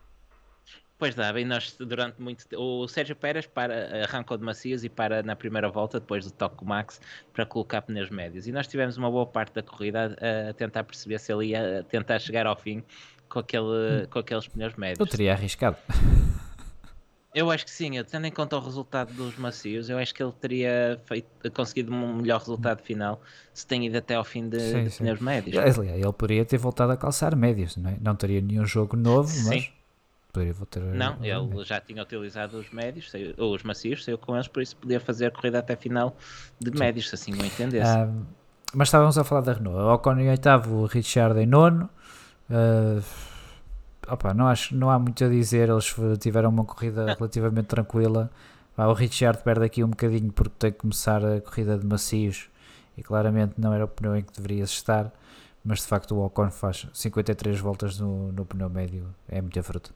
Speaker 2: Pois dá, e nós durante muito o Sérgio Pérez para, arrancou de macios e para na primeira volta, depois do toque Max, para colocar pneus médios. E nós tivemos uma boa parte da corrida a, a tentar perceber se ele ia tentar chegar ao fim com, aquele, hum. com aqueles pneus médios.
Speaker 1: Eu teria arriscado.
Speaker 2: Eu acho que sim, tendo em conta o resultado dos macios, eu acho que ele teria feito, conseguido um melhor resultado final se tem ido até ao fim de, sim, de sim. pneus médios.
Speaker 1: Ele poderia ter voltado a calçar médios, não, é? não teria nenhum jogo novo, sim. mas Poderia ter.
Speaker 2: Não, ele já tinha utilizado os médios, saiu, ou os macios, saiu com eles, por isso podia fazer a corrida até final de médios, se assim não entendesse. Um,
Speaker 1: mas estávamos a falar da Renault. Ocon em oitavo, Richard em nono. Uh, opa, não, acho, não há muito a dizer, eles tiveram uma corrida relativamente tranquila. O Richard perde aqui um bocadinho porque tem que começar a corrida de macios e claramente não era o pneu em que deveria estar, mas de facto o Ocon faz 53 voltas no, no pneu médio, é muita fruta.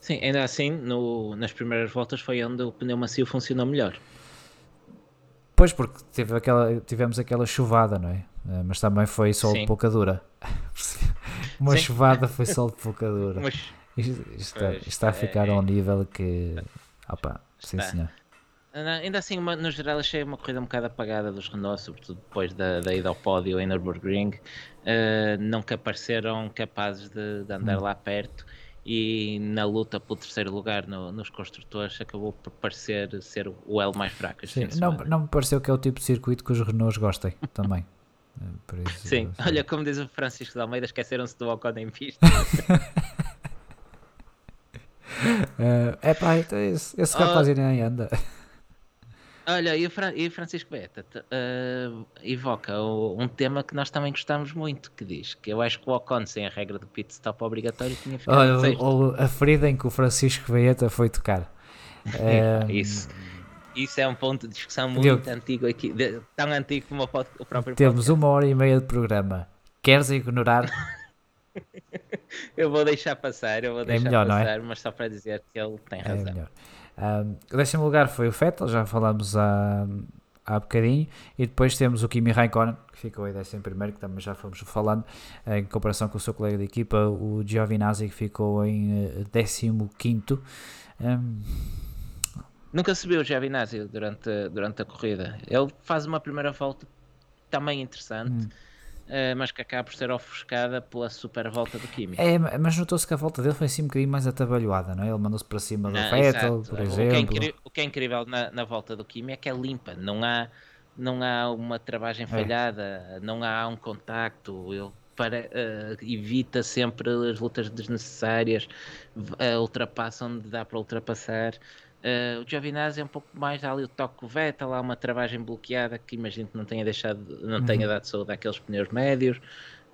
Speaker 2: Sim, ainda assim, no, nas primeiras voltas foi onde o pneu macio funcionou melhor.
Speaker 1: Pois, porque teve aquela, tivemos aquela chuvada, não é? Eh, mas também foi sol Sim. de pouca dura. Uma Sim. chuvada foi sol de pouca dura. Mas, isto, isto, pois, isto, está a ficar é, a um nível que. Opa, sim senhor.
Speaker 2: Ainda assim, uma, no geral, achei uma corrida um bocado apagada dos Renault, sobretudo depois da, da ida ao pódio em Nürburgring. Uh, nunca apareceram capazes de, de andar hum. lá perto e na luta pelo terceiro lugar no, nos construtores acabou por parecer ser o L mais fraco.
Speaker 1: Sim, não, não me pareceu que é o tipo de circuito que os Renaults gostem também.
Speaker 2: Isso, Sim, olha como diz o Francisco de Almeida, esqueceram-se do Ocon em pista.
Speaker 1: uh, é pá, então esse, esse rapaz oh. nem anda.
Speaker 2: Olha, e o, Fran e o Francisco Beta uh, evoca o, um tema que nós também gostamos muito, que diz que eu acho que o Ocon sem a regra do pit stop obrigatório tinha ficado
Speaker 1: Olha, o, a ferida em que o Francisco Beta foi tocar.
Speaker 2: É, isso. Isso é um ponto de discussão muito Diogo, antigo aqui, de, tão antigo como o, o próprio
Speaker 1: Temos podcast. uma hora e meia de programa. Queres ignorar?
Speaker 2: eu vou deixar passar, eu vou é deixar é melhor, passar, é? mas só para dizer que ele tem é razão. É
Speaker 1: um, o décimo lugar foi o Vettel, já falamos há, há bocadinho, e depois temos o Kimi Raikkonen, que ficou aí décimo primeiro, que também já fomos falando, em comparação com o seu colega de equipa, o Giovinazzi, que ficou em eh, décimo quinto. Um,
Speaker 2: Nunca subiu o Giovinazzi durante, durante a corrida. Ele faz uma primeira volta também interessante. Hum uh, mas que acaba por ser ofuscada pela super volta do Kimi.
Speaker 1: É, mas notou-se que a volta dele foi assim um bocadinho mais atabalhoada, não é? Ele mandou-se para cima do Vettel, por exemplo.
Speaker 2: O que é, o que é incrível na, na, volta do Kimi é que é limpa, não há, não há uma travagem é. falhada, não há um contacto. Ele para, uh, evita sempre as lutas desnecessárias, uh, ultrapassa onde dá para ultrapassar. Uh, o Giovinazzi é um pouco mais ali o toque Vettel, há uma travagem bloqueada que imagino que não tenha deixado, não uhum. tenha dado saúde àqueles pneus médios.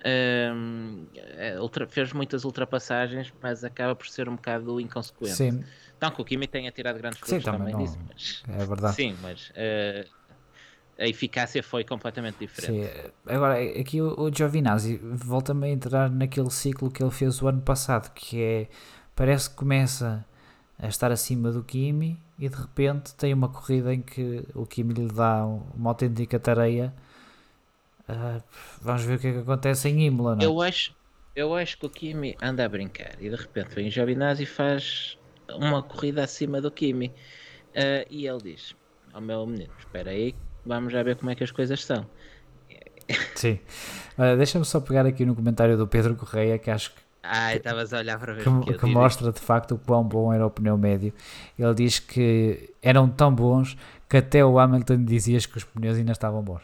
Speaker 2: Uh, ultra, fez muitas ultrapassagens, mas acaba por ser um bocado inconsequente. Sim. Então que o Kimi tenha tirado grandes frutos também, também disso, mas,
Speaker 1: é verdade.
Speaker 2: Sim, mas uh, a eficácia foi completamente diferente.
Speaker 1: Sim. Agora, aqui o, o Giovinazzi volta-me a entrar naquele ciclo que ele fez o ano passado, que é parece que começa a estar acima do Kimi e de repente tem uma corrida em que o Kimi lhe dá uma autêntica tarefa. Uh, vamos ver o que é que acontece em Imola, não é?
Speaker 2: Eu acho, eu acho que o Kimi anda a brincar e de repente vem o Giovinazzi e faz uma corrida acima do Kimi. Uh, e ele diz ao meu menino: Espera aí, vamos já ver como é que as coisas são.
Speaker 1: Sim. Uh, Deixa-me só pegar aqui no comentário do Pedro Correia, que acho que
Speaker 2: ah, estavas a olhar para ver
Speaker 1: que, que, que mostra de facto o quão bom era o pneu médio. Ele diz que eram tão bons que até o Hamilton dizia que os pneus ainda estavam bons.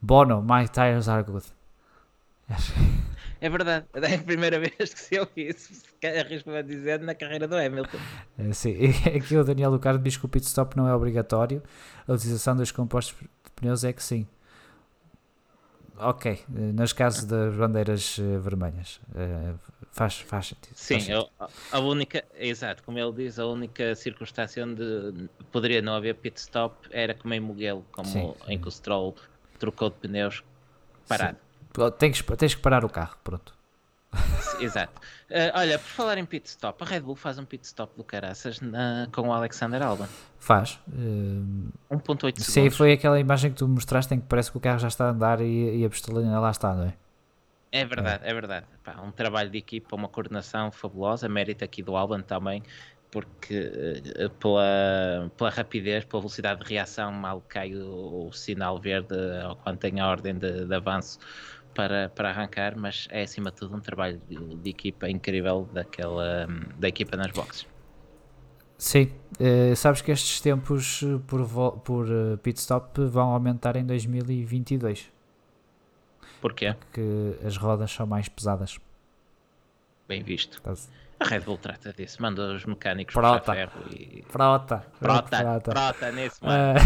Speaker 1: Bono, my tires are good.
Speaker 2: É verdade, é a primeira vez que se ouve isso, arrisco a dizer, na carreira do Hamilton.
Speaker 1: É, sim, aqui o Daniel Lucardo diz que o pit stop não é obrigatório, a utilização dos compostos de pneus é que sim. Ok, nos casos das bandeiras eh, vermelhas, eh, faz, faz sentido.
Speaker 2: Sim,
Speaker 1: faz sentido.
Speaker 2: a única, exato, como ele diz, a única circunstância onde poderia não haver pit stop era como em Mugello, como Sim. em que o Stroll trocou de pneus parado.
Speaker 1: Sim. Tens, tens que parar o carro, pronto.
Speaker 2: Exato. Uh, olha, por falar em pit stop, a Red Bull faz um pit stop do caraças na, com o Alexander Alba.
Speaker 1: Faz. Uh,
Speaker 2: eh, 1.8 segundos.
Speaker 1: Sim, foi aquela imagem que tu mostraste em que parece que o carro já está a andar e, e a pistola ainda lá está, não é?
Speaker 2: É verdade, é, é verdade. Pá, um trabalho de equipa, uma coordenação fabulosa, mérito aqui do Alban também, porque uh, pela, pela rapidez, pela velocidade de reação, mal cai o, o sinal verde ou quando tem a ordem de, de avanço para, para arrancar, mas é acima de tudo um trabalho de, de equipa incrível daquela, da equipa nas boxes.
Speaker 1: Sim, uh, sabes que estes tempos por, por uh, pit stop vão aumentar em 2022.
Speaker 2: Porquê?
Speaker 1: Porque as rodas são mais pesadas.
Speaker 2: Bem visto. A Red Bull trata disso, manda os mecânicos
Speaker 1: prota.
Speaker 2: ferro e.
Speaker 1: Prota.
Speaker 2: Prota, prota, prota nesse uh,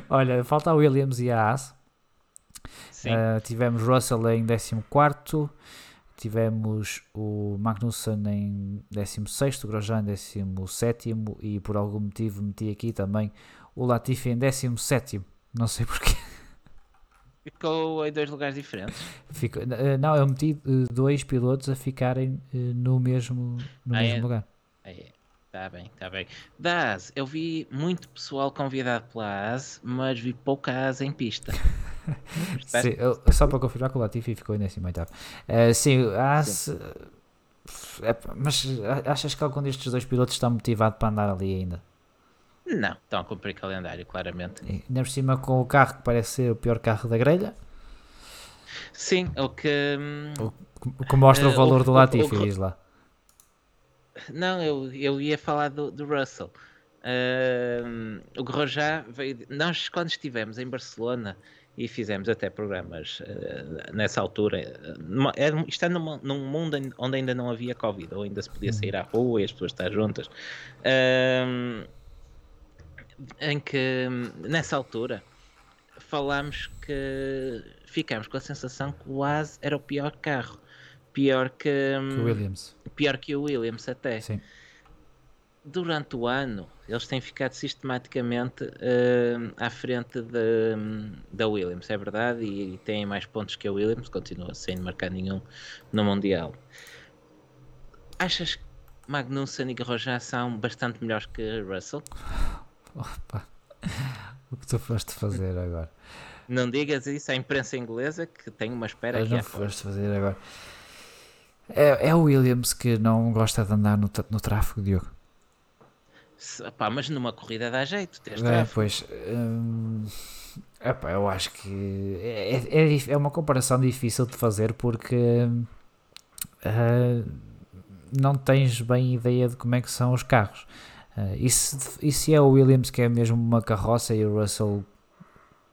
Speaker 1: Olha, falta a Williams e a Haas. Uh, tivemos Russell em 14, tivemos o Magnussen em 16, o Grosjean em 17 e por algum motivo meti aqui também o Latifi em 17. Não sei porquê.
Speaker 2: Ficou em dois lugares diferentes.
Speaker 1: Fico, eh, não, eu meti eh, dois pilotos a ficarem no mesmo, no ah, mesmo é? lugar.
Speaker 2: É. Está bem, está bem. Da AS, eu vi muito pessoal convidado pela AS, mas vi pouca AS em pista.
Speaker 1: sim, só para confirmar que o Latifi ficou em 18. Uh, sim, AS. Sim. É, mas achas que algum destes dois pilotos está motivado para andar ali ainda?
Speaker 2: Não, estão a cumprir calendário, claramente.
Speaker 1: E, ainda por cima com o carro que parece ser o pior carro da grelha.
Speaker 2: Sim, o que.
Speaker 1: O, que mostra o valor o, do Latifi, diz lá.
Speaker 2: Não, eu, eu ia falar do, do Russell. Uh, o Grosjean veio. Nós, quando estivemos em Barcelona e fizemos até programas uh, nessa altura, numa, era, isto é numa, num mundo onde ainda não havia Covid, ou ainda se podia sair à rua e as pessoas estar juntas. Uh, em que, nessa altura, falámos que ficámos com a sensação que o AS era o pior carro pior que,
Speaker 1: que o Williams.
Speaker 2: Pior que o Williams até.
Speaker 1: Sim.
Speaker 2: Durante o ano, eles têm ficado sistematicamente uh, à frente de, da Williams, é verdade, e, e têm mais pontos que a Williams, continua sem marcar nenhum no Mundial. Achas que Magnussen e Grosjean são bastante melhores que Russell?
Speaker 1: Opa, o que tu foste fazer agora?
Speaker 2: Não digas isso à imprensa inglesa que tem uma espera Mas aqui.
Speaker 1: Não foste fazer agora. É, é o Williams que não gosta de andar no, no tráfego, Diogo.
Speaker 2: Mas numa corrida dá jeito, tens
Speaker 1: é, Pois, hum, eu acho que é, é, é, uma comparação difícil de fazer porque uh, não tens bem ideia de como é que são os carros. Uh, e, se, e se é o Williams que é mesmo uma carroça e o Russell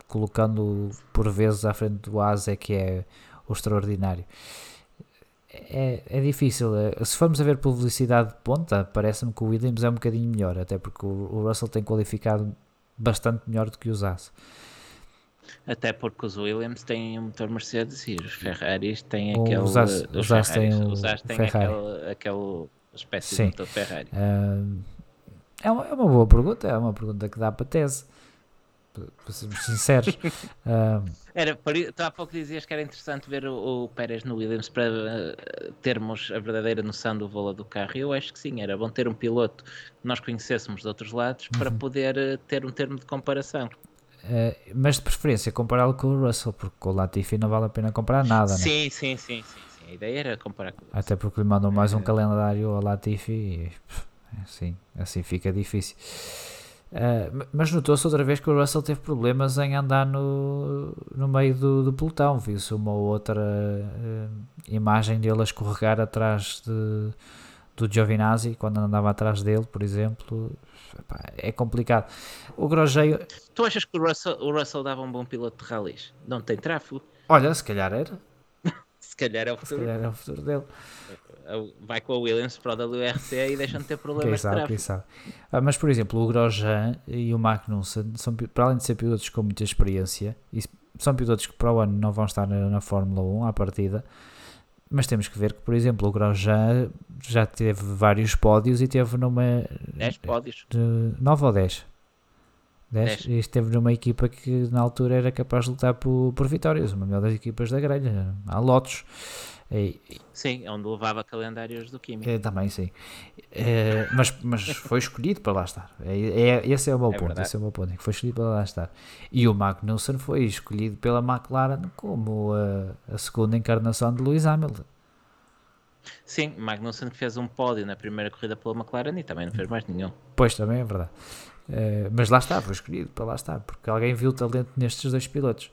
Speaker 1: colocando por vezes à frente do Asa é que é o extraordinário. É, é difícil. É, se formos a ver publicidade de ponta, parece-me que o Williams é um bocadinho melhor, até porque o, o Russell tem qualificado bastante melhor do que os As.
Speaker 2: Até porque os Williams têm um motor Mercedes e os Ferraris têm aquele.
Speaker 1: Os As, os As têm,
Speaker 2: os As têm aquele, aquele espécie Sim. de motor Ferrari.
Speaker 1: Uh, é, uma, é uma boa pergunta, é uma pergunta que dá para tese para sermos sinceros. uh,
Speaker 2: era, tu há pouco dizias que era interessante ver o, o Pérez no Williams para uh, termos a verdadeira noção do voo do carro. Eu acho que sim, era bom ter um piloto que nós conhecêssemos de outros lados para uhum. poder uh, ter um termo de comparação.
Speaker 1: Uh, mas de preferência compará-lo com o Russell, porque com o Latifi não vale a pena comparar nada.
Speaker 2: Sim, né? sim, sim, sim, sim. A ideia era comparar com
Speaker 1: Até porque lhe mandam mais um calendário ao Latifi e assim, assim fica difícil. Uh, mas notou-se outra vez que o Russell teve problemas em andar no, no meio do, do pelotão. Viu-se uma outra uh, imagem dele a escorregar atrás de, do Giovinazzi, quando andava atrás dele, por exemplo. Epá, é complicado. O Grosjeio.
Speaker 2: Tu achas que o Russell, o Russell dava um bom piloto de rallies? Não tem tráfego?
Speaker 1: Olha, se calhar era.
Speaker 2: se calhar é o futuro.
Speaker 1: Se calhar é o futuro dele
Speaker 2: vai com a Williams para o WRC e deixam de ter problemas
Speaker 1: quem sabe,
Speaker 2: quem
Speaker 1: sabe. Ah, mas, por exemplo, o Grosjean e o Magnussen, são, para além de ser pilotos com muita experiência, e são pilotos que para o ano não vão estar na, na Fórmula 1 à partida, mas temos que ver que, por exemplo, o Grosjean já teve vários pódios e teve numa...
Speaker 2: 10 pódios.
Speaker 1: De 9 ou 10? 10. E esteve numa equipa que na altura era capaz de lutar por, por vitórias, uma melhor das equipas da grelha, há lotos.
Speaker 2: E, sim, é onde levava calendários do Químico.
Speaker 1: É, também, sim. É, mas, mas foi escolhido para lá estar. É, é, esse é o meu é ponto. Esse é o meu ponto. É que foi escolhido para lá estar. E o Magnussen foi escolhido pela McLaren como a, a segunda encarnação de Lewis Hamilton.
Speaker 2: Sim, Magnussen fez um pódio na primeira corrida pela McLaren e também não fez mais nenhum.
Speaker 1: Pois, também é verdade. É, mas lá está, foi escolhido para lá estar, porque alguém viu talento nestes dois pilotos.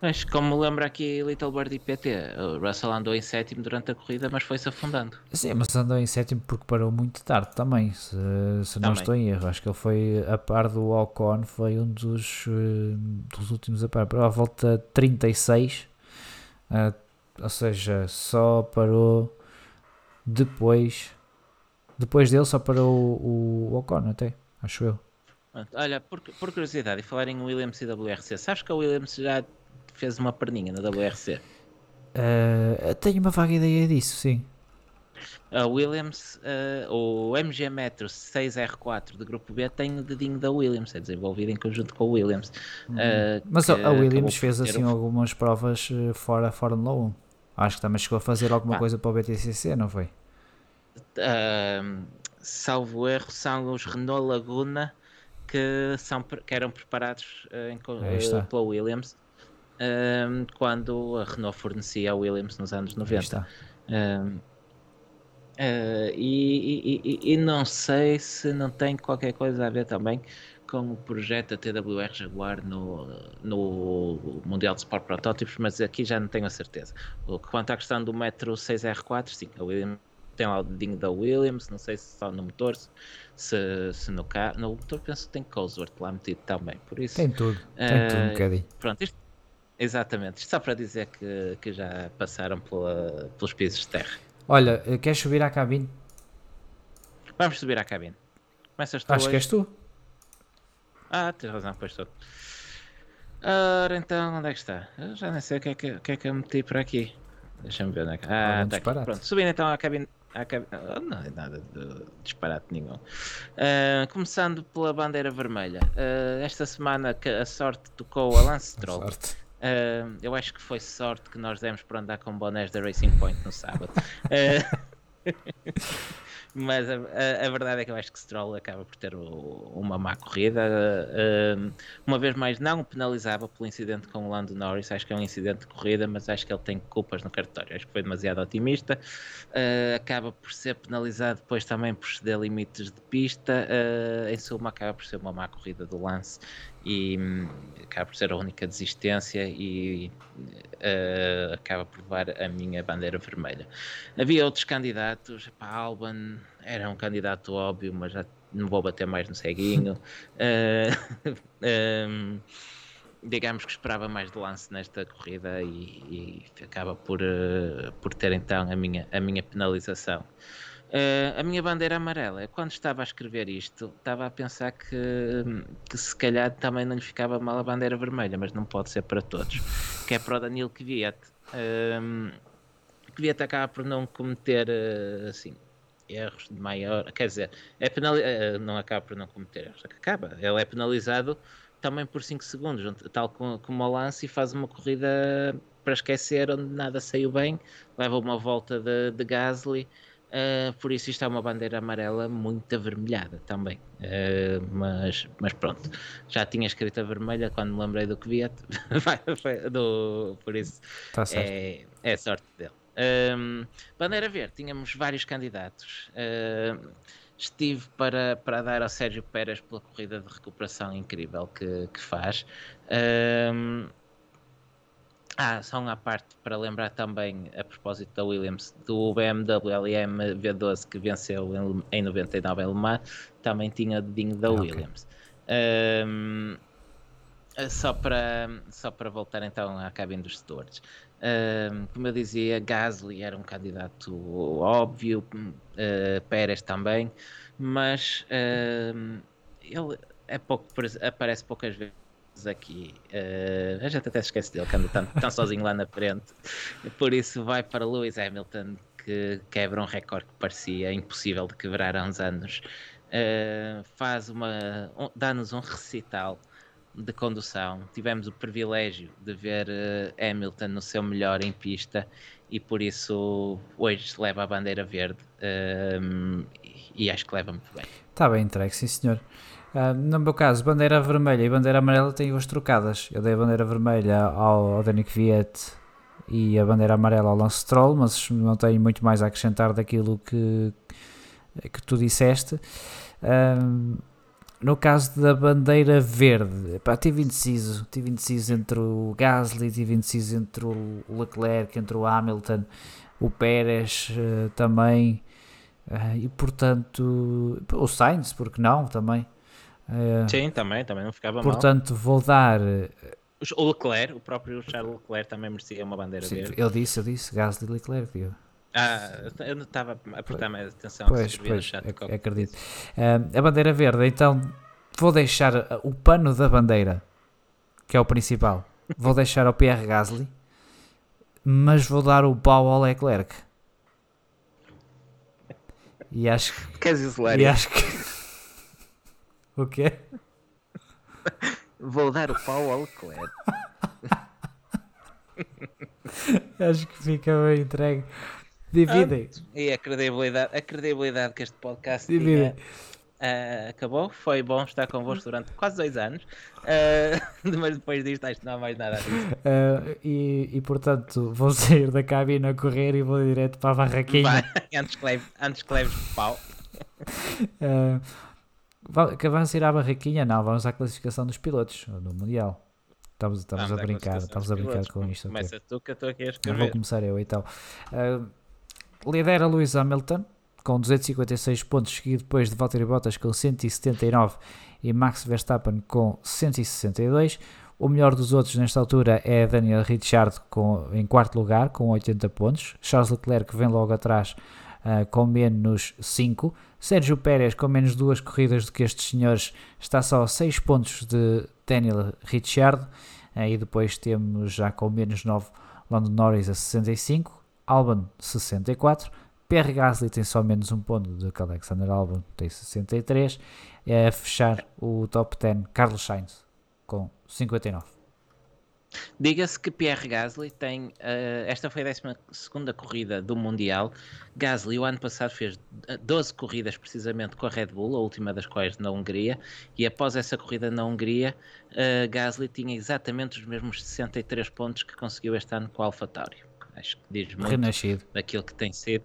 Speaker 2: Mas como lembra aqui Little Birdie PT, o Russell andou em sétimo durante a corrida, mas foi-se afundando.
Speaker 1: Sim, mas andou em sétimo porque parou muito tarde também, se, se não estou em erro. Acho que ele foi a par do Ocon, foi um dos, eh, dos últimos a par, para a volta 36, uh, eh, ou seja, só parou depois, depois dele só parou o, o Ocon até, acho eu.
Speaker 2: Olha, por, por curiosidade, e falar em Williams e WRC, sabes que a Williams já fez uma perninha na WRC.
Speaker 1: Uh, tenho uma vaga ideia disso, sim.
Speaker 2: A Williams, uh, o MG Metro 6R4 do grupo B tem o dedinho da Williams, é desenvolvido em conjunto com a Williams. Uh,
Speaker 1: Mas a Williams fez assim algumas provas fora a Fórmula 1. Acho que também chegou a fazer alguma ah. coisa para o BTCC, não foi?
Speaker 2: Uh, salvo erro, são os Renault Laguna que, são, que eram preparados em, pela Williams um, quando a Renault fornecia a Williams nos anos 90. Um, Uh, e, e, e, não sei se não tem qualquer coisa a ver também com o projeto da TWR Jaguar no, no Mundial de Sport Protótipos, mas aqui já não tenho a certeza. Quanto à questão do Metro 6R4, sim, a Williams tem lá o dedinho da Williams, não sei se só no motor, se, se no carro. No motor penso que tem Cosworth lá metido também, por isso.
Speaker 1: Tem tudo, tem tudo um bocadinho.
Speaker 2: Pronto, isto Exatamente, só para dizer que, que já passaram pela, pelos pisos de terra.
Speaker 1: Olha, eh, queres subir à cabine?
Speaker 2: Vamos subir à cabine. Começas
Speaker 1: tu Acho hoje? que és tu.
Speaker 2: Ah, tens razão, pois estou. Ora, então, onde é que está? Eu já nem sei o que é que, que, é que eu meti por aqui. Deixa-me ver onde é que. Ah, está aqui. Pronto, subindo então à cabine. À cabine... Oh, não é nada de disparate nenhum. Uh, começando pela bandeira vermelha. Uh, esta semana a sorte tocou a Lance Stroll. Uh, eu acho que foi sorte que nós demos para andar com bonés da Racing Point no sábado. Uh, mas a, a, a, verdade é que eu acho que Stroll acaba por ter o, uma má corrida. Uh, uma vez mais, não penalizava pelo incidente com o Lando Norris. Acho que é um incidente de corrida, mas acho que ele tem culpas no cartório. Acho que foi demasiado otimista. Uh, acaba por ser penalizado depois também por ceder limites de pista. Uh, em suma, acaba por ser uma má corrida do lance e um, acaba por ser a única desistência e uh, acaba por levar a minha bandeira vermelha. Havia outros candidatos, para Alban era um candidato óbvio, mas já não vou bater mais no ceguinho. uh, um, digamos que esperava mais de lance nesta corrida e, e acaba por, uh, por ter então a minha, a minha penalização. Uh, a minha bandeira amarela, quando estava a escrever isto, estava a pensar que, que se calhar também não lhe ficava mal a bandeira vermelha, mas não pode ser para todos. Que é para o Danilo Kvyat. Uh, Kvyat acaba por não cometer uh, assim erros de maior. Quer dizer, é penali... Uh, não acaba por não cometer erros, acaba. Ele é penalizado também por 5 segundos, tal como, como o lance, e faz uma corrida para esquecer onde nada saiu bem, leva uma volta de, de Gasly. Uh, por isso isto é uma bandeira amarela muito avermelhada também. Uh, mas, mas pronto, já tinha escrito a vermelha quando me lembrei do que via. do, por isso
Speaker 1: tá
Speaker 2: é, é sorte dele. Um, bandeira verde, tínhamos vários candidatos. Uh, estive para, para dar ao Sérgio Pérez pela corrida de recuperação incrível que, que faz. Um, ah, só uma parte para lembrar também, a propósito da Williams, do BMW LM V12 que venceu em 99 em Le Mans, também tinha o dedinho da okay. Williams. Um, só, para, só para voltar então à cabine dos stewards. Um, como eu dizia, Gasly era um candidato óbvio, uh, Pérez também, mas ele é pouco, aparece poucas vezes aqui. Uh, a gente até esquece dele, que anda tão, tão sozinho lá na frente. Por isso vai para Lewis Hamilton, que quebra um recorde que parecia impossível de quebrar há uns anos. Uh, faz uma. Um, dá-nos um recital de condução. Tivemos o privilégio de ver uh, Hamilton no seu melhor em pista e por isso hoje leva a bandeira verde uh, e acho que leva muito bem.
Speaker 1: Está bem entregue, sim senhor. Uh, no meu caso, bandeira vermelha e bandeira amarela têm duas trocadas. Eu dei a bandeira vermelha ao, ao Danick Viet e a bandeira amarela ao Lance Stroll, mas não tenho muito mais a acrescentar daquilo que, que tu disseste. Uh, no caso da bandeira verde, pá, tive indeciso, tive indeciso entre o Gasly, tive indeciso entre o Leclerc, entre o Hamilton, o Pérez uh, também, uh, e portanto, o Sainz, porque não, também.
Speaker 2: Uh, Sim, também, também não ficava
Speaker 1: portanto, mal. Portanto, vou dar.
Speaker 2: O Leclerc, o próprio Charles Leclerc também merecia uma bandeira Sim, verde.
Speaker 1: Eu disse, eu disse, Gasly e Leclerc, viu?
Speaker 2: Ah, eu não estava a prestar mais atenção.
Speaker 1: Pois, pois, chat, ac acredito. Uh, a bandeira verde, então vou deixar o pano da bandeira, que é o principal, vou deixar ao Pierre Gasly, mas vou dar o pau ao Leclerc. E acho que.
Speaker 2: Queres isolar?
Speaker 1: E acho que. O quê?
Speaker 2: Vou dar o pau ao Leclerc.
Speaker 1: acho que fica bem entregue. Dividem.
Speaker 2: Ah, e a credibilidade, a credibilidade que este podcast Dividem. tinha uh, acabou. Foi bom estar convosco durante quase dois anos. Uh, mas depois disto, acho que não há mais nada a dizer.
Speaker 1: Uh, e, e portanto, vou sair da cabine a correr e vou direto para a barraquinha. Vai,
Speaker 2: antes que leves, leves pau.
Speaker 1: Que vamos ir à barraquinha? Não, vamos à classificação dos pilotos no Mundial. Estamos, estamos a brincar, estamos a brincar com isto.
Speaker 2: Começa okay. tu que eu estou aqui a escrever.
Speaker 1: Vou começar eu então. Uh, lidera Lewis Hamilton com 256 pontos, seguido depois de Valtteri Bottas com 179 e Max Verstappen com 162. O melhor dos outros nesta altura é Daniel Ricciardo com, em quarto lugar com 80 pontos. Charles Leclerc vem logo atrás uh, com menos 5. Sérgio Pérez com menos duas corridas do que estes senhores está só a 6 pontos de Daniel Ricciardo. Uh, e depois temos já com menos 9 Lando Norris a 65. Albon 64. Pierre Gasly tem só menos um ponto do que Alexander Albon, tem 63. É a fechar o top 10 Carlos Sainz com 59.
Speaker 2: Diga-se que Pierre Gasly tem. Uh, esta foi a 12 corrida do Mundial. Gasly, o ano passado, fez 12 corridas precisamente com a Red Bull, a última das quais na Hungria. E após essa corrida na Hungria, uh, Gasly tinha exatamente os mesmos 63 pontos que conseguiu este ano com a AlphaTauri. Acho que diz muito
Speaker 1: Renascido.
Speaker 2: daquilo que tem sido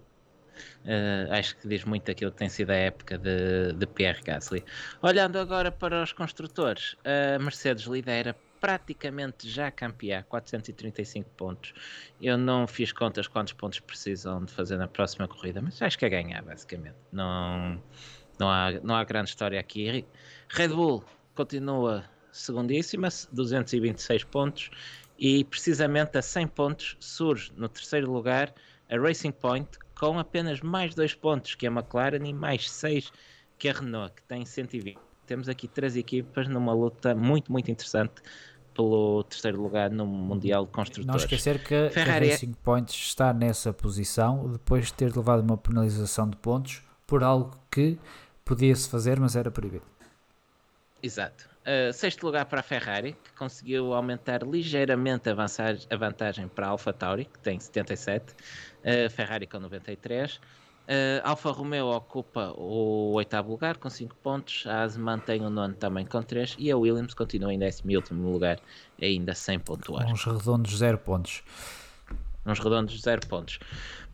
Speaker 2: Uh, acho que diz muito aquilo que tem sido a época de, de Pierre Gasly. Olhando agora para os construtores, a Mercedes lidera praticamente já campeã, 435 pontos. Eu não fiz contas quantos pontos precisam de fazer na próxima corrida, mas acho que é ganhar, basicamente. Não, não, há, não há grande história aqui. Red Bull continua segundíssima, 226 pontos, e precisamente a 100 pontos surge no terceiro lugar a Racing Point com apenas mais 2 pontos que a McLaren e mais 6 que a Renault, que tem 120. Temos aqui três equipas numa luta muito, muito interessante pelo terceiro lugar no Mundial de Construtores.
Speaker 1: Não esquecer que Ferrari a é Racing Point está nessa posição depois de ter levado uma penalização de pontos por algo que podia-se fazer, mas era proibido.
Speaker 2: Exato. Uh, sexto lugar para a Ferrari, que conseguiu aumentar ligeiramente a, a vantagem para a Alfa Tauri, que tem 77, uh, Ferrari com 93. Uh, Alfa Romeo ocupa o oitavo lugar com 5 pontos, a AS mantém o nono também com 3 e a Williams continua em décimo e último lugar, ainda sem pontuar.
Speaker 1: Uns redondos 0 pontos.
Speaker 2: Uns redondos 0 pontos.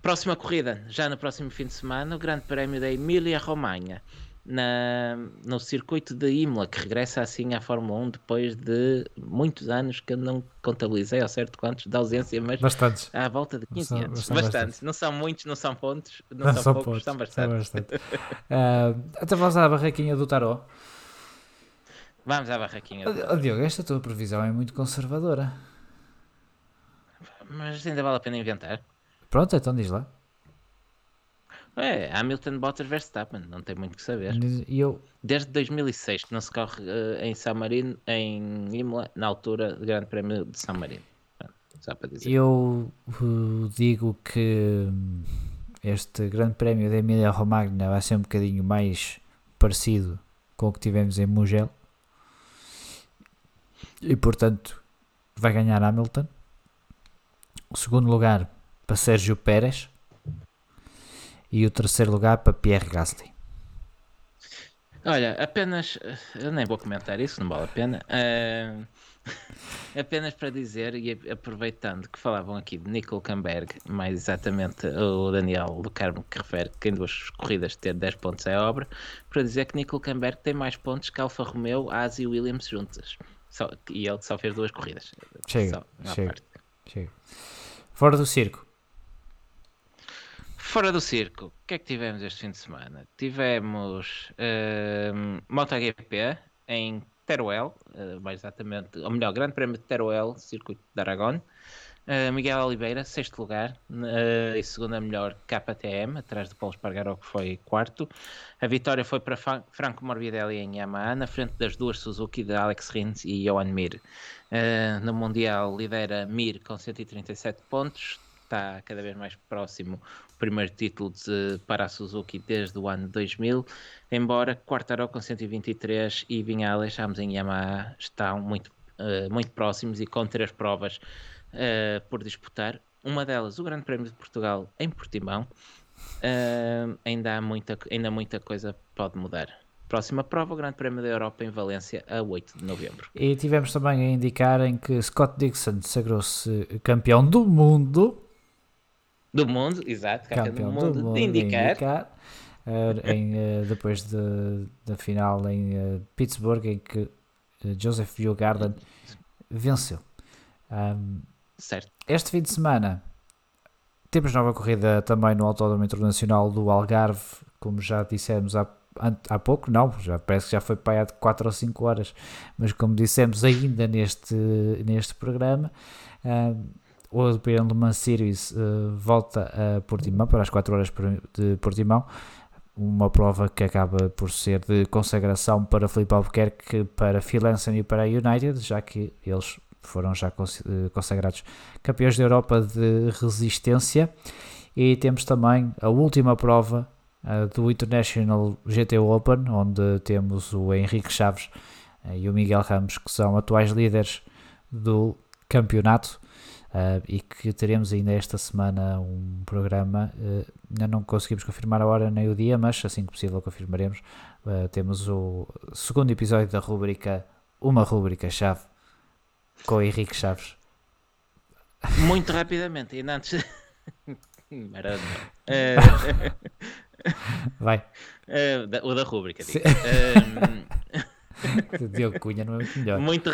Speaker 2: Próxima corrida, já no próximo fim de semana, o Grande Prémio da Emília-Romanha na, no circuito de Imola, que regressa assim à Fórmula 1 depois de muitos anos que eu não contabilizei ao certo quantos de ausência, mas
Speaker 1: bastantes.
Speaker 2: à volta de 15 são, anos. Bastantes. bastantes. Não são muitos, não são pontos, não, não são, são, poucos, pontos, são bastantes. São bastante.
Speaker 1: uh, até vamos à barraquinha do Tarot.
Speaker 2: Vamos à barraquinha. Do
Speaker 1: tarot. Diogo, esta tua previsão é muito conservadora.
Speaker 2: Mas ainda vale a pena inventar.
Speaker 1: Pronto, então diz lá.
Speaker 2: É, Hamilton, Bottas, Verstappen, não tem muito que saber.
Speaker 1: Eu...
Speaker 2: Desde 2006 que não se corre uh, em San Marino, em Imola, na altura do Grande Prémio de San Marino. Só para dizer.
Speaker 1: Eu uh, digo que este Grande Prémio da Emília Romagna vai ser um bocadinho mais parecido com o que tivemos em Mugello. E portanto vai ganhar Hamilton. O segundo lugar para Sérgio Pérez e o terceiro lugar para Pierre Gasly.
Speaker 2: Olha, apenas. Eu nem vou comentar isso, não vale a pena. Uh, apenas para dizer, e aproveitando que falavam aqui de Nico Camberg, mais exatamente o Daniel do Carmo que refere que em duas corridas ter 10 pontos é obra, para dizer que Nico Camberg tem mais pontos que Alfa Romeo, Asi e Williams juntas. Só, e ele só fez duas corridas.
Speaker 1: Chega, chega, chega. Fora do circo.
Speaker 2: Fora do circo, o que é que tivemos este fim de semana? Tivemos uh, MotoGP em Teruel, uh, mais exatamente, ou melhor, Grande Prémio de Teruel, Circuito de Aragón. Uh, Miguel Oliveira, sexto lugar, uh, e segunda melhor KTM, atrás de Paulo Espargaró, que foi quarto. A vitória foi para Franco Morbidelli em Yamaha, na frente das duas Suzuki de Alex Rins e Johan Mir. Uh, no Mundial lidera Mir com 137 pontos, está cada vez mais próximo o primeiro título de, para a Suzuki desde o ano 2000, embora Quartararo com 123 e Vinhales, ambos em Yamaha, estão muito, uh, muito próximos e com três provas uh, por disputar. Uma delas, o Grande Prémio de Portugal em Portimão. Uh, ainda há muita, ainda muita coisa pode mudar. Próxima prova, o Grande Prémio da Europa em Valência, a 8 de novembro.
Speaker 1: E tivemos também a indicar em que Scott Dixon sagrou-se campeão do mundo
Speaker 2: do mundo, exato, campeão, do mundo, do mundo de indicar. indicar
Speaker 1: uh, em, uh, depois de, da final em uh, Pittsburgh, em que Joseph Biogarden venceu. Um,
Speaker 2: certo.
Speaker 1: Este fim de semana temos nova corrida também no Autódromo Internacional do Algarve, como já dissemos há, há pouco, não, já parece que já foi para há 4 ou 5 horas, mas como dissemos ainda neste, neste programa, um, o European Le Mans Series uh, volta a Portimão para as 4 horas de Portimão uma prova que acaba por ser de consagração para Felipe Albuquerque, para Phil Hansen e para a United, já que eles foram já eh, consagrados campeões da Europa de resistência. E temos também a última prova uh, do International GT Open, onde temos o Henrique Chaves uh, e o Miguel Ramos, que são atuais líderes do campeonato. Uh, e que teremos ainda esta semana um programa. Uh, ainda não conseguimos confirmar a hora nem o dia, mas assim que possível confirmaremos. Uh, temos o segundo episódio da rubrica Uma Rubrica Chave com o Henrique Chaves.
Speaker 2: Muito rapidamente, ainda antes.
Speaker 1: Vai.
Speaker 2: o da rubrica, digo.
Speaker 1: Diogo Cunha não é muito melhor.
Speaker 2: Muito,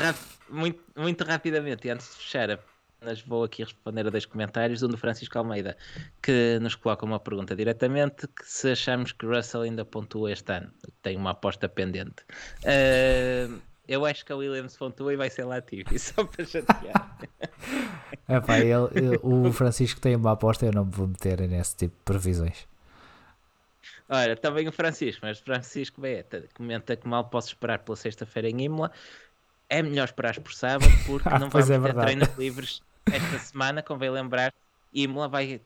Speaker 2: muito, muito rapidamente, e antes de fechar a mas vou aqui responder a dois comentários. Um do Francisco Almeida, que nos coloca uma pergunta diretamente: que se achamos que Russell ainda pontua este ano. Tem uma aposta pendente. Uh, Eu acho que a Williams pontua e vai ser Latifi, só para chatear.
Speaker 1: Epá, ele, o Francisco tem uma aposta, eu não me vou meter nesse tipo de previsões.
Speaker 2: Ora, também o Francisco, mas Francisco Beta comenta que mal posso esperar pela sexta-feira em Imola. É melhor esperar por sábado porque
Speaker 1: Ah,
Speaker 2: não vamos
Speaker 1: é
Speaker 2: ter treinos livres esta semana, convém lembrar. Imola vai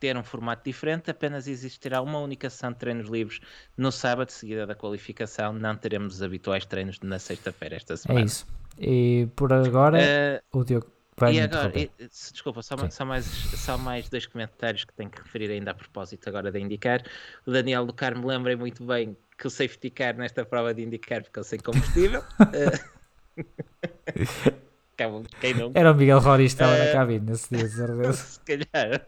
Speaker 2: ter um formato diferente, apenas existirá uma única sessão de treinos livres no sábado, seguida da qualificação. Não teremos os habituais treinos na sexta-feira esta
Speaker 1: É
Speaker 2: semana.
Speaker 1: isso. E por agora,
Speaker 2: Eh,
Speaker 1: o Diogo vai
Speaker 2: e agora, e- desculpa, só, só mais, só mais dois comentários que tenho que referir ainda a propósito agora de indicar. O Daniel do Carmo lembrei muito bem que o safety car nesta prova de indicar ficou sem combustível. Acabam- Quem não
Speaker 1: Era o Miguel Rory que estava na
Speaker 2: Eh,
Speaker 1: cabine nesse dia,
Speaker 2: se calhar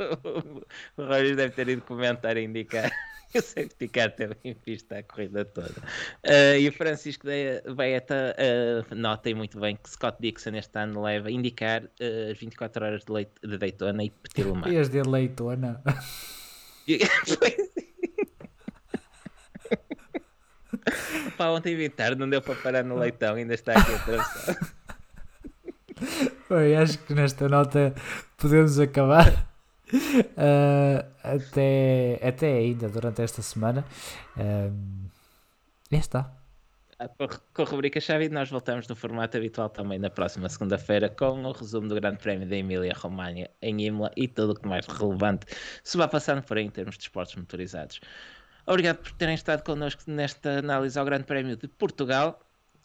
Speaker 2: o Rogers deve ter ido comentar a indicar. Eu sei que Car teve em pista a corrida toda. Eh, e o Francisco Baeta uh, notem muito bem que Scott Dixon este ano leva a indicar eh, as 24 horas de, leite, de Daytona e Petit Le Mans.
Speaker 1: E as de leitona.
Speaker 2: E- Pá, ontem vi tarde, não deu para parar no leitão, ainda está aqui atravessado.
Speaker 1: Bem, acho que nesta nota podemos acabar. Ah, até, até ainda durante esta semana. Um, e está.
Speaker 2: Ah, Com com a rubrica chave nós voltamos no formato habitual também na próxima segunda-feira com o resumo do Grande Prémio da Emília-Romanha em Imola e tudo o que mais relevante se vai passando por aí em termos de esportes motorizados. Obrigado por terem estado connosco nesta análise ao Grande Prémio de Portugal,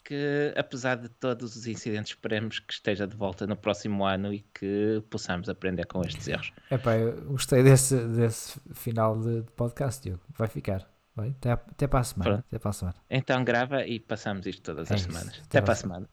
Speaker 2: que apesar de todos os incidentes esperemos que esteja de volta no próximo ano e que possamos aprender com estes erros.
Speaker 1: Epá, eu gostei desse, desse final de, de podcast, Diogo. Vai ficar. Vai? Até, até para a semana.
Speaker 2: Pronto.
Speaker 1: Até para a semana.
Speaker 2: Então grava e passamos isto todas
Speaker 1: É
Speaker 2: as
Speaker 1: isso.
Speaker 2: semanas.
Speaker 1: Até
Speaker 2: Até para a
Speaker 1: lá.
Speaker 2: semana.